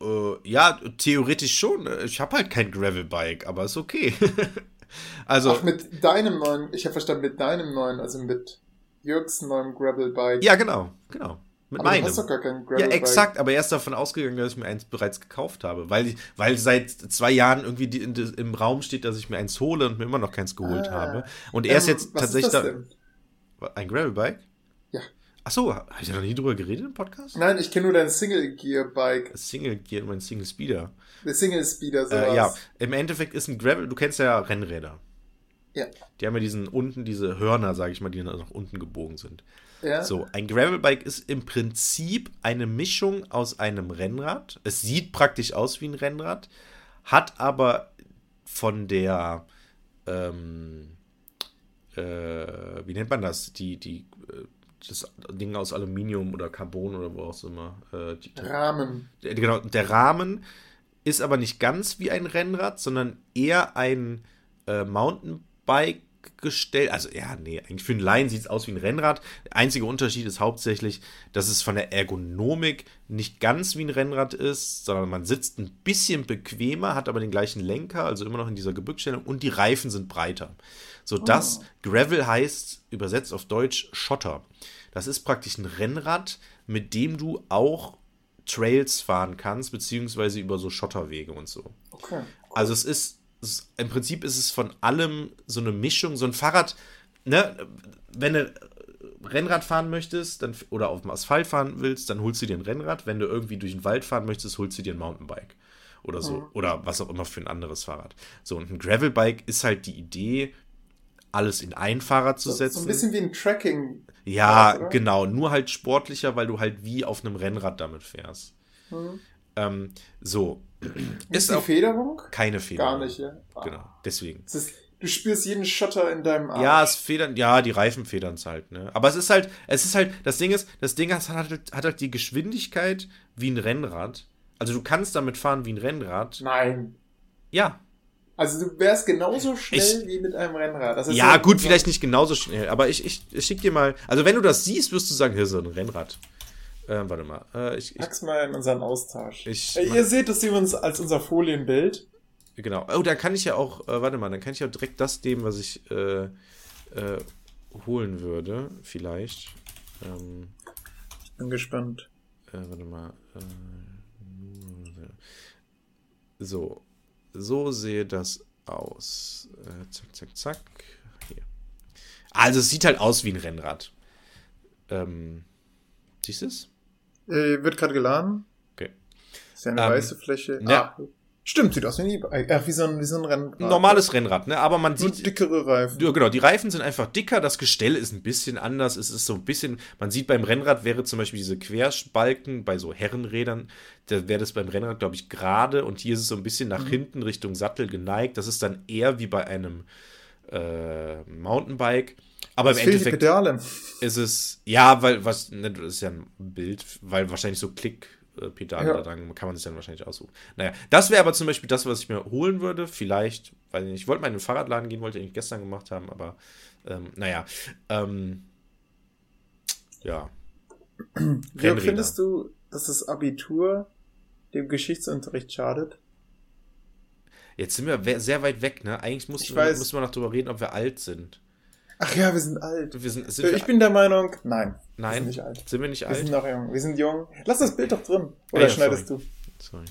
[SPEAKER 3] äh, ja, theoretisch schon. Ich habe halt kein Gravelbike, aber ist okay. [laughs]
[SPEAKER 2] also. Ach, mit deinem neuen, ich habe verstanden, mit deinem neuen, also mit Jürgs neuem Gravelbike.
[SPEAKER 3] Ja, genau, genau.
[SPEAKER 2] Mit aber meinem. Du hast doch gar kein Gravelbike.
[SPEAKER 3] Ja, exakt, aber er ist davon ausgegangen, dass ich mir eins bereits gekauft habe, weil, weil seit zwei Jahren irgendwie die, die, im Raum steht, dass ich mir eins hole und mir immer noch keins geholt ah. habe. Und er ähm, ist jetzt tatsächlich ist da. Ein Gravelbike?
[SPEAKER 2] Ja.
[SPEAKER 3] Achso, habe ich da noch nie drüber geredet im Podcast?
[SPEAKER 2] Nein, ich kenne nur dein Single Gear Bike.
[SPEAKER 3] Single Gear, mein Single Speeder.
[SPEAKER 2] Single Speeder,
[SPEAKER 3] sowas. Äh, ja, im Endeffekt ist ein Gravel, du kennst ja Rennräder.
[SPEAKER 2] Ja.
[SPEAKER 3] Die haben ja diesen unten, diese Hörner, sage ich mal, die nach unten gebogen sind.
[SPEAKER 2] Ja.
[SPEAKER 3] So, ein Gravelbike ist im Prinzip eine Mischung aus einem Rennrad. Es sieht praktisch aus wie ein Rennrad, hat aber von der ähm, äh, wie nennt man das? Die, die, äh, das Ding aus Aluminium oder Carbon oder wo auch immer. Äh, die,
[SPEAKER 2] Rahmen.
[SPEAKER 3] Der, genau, der Rahmen ist aber nicht ganz wie ein Rennrad, sondern eher ein äh, Mountainbike gestellt. Also, ja, nee, eigentlich für einen Laien sieht es aus wie ein Rennrad. Der einzige Unterschied ist hauptsächlich, dass es von der Ergonomik nicht ganz wie ein Rennrad ist, sondern man sitzt ein bisschen bequemer, hat aber den gleichen Lenker, also immer noch in dieser Gebückstellung und die Reifen sind breiter. Sodass oh. Gravel heißt, übersetzt auf Deutsch, Schotter. Das ist praktisch ein Rennrad, mit dem du auch Trails fahren kannst, beziehungsweise über so Schotterwege und so.
[SPEAKER 2] Okay. Cool.
[SPEAKER 3] Also es ist ist, im Prinzip ist es von allem so eine Mischung, so ein Fahrrad, ne, wenn du Rennrad fahren möchtest dann, oder auf dem Asphalt fahren willst, dann holst du dir ein Rennrad. Wenn du irgendwie durch den Wald fahren möchtest, holst du dir ein Mountainbike. Oder so. Mhm. Oder was auch immer für ein anderes Fahrrad. So, und ein Gravelbike ist halt die Idee, alles in ein Fahrrad zu setzen. So
[SPEAKER 2] ein bisschen wie ein Tracking.
[SPEAKER 3] Ja, oder? genau. Nur halt sportlicher, weil du halt wie auf einem Rennrad damit fährst. Mhm. Ähm, so.
[SPEAKER 2] Ist, ist die Federung?
[SPEAKER 3] Keine Federung.
[SPEAKER 2] Gar nicht, ja.
[SPEAKER 3] Ah. Genau, deswegen.
[SPEAKER 2] Ist, du spürst jeden Schotter in deinem
[SPEAKER 3] Arm. Ja, es federn, ja, die Reifen federn es halt, ne? Aber es ist halt, es ist halt, das Ding ist, das Ding hat halt, hat halt die Geschwindigkeit wie ein Rennrad. Also du kannst damit fahren wie ein Rennrad.
[SPEAKER 2] Nein.
[SPEAKER 3] Ja.
[SPEAKER 2] Also du wärst genauso schnell ich, wie mit einem Rennrad.
[SPEAKER 3] ja, ja, gut, vielleicht nicht genauso schnell, aber ich, ich, ich schick dir mal, also wenn du das siehst, wirst du sagen, hier ist so ein Rennrad. Äh, warte mal. Äh, ich,
[SPEAKER 2] Pack's mal in unseren Austausch.
[SPEAKER 3] Ich,
[SPEAKER 2] äh, ihr seht das übrigens als unser Folienbild.
[SPEAKER 3] Genau. Oh, da kann ich ja auch, äh, warte mal, dann kann ich ja direkt das nehmen, was ich äh, äh, holen würde. Vielleicht. Ähm,
[SPEAKER 2] ich bin gespannt.
[SPEAKER 3] Äh, warte mal. so. So sehe das aus. zack, zack, zack. Hier. Also es sieht halt aus wie ein Rennrad. Ähm, siehst du es?
[SPEAKER 2] Äh, wird gerade geladen.
[SPEAKER 3] Okay.
[SPEAKER 2] Ist ja eine ähm, weiße Fläche.
[SPEAKER 3] Ja. Ah,
[SPEAKER 2] stimmt, sieht aus wie ein E-Bike. Äh, wie, so ein, wie so ein Rennrad.
[SPEAKER 3] Normales Rennrad, ne? Aber man sieht.
[SPEAKER 2] dickere Reifen.
[SPEAKER 3] Ja, genau. Die Reifen sind einfach dicker. Das Gestell ist ein bisschen anders. Es ist so ein bisschen. Man sieht beim Rennrad wäre zum Beispiel diese Querspalken bei so Herrenrädern. Da wäre das beim Rennrad, glaube ich, gerade. Und hier ist es so ein bisschen nach mhm. hinten Richtung Sattel geneigt. Das ist dann eher wie bei einem äh, Mountainbike. Aber im Endeffekt ist es, ja, weil, was, ne, das ist ja ein Bild, weil wahrscheinlich so Klickpedale ja. da dran, kann man sich dann wahrscheinlich aussuchen. Naja, das wäre aber zum Beispiel das, was ich mir holen würde, vielleicht, weil ich, ich wollte mal in den Fahrradladen gehen, wollte ich eigentlich gestern gemacht haben, aber, ähm, naja, ähm, ja.
[SPEAKER 2] Wie findest du, dass das Abitur dem Geschichtsunterricht schadet?
[SPEAKER 3] Jetzt sind wir sehr weit weg, ne? Eigentlich müssen wir, müssen wir noch drüber reden, ob wir alt sind.
[SPEAKER 2] Ach ja, wir sind alt.
[SPEAKER 3] Wir sind, sind
[SPEAKER 2] ich
[SPEAKER 3] wir
[SPEAKER 2] bin der Meinung, nein.
[SPEAKER 3] Nein. Wir sind nicht alt. Sind wir nicht alt?
[SPEAKER 2] Wir sind noch jung. Wir sind jung. Lass das Bild doch drin. Oder ja, schneidest sorry. du? Sorry.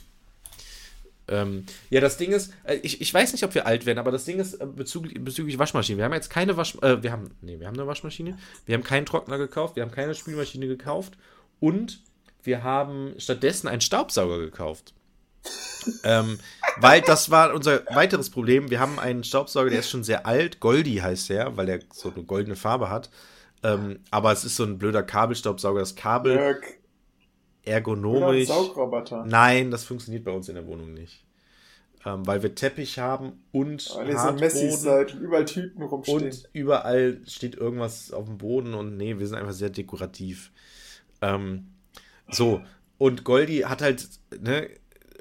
[SPEAKER 3] Ähm, ja, das Ding ist, äh, ich, ich weiß nicht, ob wir alt werden, aber das Ding ist äh, bezüglich, bezüglich Waschmaschine. Wir haben jetzt keine Waschmaschine, äh, wir haben, nee, wir haben eine Waschmaschine, wir haben keinen Trockner gekauft, wir haben keine Spülmaschine gekauft und wir haben stattdessen einen Staubsauger gekauft. [laughs] ähm, weil das war unser weiteres Problem. Wir haben einen Staubsauger, der ist schon sehr alt. Goldi heißt der, weil der so eine goldene Farbe hat. Ähm, aber es ist so ein blöder Kabelstaubsauger. Das Kabel Jörg. ergonomisch. Saugroboter. Nein, das funktioniert bei uns in der Wohnung nicht. Ähm, weil wir Teppich haben und
[SPEAKER 2] weil ihr so Messis seid und überall Tüten rumstehen.
[SPEAKER 3] Und überall steht irgendwas auf dem Boden und nee, wir sind einfach sehr dekorativ. Ähm, so, und Goldi hat halt, ne,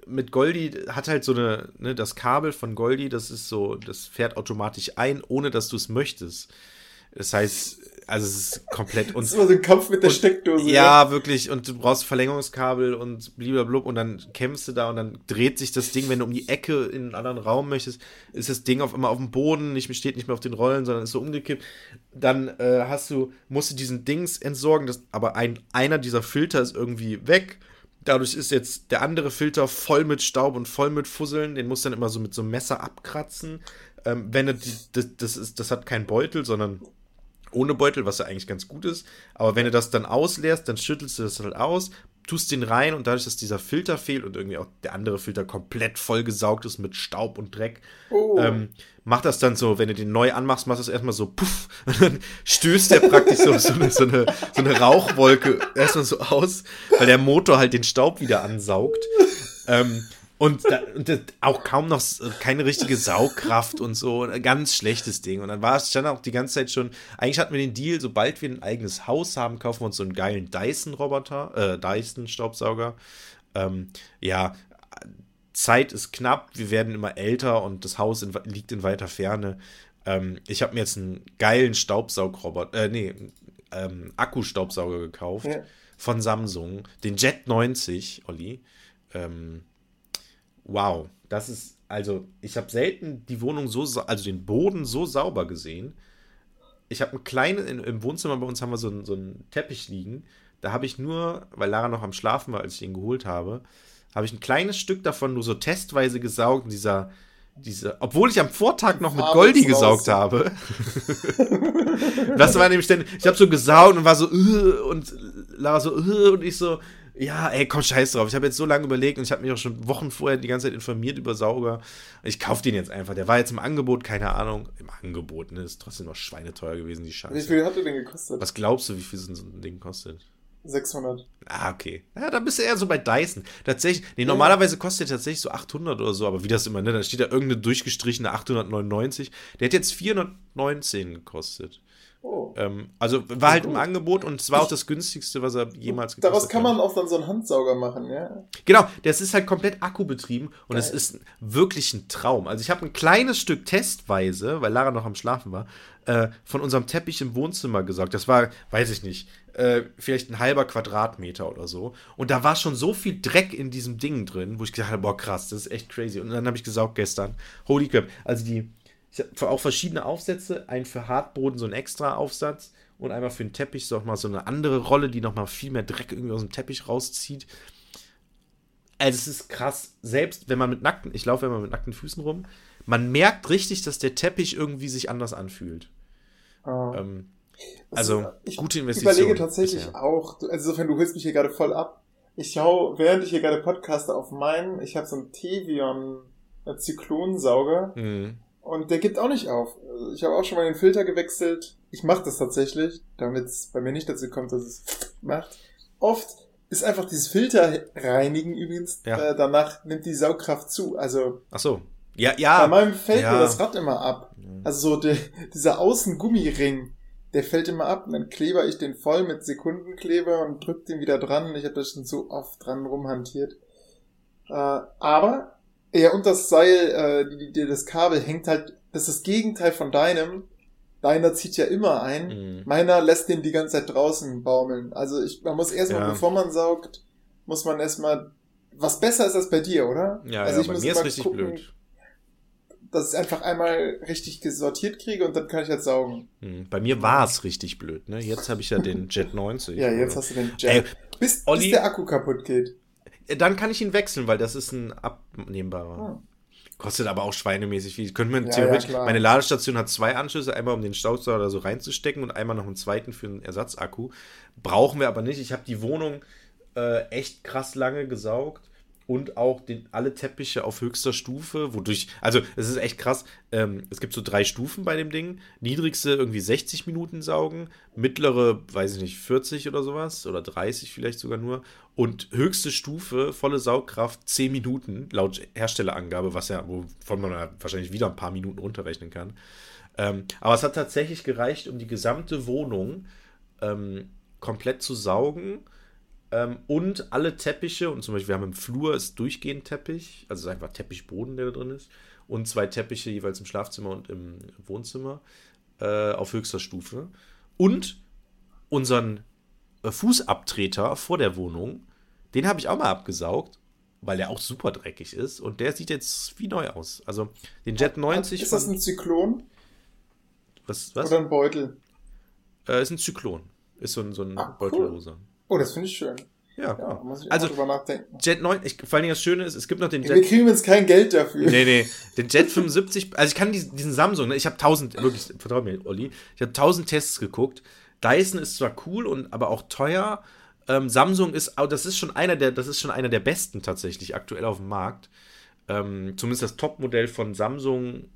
[SPEAKER 3] mit Goldi hat halt so eine, ne, das Kabel von Goldi, das ist so, das fährt automatisch ein, ohne dass du es möchtest. Das heißt, also es ist komplett
[SPEAKER 2] und. Das ist immer so ein Kampf mit der
[SPEAKER 3] und,
[SPEAKER 2] Steckdose.
[SPEAKER 3] Ja, ja, wirklich. Und du brauchst Verlängerungskabel und blub und dann kämpfst du da und dann dreht sich das Ding, wenn du um die Ecke in einen anderen Raum möchtest, ist das Ding auf immer auf dem Boden, nicht, steht nicht mehr auf den Rollen, sondern ist so umgekippt. Dann äh, hast du, musst du diesen Dings entsorgen, das, aber ein, einer dieser Filter ist irgendwie weg Dadurch ist jetzt der andere Filter voll mit Staub und voll mit Fusseln. Den muss dann immer so mit so einem Messer abkratzen. Ähm, wenn er das, das, ist, das hat keinen Beutel, sondern ohne Beutel, was ja eigentlich ganz gut ist. Aber wenn du das dann ausleerst, dann schüttelst du das halt aus, tust den rein und dadurch, dass dieser Filter fehlt und irgendwie auch der andere Filter komplett vollgesaugt ist mit Staub und Dreck, oh. ähm, macht das dann so, wenn du den neu anmachst, machst du es erstmal so puff [laughs] und dann stößt der praktisch so, so, eine, so, eine, so eine Rauchwolke erstmal so aus, weil der Motor halt den Staub wieder ansaugt. Ähm, und, da, und auch kaum noch keine richtige Saugkraft und so. Ein ganz schlechtes Ding. Und dann war es dann auch die ganze Zeit schon. Eigentlich hatten wir den Deal, sobald wir ein eigenes Haus haben, kaufen wir uns so einen geilen Dyson-Roboter, äh, Dyson-Staubsauger. Ähm, ja, Zeit ist knapp, wir werden immer älter und das Haus in, liegt in weiter Ferne. Ähm, ich habe mir jetzt einen geilen Staubsaugroboter, äh, nee, ähm, Akkustaubsauger gekauft ja. von Samsung, den Jet 90, Olli. Ähm, wow, das ist, also ich habe selten die Wohnung so, also den Boden so sauber gesehen. Ich habe ein kleines, im Wohnzimmer bei uns haben wir so, einen, so einen Teppich liegen. Da habe ich nur, weil Lara noch am Schlafen war, als ich ihn geholt habe, habe ich ein kleines Stück davon nur so testweise gesaugt. Und dieser, diese, obwohl ich am Vortag noch mit Goldi gesaugt habe. das war nämlich dann, ich habe so gesaugt und war so, uh, und Lara so, uh, und ich so, ja, ey, komm, scheiß drauf. Ich habe jetzt so lange überlegt und ich habe mich auch schon Wochen vorher die ganze Zeit informiert über Sauger. Ich kaufe den jetzt einfach. Der war jetzt im Angebot, keine Ahnung. Im Angebot, ne? Ist trotzdem noch schweineteuer gewesen, die Scheiße.
[SPEAKER 2] Wie viel hat der denn gekostet?
[SPEAKER 3] Was glaubst du, wie viel so ein Ding kostet?
[SPEAKER 2] 600.
[SPEAKER 3] Ah, okay. Ja, dann bist du eher so bei Dyson. Tatsächlich, nee, ja. normalerweise kostet der tatsächlich so 800 oder so, aber wie das immer, ne, da steht da irgendeine durchgestrichene 899. Der hat jetzt 419 gekostet. Oh. Ähm, also war halt im Angebot und es war auch das günstigste, was er jemals
[SPEAKER 2] gekostet hat. Daraus kann man auch dann so einen Handsauger machen, ja?
[SPEAKER 3] Genau, das ist halt komplett akkubetrieben und es ist wirklich ein Traum. Also ich habe ein kleines Stück testweise, weil Lara noch am Schlafen war, äh, von unserem Teppich im Wohnzimmer gesagt. Das war, weiß ich nicht, äh, vielleicht ein halber Quadratmeter oder so. Und da war schon so viel Dreck in diesem Ding drin, wo ich gesagt habe, boah krass, das ist echt crazy. Und dann habe ich gesaugt gestern, holy crap, also die ich habe auch verschiedene Aufsätze, einen für Hartboden, so ein extra Aufsatz und einmal für den Teppich so mal so eine andere Rolle, die nochmal viel mehr Dreck irgendwie aus dem Teppich rauszieht. Also es ist krass, selbst wenn man mit nackten, ich laufe immer mit nackten Füßen rum, man merkt richtig, dass der Teppich irgendwie sich anders anfühlt. Oh. Ähm, also,
[SPEAKER 2] ich gute Investition. Ich überlege tatsächlich bisher. auch, also insofern, du holst mich hier gerade voll ab. Ich schaue, während ich hier gerade podcaste, auf meinen, ich habe so einen Tevion Zyklonsauger. Mhm. Und der gibt auch nicht auf. Ich habe auch schon mal den Filter gewechselt. Ich mache das tatsächlich, damit es bei mir nicht dazu kommt, dass es macht. Oft ist einfach dieses Filter reinigen übrigens, ja. äh, danach nimmt die Saugkraft zu. Also.
[SPEAKER 3] Ach so. Ja, ja.
[SPEAKER 2] Bei meinem fällt ja. mir das Rad immer ab. Also so der, dieser Außengummiring, der fällt immer ab und dann kleber ich den voll mit Sekundenkleber und drück den wieder dran. Ich habe da schon so oft dran rumhantiert. Äh, aber, ja, und das Seil, äh, die, die, das Kabel hängt halt, das ist das Gegenteil von deinem. Deiner zieht ja immer ein. Mhm. Meiner lässt den die ganze Zeit draußen baumeln. Also ich, man muss erstmal, ja. bevor man saugt, muss man erstmal, was besser ist als bei dir, oder?
[SPEAKER 3] Ja,
[SPEAKER 2] also
[SPEAKER 3] ja,
[SPEAKER 2] ich
[SPEAKER 3] bei
[SPEAKER 2] muss
[SPEAKER 3] mir ist richtig gucken, blöd
[SPEAKER 2] dass ich einfach einmal richtig gesortiert kriege und dann kann ich jetzt saugen.
[SPEAKER 3] Hm, bei mir war es richtig blöd, ne? Jetzt habe ich ja den Jet 90.
[SPEAKER 2] ja, jetzt hast du den Jet. Ey, bis, Olli, bis der Akku kaputt geht.
[SPEAKER 3] Äh, dann kann ich ihn wechseln, weil das ist ein abnehmbarer. Ah. Kostet aber auch schweinemäßig viel. Könnte mir ja, theoretisch, ja, meine Ladestation hat zwei Anschlüsse, einmal um den Staubsauger so reinzustecken und einmal noch einen zweiten für einen Ersatzakku. Brauchen wir aber nicht. Ich habe die Wohnung äh, echt krass lange gesaugt und auch den, alle Teppiche auf höchster Stufe, wodurch, also es ist echt krass, ähm, es gibt so drei Stufen bei dem Ding. Niedrigste irgendwie 60 Minuten saugen, mittlere, weiß ich nicht, 40 oder sowas oder 30 vielleicht sogar nur und höchste Stufe, volle Saugkraft 10 Minuten, laut Herstellerangabe, was ja, wovon man ja wahrscheinlich wieder ein paar Minuten runterrechnen kann. Ähm, aber es hat tatsächlich gereicht, um die gesamte Wohnung ähm, komplett zu saugen ähm, und alle Teppiche, und zum Beispiel, wir haben im Flur ist durchgehend Teppich, also einfach Teppichboden, der da drin ist, und zwei Teppiche jeweils im Schlafzimmer und im Wohnzimmer äh, auf höchster Stufe. Und unseren Fußabtreter vor der Wohnung, den habe ich auch mal abgesaugt, weil der auch super dreckig ist und der sieht jetzt wie neu aus. Also den Jet 90.
[SPEAKER 2] Ist das ein Zyklon?
[SPEAKER 3] Was, was?
[SPEAKER 2] Oder ein Beutel?
[SPEAKER 3] Äh, ist ein Zyklon. Ist so ein, so ein ah, Beutelrosa. Cool.
[SPEAKER 2] Oh, das finde ich schön.
[SPEAKER 3] Ja, ja muss ich also, drüber nachdenken. Jet 9, ich, vor allem das Schöne ist, es gibt noch den
[SPEAKER 2] Jet. Wir kriegen jetzt kein Geld dafür.
[SPEAKER 3] Nee, nee. Den Jet 75, also ich kann diesen, diesen Samsung, ne, ich habe 1000, wirklich, vertrau mir, Olli, ich habe 1000 Tests geguckt. Dyson ist zwar cool und aber auch teuer. Ähm, Samsung ist, das ist schon einer der, das ist schon einer der besten tatsächlich aktuell auf dem Markt. Ähm, zumindest das Topmodell von Samsung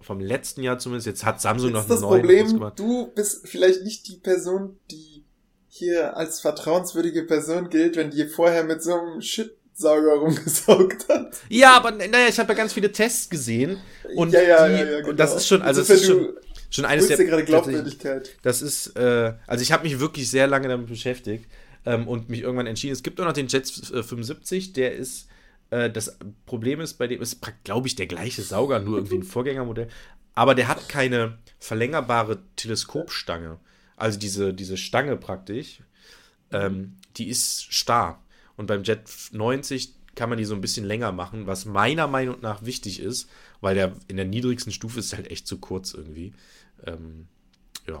[SPEAKER 3] vom letzten Jahr zumindest. Jetzt hat Samsung
[SPEAKER 2] Jetzt
[SPEAKER 3] noch
[SPEAKER 2] einen neuen Problem, gemacht. Du bist vielleicht nicht die Person, die hier als vertrauenswürdige Person gilt, wenn die vorher mit so einem Shitsauger rumgesaugt hat.
[SPEAKER 3] Ja, aber naja, ich habe ja ganz viele Tests gesehen und,
[SPEAKER 2] ja, ja,
[SPEAKER 3] die,
[SPEAKER 2] ja, ja, genau.
[SPEAKER 3] und das ist schon, also es ist schon, schon eines der
[SPEAKER 2] gerade Glaubwürdigkeit.
[SPEAKER 3] Das ist, äh, also ich habe mich wirklich sehr lange damit beschäftigt ähm, und mich irgendwann entschieden. Es gibt auch noch den Jet 75, der ist äh, das Problem ist bei dem ist, glaube ich, der gleiche Sauger, nur irgendwie ein [laughs] Vorgängermodell. Aber der hat keine verlängerbare Teleskopstange. Also diese, diese Stange praktisch, ähm, die ist starr. Und beim Jet 90 kann man die so ein bisschen länger machen, was meiner Meinung nach wichtig ist, weil der in der niedrigsten Stufe ist halt echt zu kurz irgendwie. Ähm, ja.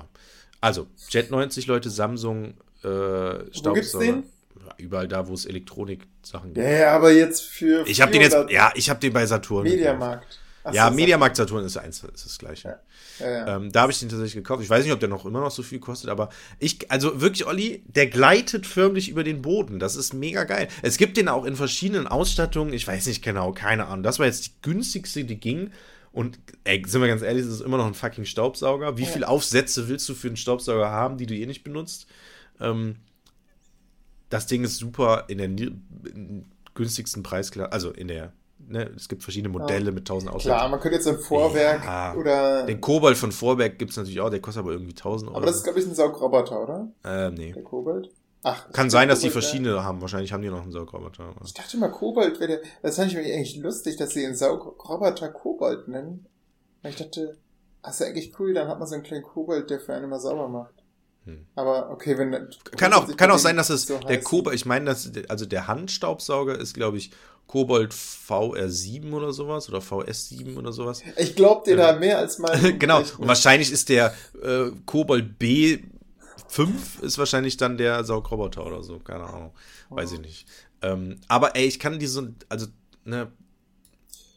[SPEAKER 3] Also, Jet 90, Leute, Samsung, äh,
[SPEAKER 2] Staubsauger.
[SPEAKER 3] Überall da, wo es Elektronik-Sachen
[SPEAKER 2] gibt. Ja, aber jetzt für.
[SPEAKER 3] Ich habe den jetzt, ja, ich habe den bei Saturn.
[SPEAKER 2] Mediamarkt.
[SPEAKER 3] Ach, ja, Mediamarkt Saturn ist eins, ist das gleiche. Ja. Ja, ja. Ähm, da habe ich den tatsächlich gekauft. Ich weiß nicht, ob der noch immer noch so viel kostet, aber ich, also wirklich, Olli, der gleitet förmlich über den Boden. Das ist mega geil. Es gibt den auch in verschiedenen Ausstattungen. Ich weiß nicht genau, keine Ahnung. Das war jetzt die günstigste, die ging. Und ey, sind wir ganz ehrlich, es ist immer noch ein fucking Staubsauger. Wie viele Aufsätze willst du für einen Staubsauger haben, die du eh nicht benutzt? Ähm, das Ding ist super in der günstigsten Preisklasse, also in der ne, es gibt verschiedene Modelle ja. mit tausend Aussätzen.
[SPEAKER 2] Klar, man könnte jetzt ein Vorwerk ja. oder.
[SPEAKER 3] Den Kobold von Vorwerk gibt es natürlich auch, der kostet aber irgendwie 1000 Euro.
[SPEAKER 2] Aber das ist, glaube ich, ein Saugroboter, oder?
[SPEAKER 3] Ähm, nee.
[SPEAKER 2] Der Kobold?
[SPEAKER 3] Ach, Kann sein, dass die verschiedene ja. haben. Wahrscheinlich haben die noch einen Saugroboter.
[SPEAKER 2] Ich dachte mal, Kobold wäre der. Das fand ich mir eigentlich lustig, dass sie den Saugroboter Kobold nennen. Ich dachte, das ist ja eigentlich cool, dann hat man so einen kleinen Kobold, der für einen mal sauber macht. Hm. Aber okay, wenn
[SPEAKER 3] kann auch kann auch sein, dass es so der Kobold, ich meine, dass also der Handstaubsauger ist, glaube ich, Kobold VR7 oder sowas oder VS7 oder sowas.
[SPEAKER 2] Ich glaube dir da mehr als [laughs] mal.
[SPEAKER 3] genau. Und wahrscheinlich ist der äh, Kobold B5 ist wahrscheinlich dann der Saugroboter oder so, keine Ahnung, weiß ich nicht. Ähm, aber ey, ich kann diese, also ne,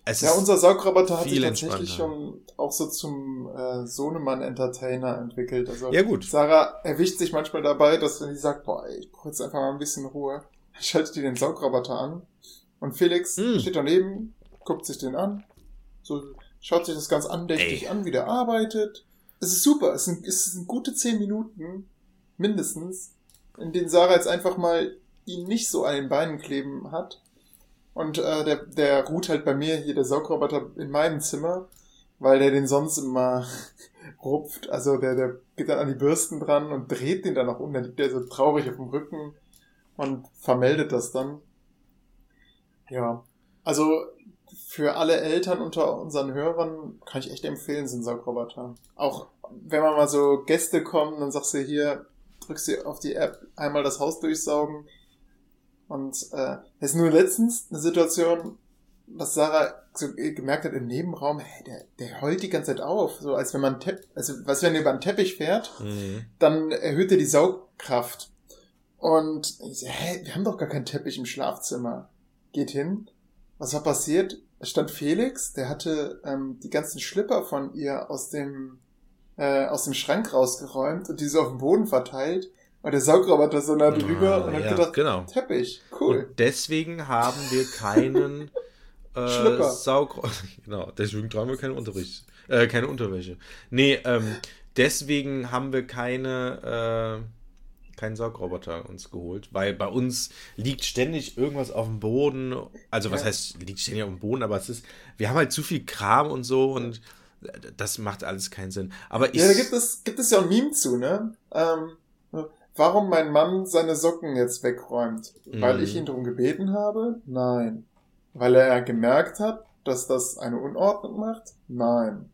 [SPEAKER 2] es ja, unser Saugroboter hat sich tatsächlich schon auch so zum äh, Sohnemann-Entertainer entwickelt. Also
[SPEAKER 3] ja, gut.
[SPEAKER 2] Sarah erwischt sich manchmal dabei, dass wenn die sagt, boah, ey, ich brauche jetzt einfach mal ein bisschen Ruhe, dann schaltet die den Saugroboter an und Felix mm. steht daneben, guckt sich den an, so schaut sich das ganz andächtig ey. an, wie der arbeitet. Es ist super, es sind, es sind gute zehn Minuten, mindestens, in denen Sarah jetzt einfach mal ihn nicht so an den Beinen kleben hat und äh, der, der ruht halt bei mir hier, der Saugroboter, in meinem Zimmer, weil der den sonst immer [laughs] rupft. Also der, der geht dann an die Bürsten dran und dreht den dann nach unten. Dann liegt der so traurig auf dem Rücken und vermeldet das dann. Ja. Also für alle Eltern unter unseren Hörern kann ich echt empfehlen, sind Saugroboter. Auch wenn man mal so Gäste kommen, dann sagst du hier, drückst du auf die App, einmal das Haus durchsaugen. Und äh, es ist nur letztens eine Situation, was Sarah so gemerkt hat im Nebenraum, hey, der, der heult die ganze Zeit auf, so als wenn man Tepp, also was wenn ihr über einen Teppich fährt, mhm. dann erhöht er die Saugkraft. Und ich so, hä, wir haben doch gar keinen Teppich im Schlafzimmer. Geht hin. Was war passiert? Es stand Felix, der hatte ähm, die ganzen Schlipper von ihr aus dem äh, aus dem Schrank rausgeräumt und die so auf dem Boden verteilt. Und der Saugroboter so nah drüber ah, und hat ja, gedacht,
[SPEAKER 3] genau.
[SPEAKER 2] Teppich, cool.
[SPEAKER 3] Und deswegen haben wir keinen [laughs] äh, Schlipper. Saug [laughs] genau, deswegen tragen wir keine Unterricht, äh, keine Unterwäsche. Nee, ähm, deswegen haben wir keine, äh, keinen Saugroboter uns geholt, weil bei uns liegt ständig irgendwas auf dem Boden. Also was ja. heißt, liegt ständig auf dem Boden, aber es ist, wir haben halt zu viel Kram und so und das macht alles keinen Sinn. Aber
[SPEAKER 2] ich. Ja, da gibt es, gibt es ja ein Meme zu, ne? Ähm, warum mein Mann seine Socken jetzt wegräumt? Weil mm. ich ihn darum gebeten habe? Nein. Weil er gemerkt hat, dass das eine Unordnung macht? Nein.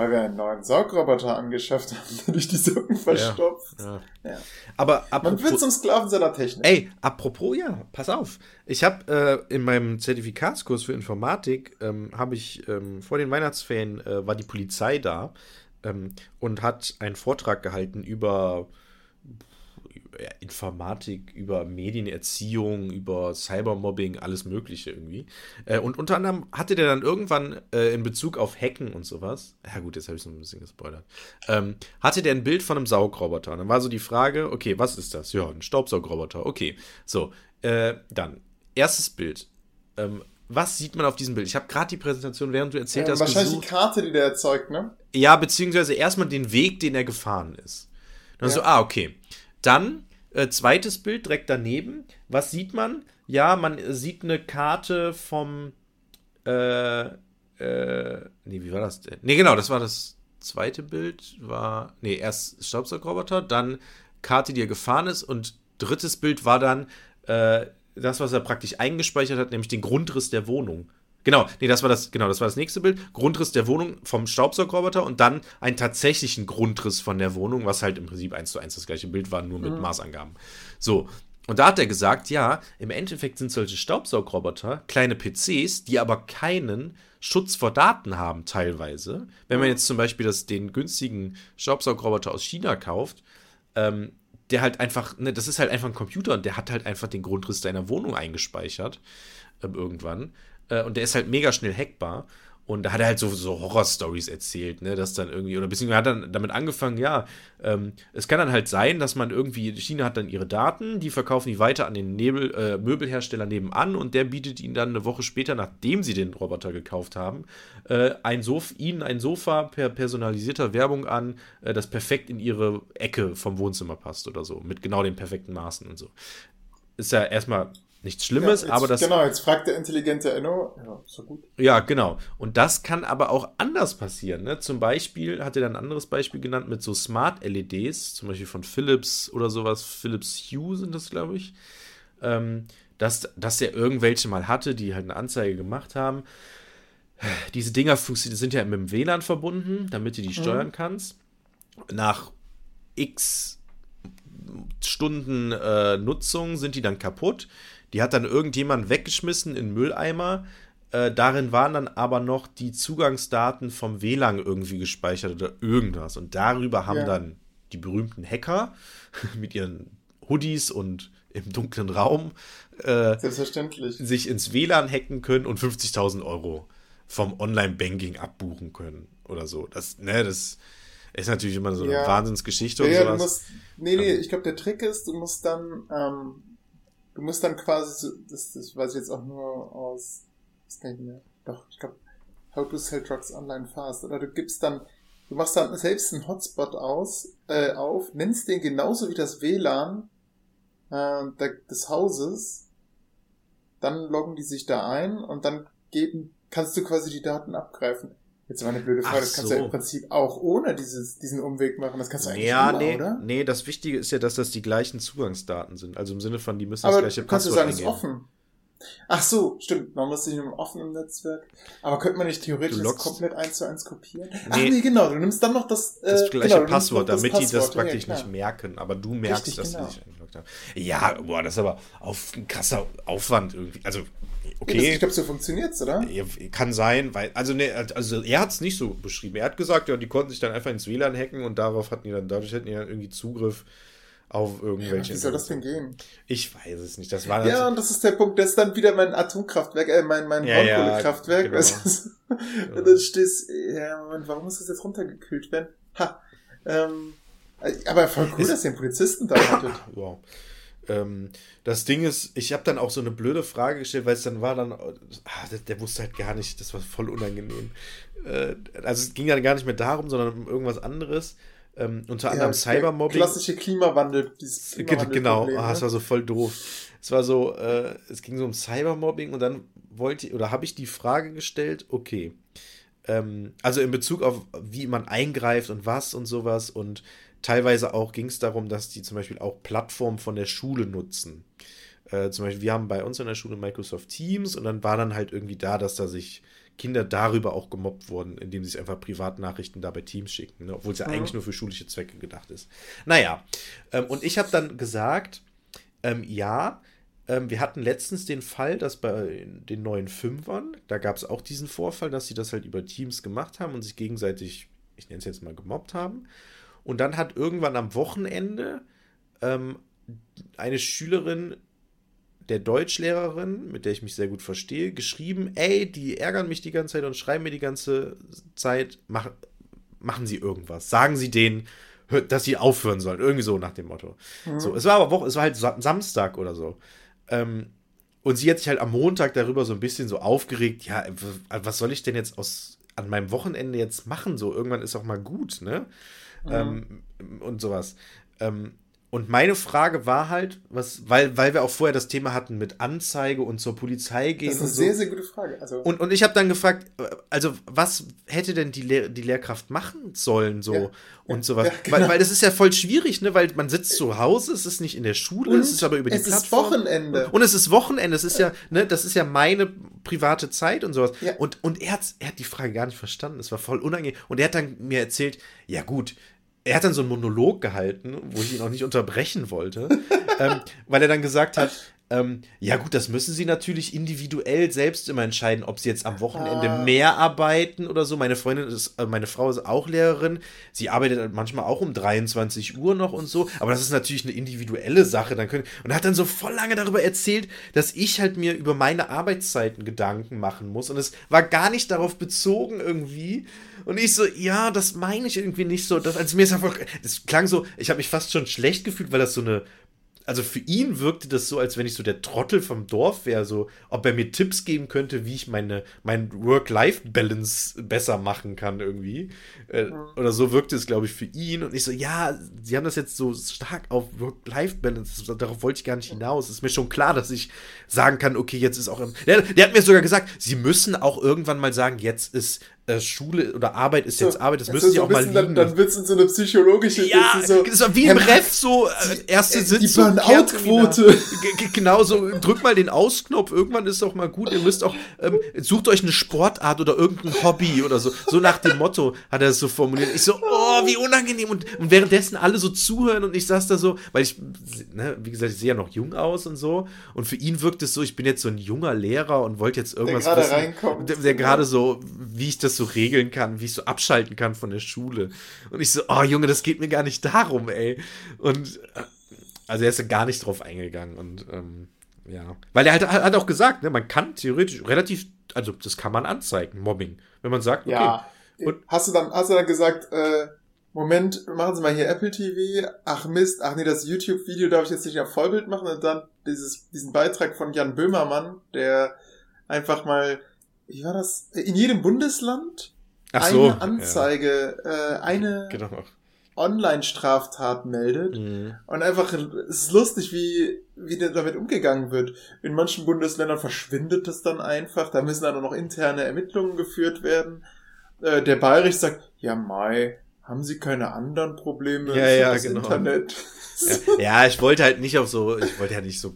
[SPEAKER 2] Weil wir einen neuen Saugroboter angeschafft haben, [laughs] der durch die Socken verstopft. Ja, ja.
[SPEAKER 3] ja. Aber
[SPEAKER 2] apropos, Man wird zum Sklaven seiner Technik.
[SPEAKER 3] Ey, apropos, ja, pass auf. Ich habe äh, in meinem Zertifikatskurs für Informatik, ähm, habe ich ähm, vor den Weihnachtsferien, äh, war die Polizei da ähm, und hat einen Vortrag gehalten über Informatik, über Medienerziehung, über Cybermobbing, alles Mögliche irgendwie. Äh, und unter anderem hatte der dann irgendwann äh, in Bezug auf Hacken und sowas, ja gut, jetzt habe ich so ein bisschen gespoilert, ähm, hatte der ein Bild von einem Saugroboter. Und dann war so die Frage, okay, was ist das? Ja, ein Staubsaugroboter, okay. So, äh, dann, erstes Bild. Ähm, was sieht man auf diesem Bild? Ich habe gerade die Präsentation, während du erzählt ja, hast.
[SPEAKER 2] Wahrscheinlich gesucht. die Karte, die der erzeugt, ne?
[SPEAKER 3] Ja, beziehungsweise erstmal den Weg, den er gefahren ist. Dann ja. so, ah, okay. Dann äh, zweites Bild direkt daneben. Was sieht man? Ja, man sieht eine Karte vom. Äh, äh, nee, wie war das denn? Nee, genau, das war das zweite Bild. War. Nee, erst Staubsaugerroboter, dann Karte, die er gefahren ist und drittes Bild war dann äh, das, was er praktisch eingespeichert hat, nämlich den Grundriss der Wohnung. Genau, nee, das war das, genau, das war das nächste Bild. Grundriss der Wohnung vom Staubsaugerroboter und dann einen tatsächlichen Grundriss von der Wohnung, was halt im Prinzip eins zu eins das gleiche Bild war, nur mit mhm. Maßangaben. So. Und da hat er gesagt, ja, im Endeffekt sind solche Staubsaugroboter kleine PCs, die aber keinen Schutz vor Daten haben, teilweise. Wenn man jetzt zum Beispiel das, den günstigen Staubsaugroboter aus China kauft, ähm, der halt einfach, ne, das ist halt einfach ein Computer und der hat halt einfach den Grundriss deiner Wohnung eingespeichert, ähm, irgendwann. Äh, und der ist halt mega schnell hackbar. Und da hat er halt so, so Horror-Stories erzählt, ne, dass dann irgendwie, oder beziehungsweise hat dann damit angefangen, ja, ähm, es kann dann halt sein, dass man irgendwie, China hat dann ihre Daten, die verkaufen die weiter an den Nebel, äh, Möbelhersteller nebenan und der bietet ihnen dann eine Woche später, nachdem sie den Roboter gekauft haben, äh, ein Sof ihnen ein Sofa per personalisierter Werbung an, äh, das perfekt in ihre Ecke vom Wohnzimmer passt oder so, mit genau den perfekten Maßen und so. Ist ja erstmal nichts Schlimmes,
[SPEAKER 2] ja, jetzt,
[SPEAKER 3] aber das.
[SPEAKER 2] Genau, jetzt fragt der intelligente Enno. Ja, so gut.
[SPEAKER 3] Ja, genau. Und das kann aber auch anders passieren. Ne? Zum Beispiel hat er dann ein anderes Beispiel genannt mit so Smart LEDs, zum Beispiel von Philips oder sowas. Philips Hue sind das, glaube ich. Ähm, dass, dass er irgendwelche mal hatte, die halt eine Anzeige gemacht haben. Diese Dinger sind ja mit dem WLAN verbunden, damit du die mhm. steuern kannst. Nach x Stunden äh, Nutzung sind die dann kaputt. Die hat dann irgendjemand weggeschmissen in Mülleimer. Äh, darin waren dann aber noch die Zugangsdaten vom WLAN irgendwie gespeichert oder irgendwas. Und darüber haben ja. dann die berühmten Hacker [laughs] mit ihren Hoodies und im dunklen Raum
[SPEAKER 2] äh,
[SPEAKER 3] sich ins WLAN hacken können und 50.000 Euro vom Online-Banking abbuchen können oder so. Das, ne, das ist natürlich immer so eine ja. Wahnsinnsgeschichte
[SPEAKER 2] ja, und sowas. Musst, nee, nee, ich glaube, der Trick ist, du musst dann ähm, du musst dann quasi, das, das weiß ich jetzt auch nur aus, was kann ich mehr, doch, ich glaube, How to Sell Drugs Online Fast, oder du gibst dann, du machst dann selbst einen Hotspot aus, äh, auf, nennst den genauso wie das WLAN äh, des Hauses, dann loggen die sich da ein und dann geben, kannst du quasi die Daten abgreifen. Jetzt war eine blöde Frage, Ach das kannst so. du ja im Prinzip auch ohne dieses, diesen Umweg machen. Das kannst du eigentlich
[SPEAKER 3] ja,
[SPEAKER 2] immer,
[SPEAKER 3] nee,
[SPEAKER 2] oder?
[SPEAKER 3] Nee, das Wichtige ist ja, dass das die gleichen Zugangsdaten sind. Also im Sinne von, die müssen Aber das gleiche
[SPEAKER 2] Passwort Aber kannst du sagen, ist offen. Ach so, stimmt. Man muss sich nur im offenen Netzwerk. Aber könnte man nicht theoretisch das komplett eins zu eins kopieren? Nee. Ach nee, genau. Du nimmst dann noch das,
[SPEAKER 3] äh, das gleiche genau, Passwort, das damit Passwort. die das praktisch ja, nicht merken. Aber du merkst, Richtig, dass genau. sie sich eingeloggt haben. Ja, boah, das ist aber auf ein krasser Aufwand irgendwie. Also okay. Ja,
[SPEAKER 2] ich glaube, so funktioniert's, oder?
[SPEAKER 3] Kann sein, weil, also, ne, also er hat es nicht so beschrieben. Er hat gesagt, ja, die konnten sich dann einfach ins WLAN hacken und darauf hatten die dann, dadurch hätten die dann irgendwie Zugriff auf irgendwelche.
[SPEAKER 2] Ja, wie soll das denn gehen?
[SPEAKER 3] Ich weiß es nicht. Das war
[SPEAKER 2] ja, und das ist der Punkt, das ist dann wieder mein Atomkraftwerk, äh, mein, mein ja, Braunkohlekraftwerk. Ja, [laughs] genau. und dann stehst, ja, Moment, warum muss das jetzt runtergekühlt werden? Ha. Ähm, aber voll cool, ist, dass ihr einen Polizisten da hattet. [laughs]
[SPEAKER 3] Wow. Ähm, das Ding ist, ich habe dann auch so eine blöde Frage gestellt, weil es dann war dann, ah, der, der, wusste halt gar nicht, das war voll unangenehm. Äh, also es ging dann gar nicht mehr darum, sondern um irgendwas anderes. Ähm, unter anderem ja, Cybermobbing.
[SPEAKER 2] Klassische Klimawandel.
[SPEAKER 3] Klimawandel genau, oh, das war so voll doof. Es war so, äh, es ging so um Cybermobbing und dann wollte oder habe ich die Frage gestellt, okay, ähm, also in Bezug auf wie man eingreift und was und sowas und teilweise auch ging es darum, dass die zum Beispiel auch Plattformen von der Schule nutzen. Äh, zum Beispiel, wir haben bei uns in der Schule Microsoft Teams und dann war dann halt irgendwie da, dass da sich Kinder darüber auch gemobbt wurden, indem sie sich einfach Privatnachrichten da bei Teams schicken, ne? obwohl es ja mhm. eigentlich nur für schulische Zwecke gedacht ist. Naja, ähm, und ich habe dann gesagt, ähm, ja, ähm, wir hatten letztens den Fall, dass bei den neuen Fünfern, da gab es auch diesen Vorfall, dass sie das halt über Teams gemacht haben und sich gegenseitig, ich nenne es jetzt mal, gemobbt haben. Und dann hat irgendwann am Wochenende ähm, eine Schülerin der Deutschlehrerin, mit der ich mich sehr gut verstehe, geschrieben, ey, die ärgern mich die ganze Zeit und schreiben mir die ganze Zeit, mach, machen Sie irgendwas. Sagen Sie denen, dass sie aufhören sollen. Irgendwie so nach dem Motto. Mhm. So, es war aber Woche, es war halt Samstag oder so. Ähm, und sie hat sich halt am Montag darüber so ein bisschen so aufgeregt, ja, was soll ich denn jetzt aus an meinem Wochenende jetzt machen? So, irgendwann ist auch mal gut, ne? Ähm, und sowas. Ähm, und meine Frage war halt, was, weil, weil wir auch vorher das Thema hatten mit Anzeige und zur Polizei gehen. Das
[SPEAKER 2] ist eine
[SPEAKER 3] so.
[SPEAKER 2] sehr, sehr gute Frage. Also
[SPEAKER 3] und, und ich habe dann gefragt, also was hätte denn die, Lehr die Lehrkraft machen sollen so ja, und ja, sowas? Ja, genau. weil, weil das ist ja voll schwierig, ne? Weil man sitzt zu Hause, es ist nicht in der Schule, und es ist aber über die
[SPEAKER 2] es Plattform. Es ist Wochenende.
[SPEAKER 3] Und, es ist Wochenende, es ist ja, ne, das ist ja meine private Zeit und sowas. Und, und er, hat, er hat die Frage gar nicht verstanden, es war voll unangenehm. Und er hat dann mir erzählt, ja gut, er hat dann so einen Monolog gehalten, wo ich ihn auch nicht unterbrechen wollte, [laughs] ähm, weil er dann gesagt hat, ähm, ja gut, das müssen sie natürlich individuell selbst immer entscheiden, ob sie jetzt am Wochenende ah. mehr arbeiten oder so. Meine Freundin ist, äh, meine Frau ist auch Lehrerin. Sie arbeitet manchmal auch um 23 Uhr noch und so. Aber das ist natürlich eine individuelle Sache. Dann können, und hat dann so voll lange darüber erzählt, dass ich halt mir über meine Arbeitszeiten Gedanken machen muss. Und es war gar nicht darauf bezogen irgendwie. Und ich so, ja, das meine ich irgendwie nicht so. Das, also mir ist einfach, das klang so, ich habe mich fast schon schlecht gefühlt, weil das so eine also für ihn wirkte das so, als wenn ich so der Trottel vom Dorf wäre, so, ob er mir Tipps geben könnte, wie ich meine, mein Work-Life-Balance besser machen kann irgendwie. Äh, ja. Oder so wirkte es, glaube ich, für ihn. Und ich so, ja, sie haben das jetzt so stark auf Work-Life-Balance, darauf wollte ich gar nicht hinaus. Es ist mir schon klar, dass ich sagen kann, okay, jetzt ist auch. Der, der hat mir sogar gesagt, sie müssen auch irgendwann mal sagen, jetzt ist Schule oder Arbeit ist jetzt Arbeit, das müssen so sie auch mal lieben.
[SPEAKER 2] Dann, dann wird es in so eine psychologische
[SPEAKER 3] Ja, so, das war wie im Ref so, äh, erste Sitzung.
[SPEAKER 2] Die Burnout-Quote.
[SPEAKER 3] Genau, so, drückt mal den Ausknopf, irgendwann ist auch mal gut, ihr müsst auch, ähm, sucht euch eine Sportart oder irgendein Hobby oder so. So nach dem Motto hat er es so formuliert. Ich so, oh, wie unangenehm. Und, und währenddessen alle so zuhören und ich saß da so, weil ich, ne, wie gesagt, ich sehe ja noch jung aus und so. Und für ihn wirkt es so, ich bin jetzt so ein junger Lehrer und wollte jetzt irgendwas
[SPEAKER 2] der gerade reinkommt.
[SPEAKER 3] Der, der gerade so, wie ich das so regeln kann, wie ich so abschalten kann von der Schule. Und ich so, oh Junge, das geht mir gar nicht darum, ey. Und äh, also er ist ja gar nicht drauf eingegangen und ähm, ja. Weil er halt, hat auch gesagt, ne, man kann theoretisch relativ, also das kann man anzeigen, Mobbing. Wenn man sagt, okay. Ja.
[SPEAKER 2] Und hast du dann, hast du dann gesagt, äh, Moment, machen Sie mal hier Apple TV. Ach Mist, ach nee, das YouTube-Video darf ich jetzt nicht auf Vollbild machen und dann dieses, diesen Beitrag von Jan Böhmermann, der einfach mal wie war das? In jedem Bundesland Ach eine so, Anzeige, ja. äh, eine genau. Online-Straftat meldet. Mhm. Und einfach, es ist lustig, wie, wie damit umgegangen wird. In manchen Bundesländern verschwindet es dann einfach. Da müssen dann noch interne Ermittlungen geführt werden. äh, der Bayerich sagt, ja Mai, haben Sie keine anderen Probleme?
[SPEAKER 3] Ja, ja, genau. Internet? Ja, ja, ich wollte halt nicht auf so, ich wollte ja nicht so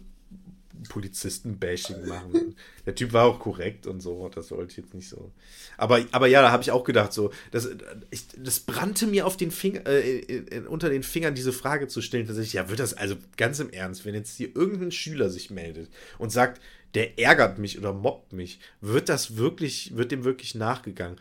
[SPEAKER 3] Polizisten-Bashing machen. Der Typ war auch korrekt und so, das wollte ich jetzt nicht so. Aber, aber ja, da habe ich auch gedacht, so, das, ich, das brannte mir auf den Finger, äh, unter den Fingern, diese Frage zu stellen, tatsächlich, ja, wird das, also ganz im Ernst, wenn jetzt hier irgendein Schüler sich meldet und sagt, der ärgert mich oder mobbt mich, wird das wirklich, wird dem wirklich nachgegangen?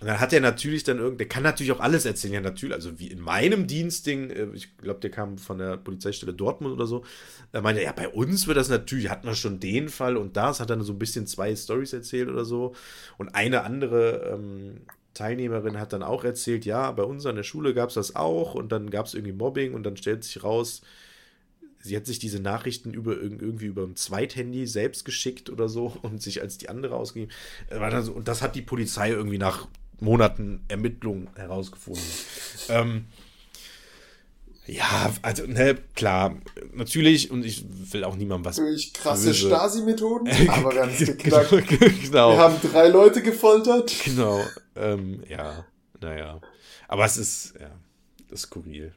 [SPEAKER 3] Und dann hat er natürlich dann irgend, der kann natürlich auch alles erzählen, ja natürlich, also wie in meinem Dienstding, äh, ich glaube, der kam von der Polizeistelle Dortmund oder so, da meinte er, ja, bei uns wird das natürlich, hat man schon den Fall und das, hat dann so ein bisschen zwei Stories erzählt oder so und eine andere ähm, Teilnehmerin hat dann auch erzählt, ja, bei uns an der Schule gab es das auch und dann gab es irgendwie Mobbing und dann stellt sich raus, sie hat sich diese Nachrichten über irgendwie über ein Zweithandy selbst geschickt oder so [laughs] und sich als die andere ausgegeben. Äh, und das hat die Polizei irgendwie nach Monaten Ermittlungen herausgefunden. ähm, ja, also, ne, klar, natürlich, und ich will auch niemandem was.
[SPEAKER 2] Durch krasse Stasi-Methoden, [laughs] aber haben es geknackt. [laughs] genau. Wir haben drei Leute gefoltert.
[SPEAKER 3] Genau, ähm, ja, naja. Aber es ist, ja, das ist skurril.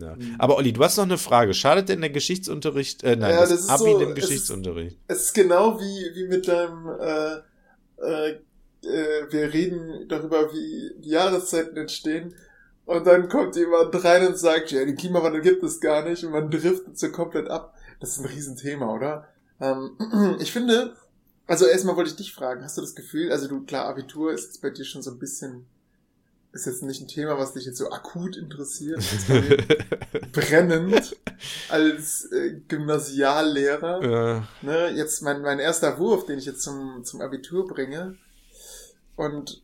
[SPEAKER 3] Ja. Mhm. Aber Olli, du hast noch eine Frage. Schadet denn der Geschichtsunterricht, äh, nein, ja, das, das Abi so, dem Geschichtsunterricht?
[SPEAKER 2] Es ist, es ist, genau wie, wie mit deinem, äh, äh, äh, wir reden darüber, wie Jahreszeiten entstehen. Und dann kommt jemand rein und sagt, ja, den Klimawandel gibt es gar nicht und man driftet so komplett ab. Das ist ein Riesenthema, oder? Ähm, [clears throat] ich finde, also erstmal wollte ich dich fragen, hast du das Gefühl, also du, klar, Abitur ist jetzt bei dir schon so ein bisschen, ist jetzt nicht ein Thema, was dich jetzt so akut interessiert, [laughs] brennend als äh, Gymnasiallehrer. Ja. Ne, jetzt mein, mein erster Wurf, den ich jetzt zum, zum Abitur bringe, und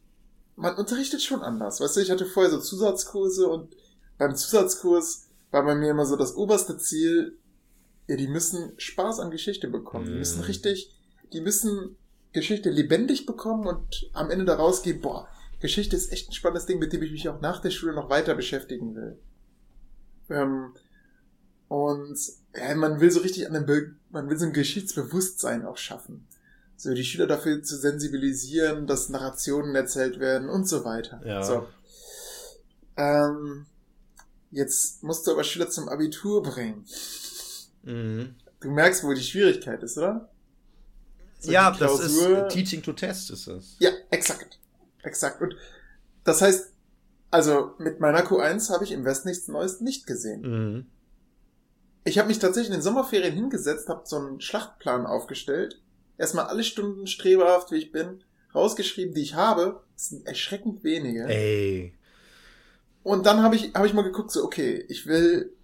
[SPEAKER 2] man unterrichtet schon anders. Weißt du, ich hatte vorher so Zusatzkurse und beim Zusatzkurs war bei mir immer so das oberste Ziel, ja, die müssen Spaß an Geschichte bekommen. Die müssen mhm. richtig, die müssen Geschichte lebendig bekommen und am Ende daraus gehen, boah, Geschichte ist echt ein spannendes Ding, mit dem ich mich auch nach der Schule noch weiter beschäftigen will. Ähm, und ja, man will so richtig an dem, Be man will so ein Geschichtsbewusstsein auch schaffen so die Schüler dafür zu sensibilisieren, dass Narrationen erzählt werden und so weiter. Ja. So. Ähm, jetzt musst du aber Schüler zum Abitur bringen. Mhm. Du merkst, wo die Schwierigkeit ist, oder?
[SPEAKER 3] So ja, das ist Teaching to Test ist das.
[SPEAKER 2] Ja, exakt. Exakt. Und das heißt, also mit meiner Q1 habe ich im Westen nichts Neues nicht gesehen. Mhm. Ich habe mich tatsächlich in den Sommerferien hingesetzt, habe so einen Schlachtplan aufgestellt erstmal alle Stunden streberhaft, wie ich bin, rausgeschrieben, die ich habe. Das sind erschreckend wenige.
[SPEAKER 3] Ey.
[SPEAKER 2] Und dann habe ich, hab ich mal geguckt, so, okay, ich will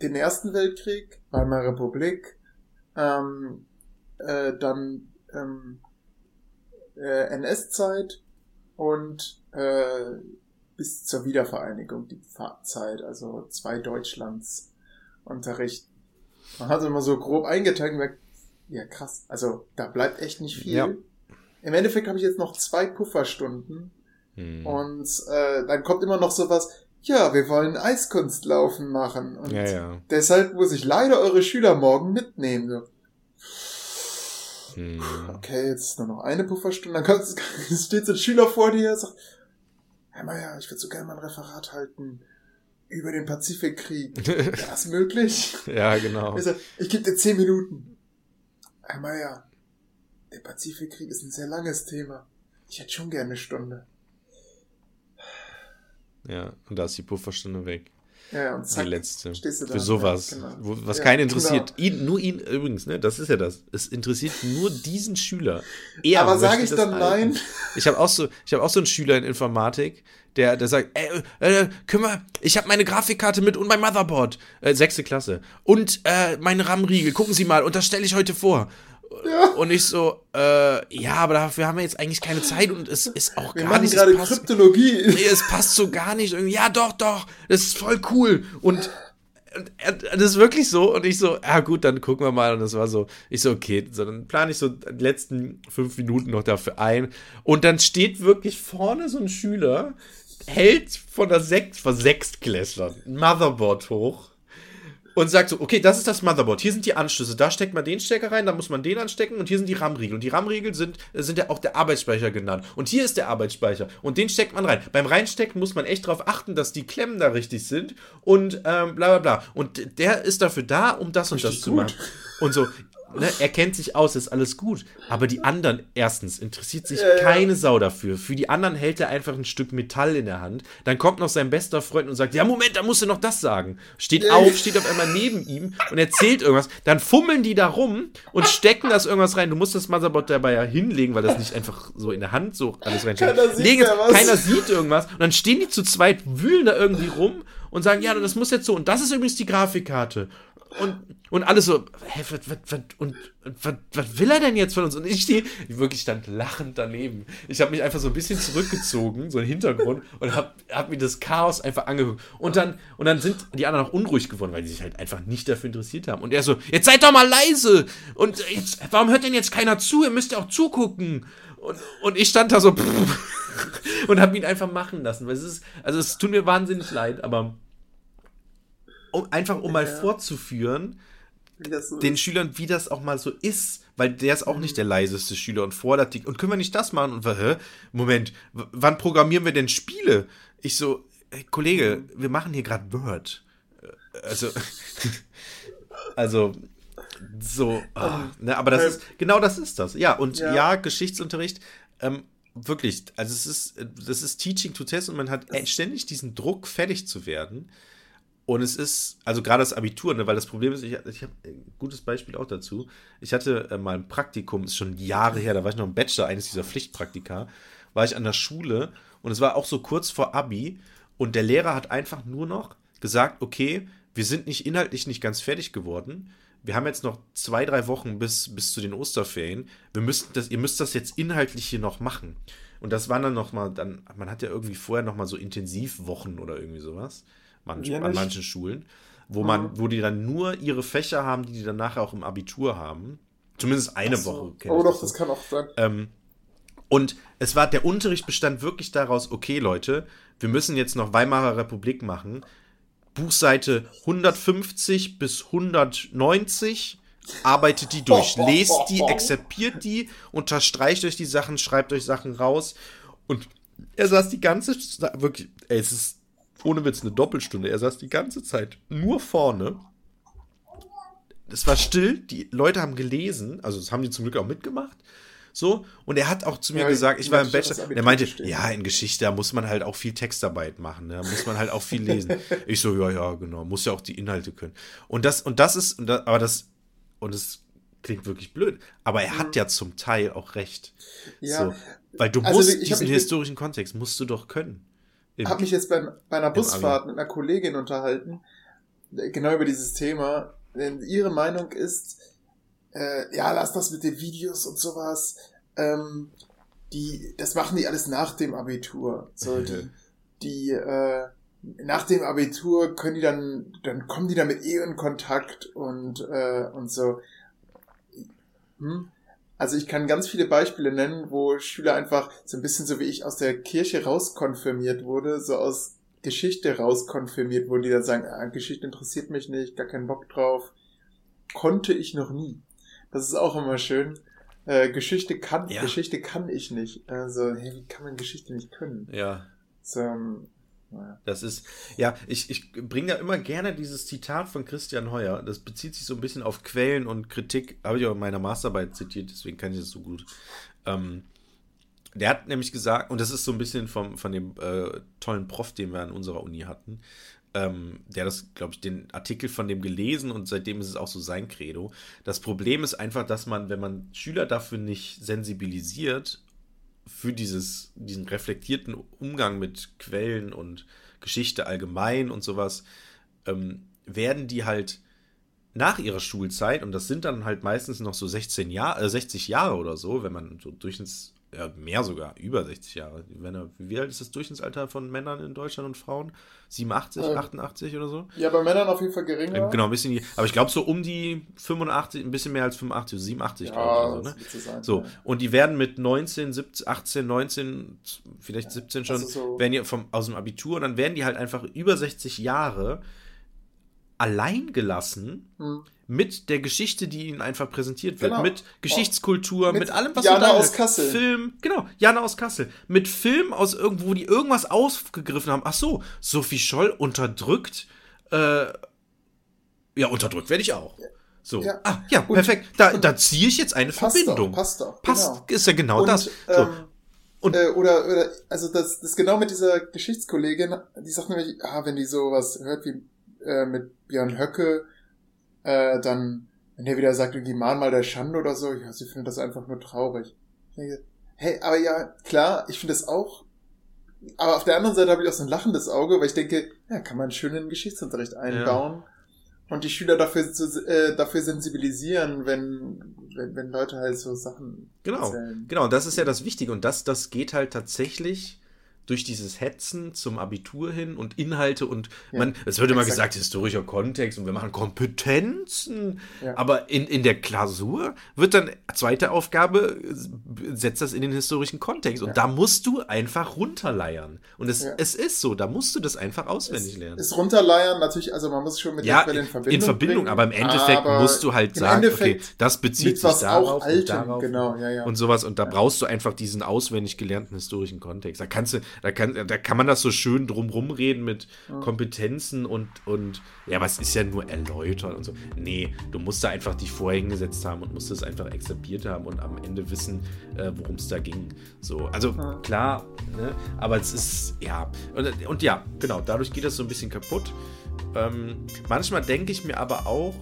[SPEAKER 2] den Ersten Weltkrieg, Weimarer Republik, ähm, äh, dann ähm, äh, NS-Zeit und äh, bis zur Wiedervereinigung die Zeit, also zwei Deutschlands Unterricht. Man hat immer so grob eingeteilt und gesagt, ja, krass. Also da bleibt echt nicht viel. Ja. Im Endeffekt habe ich jetzt noch zwei Pufferstunden. Hm. Und äh, dann kommt immer noch sowas, ja, wir wollen Eiskunstlaufen machen. Und
[SPEAKER 3] ja, ja.
[SPEAKER 2] deshalb muss ich leider eure Schüler morgen mitnehmen. So. Hm. Okay, jetzt ist nur noch eine Pufferstunde. Dann kommt, [laughs] steht so ein Schüler vor dir und sagt, Herr Meier, ich würde so gerne mal ein Referat halten über den Pazifikkrieg. [laughs] Wäre das möglich?
[SPEAKER 3] ja, genau.
[SPEAKER 2] Ich, sag, ich gebe dir zehn Minuten. Herr Meier, der Pazifikkrieg ist ein sehr langes Thema. Ich hätte schon gerne eine Stunde.
[SPEAKER 3] Ja, und da ist die Pufferstunde weg.
[SPEAKER 2] Ja, und zack,
[SPEAKER 3] die letzte. Stehst du da. Für sowas. Ja, genau. was ja, keinen interessiert. Genau. Ihn, nur ihn, übrigens, ne, das ist ja das. Es interessiert nur diesen Schüler.
[SPEAKER 2] Er Aber sage ich dann halten. nein?
[SPEAKER 3] Ich habe auch so, ich habe auch so einen Schüler in Informatik, der, der sagt, ey, äh, können wir, ich habe meine Grafikkarte mit und mein Motherboard, äh, sechste Klasse und äh, meine RAM-Riegel, gucken Sie mal und das stelle ich heute vor. Ja. Und ich so, äh, ja, aber dafür haben wir jetzt eigentlich keine Zeit und es ist auch wir gar nicht.
[SPEAKER 2] gerade Kryptologie.
[SPEAKER 3] Nee, es passt so gar nicht. Ja, doch, doch, das ist voll cool. Und und das ist wirklich so. Und ich so, ja gut, dann gucken wir mal. Und das war so, ich so, okay, so, dann plane ich so die letzten fünf Minuten noch dafür ein. Und dann steht wirklich vorne so ein Schüler, hält von der Sekt, von Sechstklässlern ein Motherboard hoch und sagt so, okay, das ist das Motherboard, hier sind die Anschlüsse, da steckt man den Stecker rein, da muss man den anstecken und hier sind die RAM-Riegel. Und die RAM-Riegel sind, sind ja auch der Arbeitsspeicher genannt. Und hier ist der Arbeitsspeicher und den steckt man rein. Beim Reinstecken muss man echt darauf achten, dass die Klemmen da richtig sind und ähm, bla bla bla. Und der ist dafür da, um das und richtig das zu machen. Und so, ne, er kennt sich aus, ist alles gut. Aber die anderen, erstens, interessiert sich ja, keine Sau dafür. Für die anderen hält er einfach ein Stück Metall in der Hand. Dann kommt noch sein bester Freund und sagt: Ja, Moment, da musst du noch das sagen. Steht auf, steht auf einmal neben ihm und erzählt irgendwas. Dann fummeln die da rum und stecken das irgendwas rein. Du musst das Motherboard dabei ja hinlegen, weil das nicht einfach so in der Hand so alles reinsteht. Keiner, keiner sieht irgendwas. Und dann stehen die zu zweit, wühlen da irgendwie rum und sagen: Ja, das muss jetzt so. Und das ist übrigens die Grafikkarte. Und, und alles so, hä, was, was, was, und, was, was will er denn jetzt von uns? Und ich stehe wirklich stand lachend daneben. Ich habe mich einfach so ein bisschen zurückgezogen, so im Hintergrund, und habe hab mir das Chaos einfach angeguckt. Und dann, und dann sind die anderen auch unruhig geworden, weil die sich halt einfach nicht dafür interessiert haben. Und er so, jetzt seid doch mal leise! Und jetzt, warum hört denn jetzt keiner zu? Ihr müsst ja auch zugucken. Und, und ich stand da so [laughs] und habe ihn einfach machen lassen. Weil es ist, also es tut mir wahnsinnig leid, aber um, einfach um mal ja. vorzuführen, so den ist. Schülern, wie das auch mal so ist, weil der ist auch mhm. nicht der leiseste Schüler und fordert die. Und können wir nicht das machen? Und hä? Moment, wann programmieren wir denn Spiele? Ich so, hey, Kollege, mhm. wir machen hier gerade Word. Äh, also, [laughs] also, so, oh, ne, aber das ist, genau das ist das. Ja, und ja, ja Geschichtsunterricht, ähm, wirklich, also es ist, das ist Teaching to Test und man hat ständig diesen Druck, fertig zu werden. Und es ist, also gerade das Abitur, ne, weil das Problem ist, ich, ich habe ein gutes Beispiel auch dazu. Ich hatte äh, mal ein Praktikum, ist schon Jahre her, da war ich noch im Bachelor, eines dieser Pflichtpraktika, war ich an der Schule und es war auch so kurz vor Abi und der Lehrer hat einfach nur noch gesagt, okay, wir sind nicht inhaltlich nicht ganz fertig geworden. Wir haben jetzt noch zwei, drei Wochen bis, bis zu den Osterferien. Wir müssten das, ihr müsst das jetzt inhaltlich hier noch machen. Und das waren dann noch mal, dann, man hat ja irgendwie vorher noch mal so Intensivwochen oder irgendwie sowas manch, an manchen Schulen, wo man, mhm. wo die dann nur ihre Fächer haben, die die dann nachher auch im Abitur haben. Zumindest eine so. Woche.
[SPEAKER 2] Oh doch, das kann auch sein.
[SPEAKER 3] Ähm, und es war, der Unterricht bestand wirklich daraus, okay, Leute, wir müssen jetzt noch Weimarer Republik machen. Buchseite 150 bis 190 arbeitet die durch, [laughs] lest die, exerpiert die, unterstreicht euch die Sachen, schreibt euch Sachen raus. Und er saß die ganze, wirklich, ey, es ist ohne Witz, eine Doppelstunde. Er saß die ganze Zeit nur vorne. Es war still, die Leute haben gelesen, also das haben die zum Glück auch mitgemacht. So, und er hat auch zu mir ja, gesagt, ich war im Bachelor, der meinte, stehen. ja, in Geschichte, da muss man halt auch viel Textarbeit machen, da muss man halt auch viel lesen. [laughs] ich so, ja, ja, genau, muss ja auch die Inhalte können. Und das, und das ist, und das, aber das, und das klingt wirklich blöd, aber er hat ja zum Teil auch recht. Ja. So, weil du also, musst diesen historischen Kontext musst du doch können
[SPEAKER 2] habe mich jetzt beim, bei einer Busfahrt mit einer Kollegin unterhalten, genau über dieses Thema. Denn ihre Meinung ist, äh, ja, lass das mit den Videos und sowas. Ähm, die, das machen die alles nach dem Abitur. So, die, [laughs] die, äh, nach dem Abitur können die dann, dann kommen die damit eh in Kontakt und, äh, und so. Hm? Also ich kann ganz viele Beispiele nennen, wo Schüler einfach so ein bisschen so wie ich aus der Kirche rauskonfirmiert wurde, so aus Geschichte rauskonfirmiert wurde, die dann sagen, ah, Geschichte interessiert mich nicht, gar keinen Bock drauf. Konnte ich noch nie. Das ist auch immer schön. Äh, Geschichte kann, ja. Geschichte kann ich nicht. Also, hey, wie kann man Geschichte nicht können?
[SPEAKER 3] Ja.
[SPEAKER 2] So, ähm,
[SPEAKER 3] das ist, ja, ich, ich bringe da immer gerne dieses Zitat von Christian Heuer. Das bezieht sich so ein bisschen auf Quellen und Kritik. Habe ich auch in meiner Masterarbeit zitiert, deswegen kann ich das so gut. Ähm, der hat nämlich gesagt, und das ist so ein bisschen vom, von dem äh, tollen Prof, den wir an unserer Uni hatten, ähm, der das, glaube ich, den Artikel von dem gelesen und seitdem ist es auch so sein Credo. Das Problem ist einfach, dass man, wenn man Schüler dafür nicht sensibilisiert für dieses, diesen reflektierten Umgang mit Quellen und Geschichte allgemein und sowas, ähm, werden die halt nach ihrer Schulzeit, und das sind dann halt meistens noch so 16 Jahre, äh, 60 Jahre oder so, wenn man so durchschnitts ja, mehr sogar, über 60 Jahre. Wenn wie alt ist das Durchschnittsalter von Männern in Deutschland und Frauen? 87, ähm, 88 oder so?
[SPEAKER 2] Ja, bei Männern auf jeden Fall geringer.
[SPEAKER 3] Ähm, genau, ein bisschen, aber ich glaube so um die 85, ein bisschen mehr als 85, 87, ja, glaube ich. Also, ne? sein, so, ja. und die werden mit 19, 17, 18, 19, vielleicht 17 schon, also so werden die vom, aus dem Abitur dann werden die halt einfach über 60 Jahre allein gelassen hm. mit der Geschichte, die ihnen einfach präsentiert wird. Genau. Mit Geschichtskultur, mit, mit, allem, was
[SPEAKER 2] Jana aus Kassel.
[SPEAKER 3] Film, genau, Jana aus Kassel. Mit Film aus irgendwo, die irgendwas aufgegriffen haben. Ach so, Sophie Scholl unterdrückt. Äh, ja, unterdrückt werde ich auch. So. Ja. Ah, ja, und, perfekt. Da, da ziehe ich jetzt eine
[SPEAKER 2] passt
[SPEAKER 3] Verbindung.
[SPEAKER 2] Doch, passt doch.
[SPEAKER 3] Passt, genau. ist ja genau
[SPEAKER 2] und,
[SPEAKER 3] das. So.
[SPEAKER 2] Ähm, und äh, oder, oder, also das, das genau mit dieser Geschichtskollegin, die sagt nämlich, ah, wenn die sowas hört wie äh, mit Björn Höcke, äh, dann, wenn der wieder sagt, irgendwie mahn mal der Schande oder so, ja, sie findet das einfach nur traurig. Denke, hey, aber ja, klar, ich finde das auch, aber auf der anderen Seite habe ich auch so ein lachendes Auge, weil ich denke, ja, kann man schön in den Geschichtsunterricht einbauen. Ja und die Schüler dafür, zu, äh, dafür sensibilisieren, wenn, wenn, wenn Leute halt so Sachen
[SPEAKER 3] genau, erzählen. Genau, das ist ja das Wichtige. Und das, das geht halt tatsächlich durch dieses Hetzen zum Abitur hin und Inhalte und ja, man, es wird immer gesagt, historischer Kontext und wir machen Kompetenzen, ja. aber in, in der Klausur wird dann zweite Aufgabe, setzt das in den historischen Kontext und ja. da musst du einfach runterleiern und es, es ist so, da musst du das einfach auswendig
[SPEAKER 2] es,
[SPEAKER 3] lernen.
[SPEAKER 2] Es runterleiern, natürlich, also man muss schon mit
[SPEAKER 3] ja, in Verbindung in Verbindung, bringen, aber im Endeffekt musst du halt sagen, okay, das bezieht sich darauf,
[SPEAKER 2] Altem,
[SPEAKER 3] und darauf
[SPEAKER 2] genau,
[SPEAKER 3] und sowas und da brauchst du einfach diesen auswendig gelernten historischen Kontext. Da kannst du, da kann, da kann man das so schön drumrum reden mit ja. Kompetenzen und, und, ja, aber es ist ja nur erläutern und so. Nee, du musst da einfach dich vorher hingesetzt haben und musst es einfach akzeptiert haben und am Ende wissen, äh, worum es da ging. So, also ja. klar, ne? aber es ist, ja, und, und, ja, genau, dadurch geht das so ein bisschen kaputt. Ähm, manchmal denke ich mir aber auch,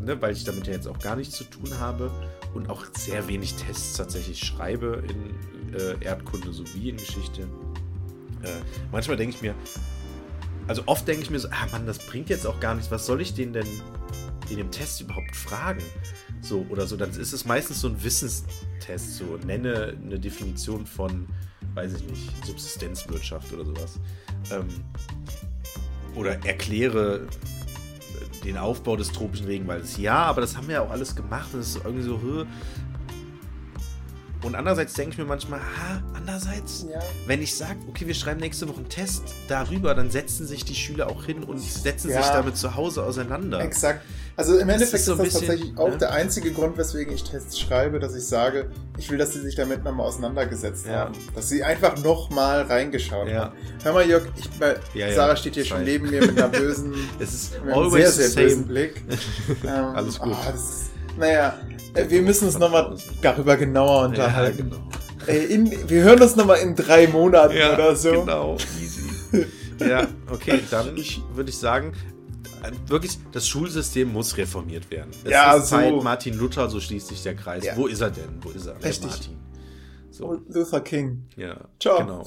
[SPEAKER 3] ne, weil ich damit ja jetzt auch gar nichts zu tun habe und auch sehr wenig Tests tatsächlich schreibe in äh, Erdkunde sowie in Geschichte, äh, manchmal denke ich mir, also oft denke ich mir so, ah Mann, das bringt jetzt auch gar nichts. Was soll ich den denn in dem Test überhaupt fragen? So oder so. Dann ist es meistens so ein Wissenstest. So nenne eine Definition von, weiß ich nicht, Subsistenzwirtschaft oder sowas. Ähm, oder erkläre den Aufbau des tropischen Regenwaldes. Ja, aber das haben wir ja auch alles gemacht. Das ist irgendwie so, und andererseits denke ich mir manchmal, ha, andererseits, ja. wenn ich sage, okay, wir schreiben nächste Woche einen Test darüber, dann setzen sich die Schüler auch hin und setzen ja. sich damit zu Hause auseinander.
[SPEAKER 2] Exakt. Also im Endeffekt das ist, so ist, das bisschen, tatsächlich auch ne? der einzige Grund, weswegen ich Tests schreibe, dass ich sage, ich will, dass sie sich damit nochmal auseinandergesetzt ja. haben. Dass sie einfach nochmal reingeschaut haben. Hör mal, Jörg, ich, Sarah steht hier schon neben mir mit einer [laughs] bösen,
[SPEAKER 3] es ist always sehr, sehr bösen
[SPEAKER 2] Blick. [laughs]
[SPEAKER 3] ähm, Alles gut.
[SPEAKER 2] Oh, naja, wir müssen uns nochmal darüber genauer unterhalten. Ja, genau. Ey, in, wir hören uns nochmal in drei Monaten ja, oder so.
[SPEAKER 3] Genau, easy. ja, okay, dann [laughs] würde ich sagen, wirklich, das Schulsystem muss reformiert werden.
[SPEAKER 2] Es ja,
[SPEAKER 3] ist so. Zeit Martin Luther, so schließt sich der Kreis. Ja. Wo ist er denn? Wo ist er?
[SPEAKER 2] Richtig. Martin. So. Luther King.
[SPEAKER 3] Ja,
[SPEAKER 2] Ciao.
[SPEAKER 3] genau.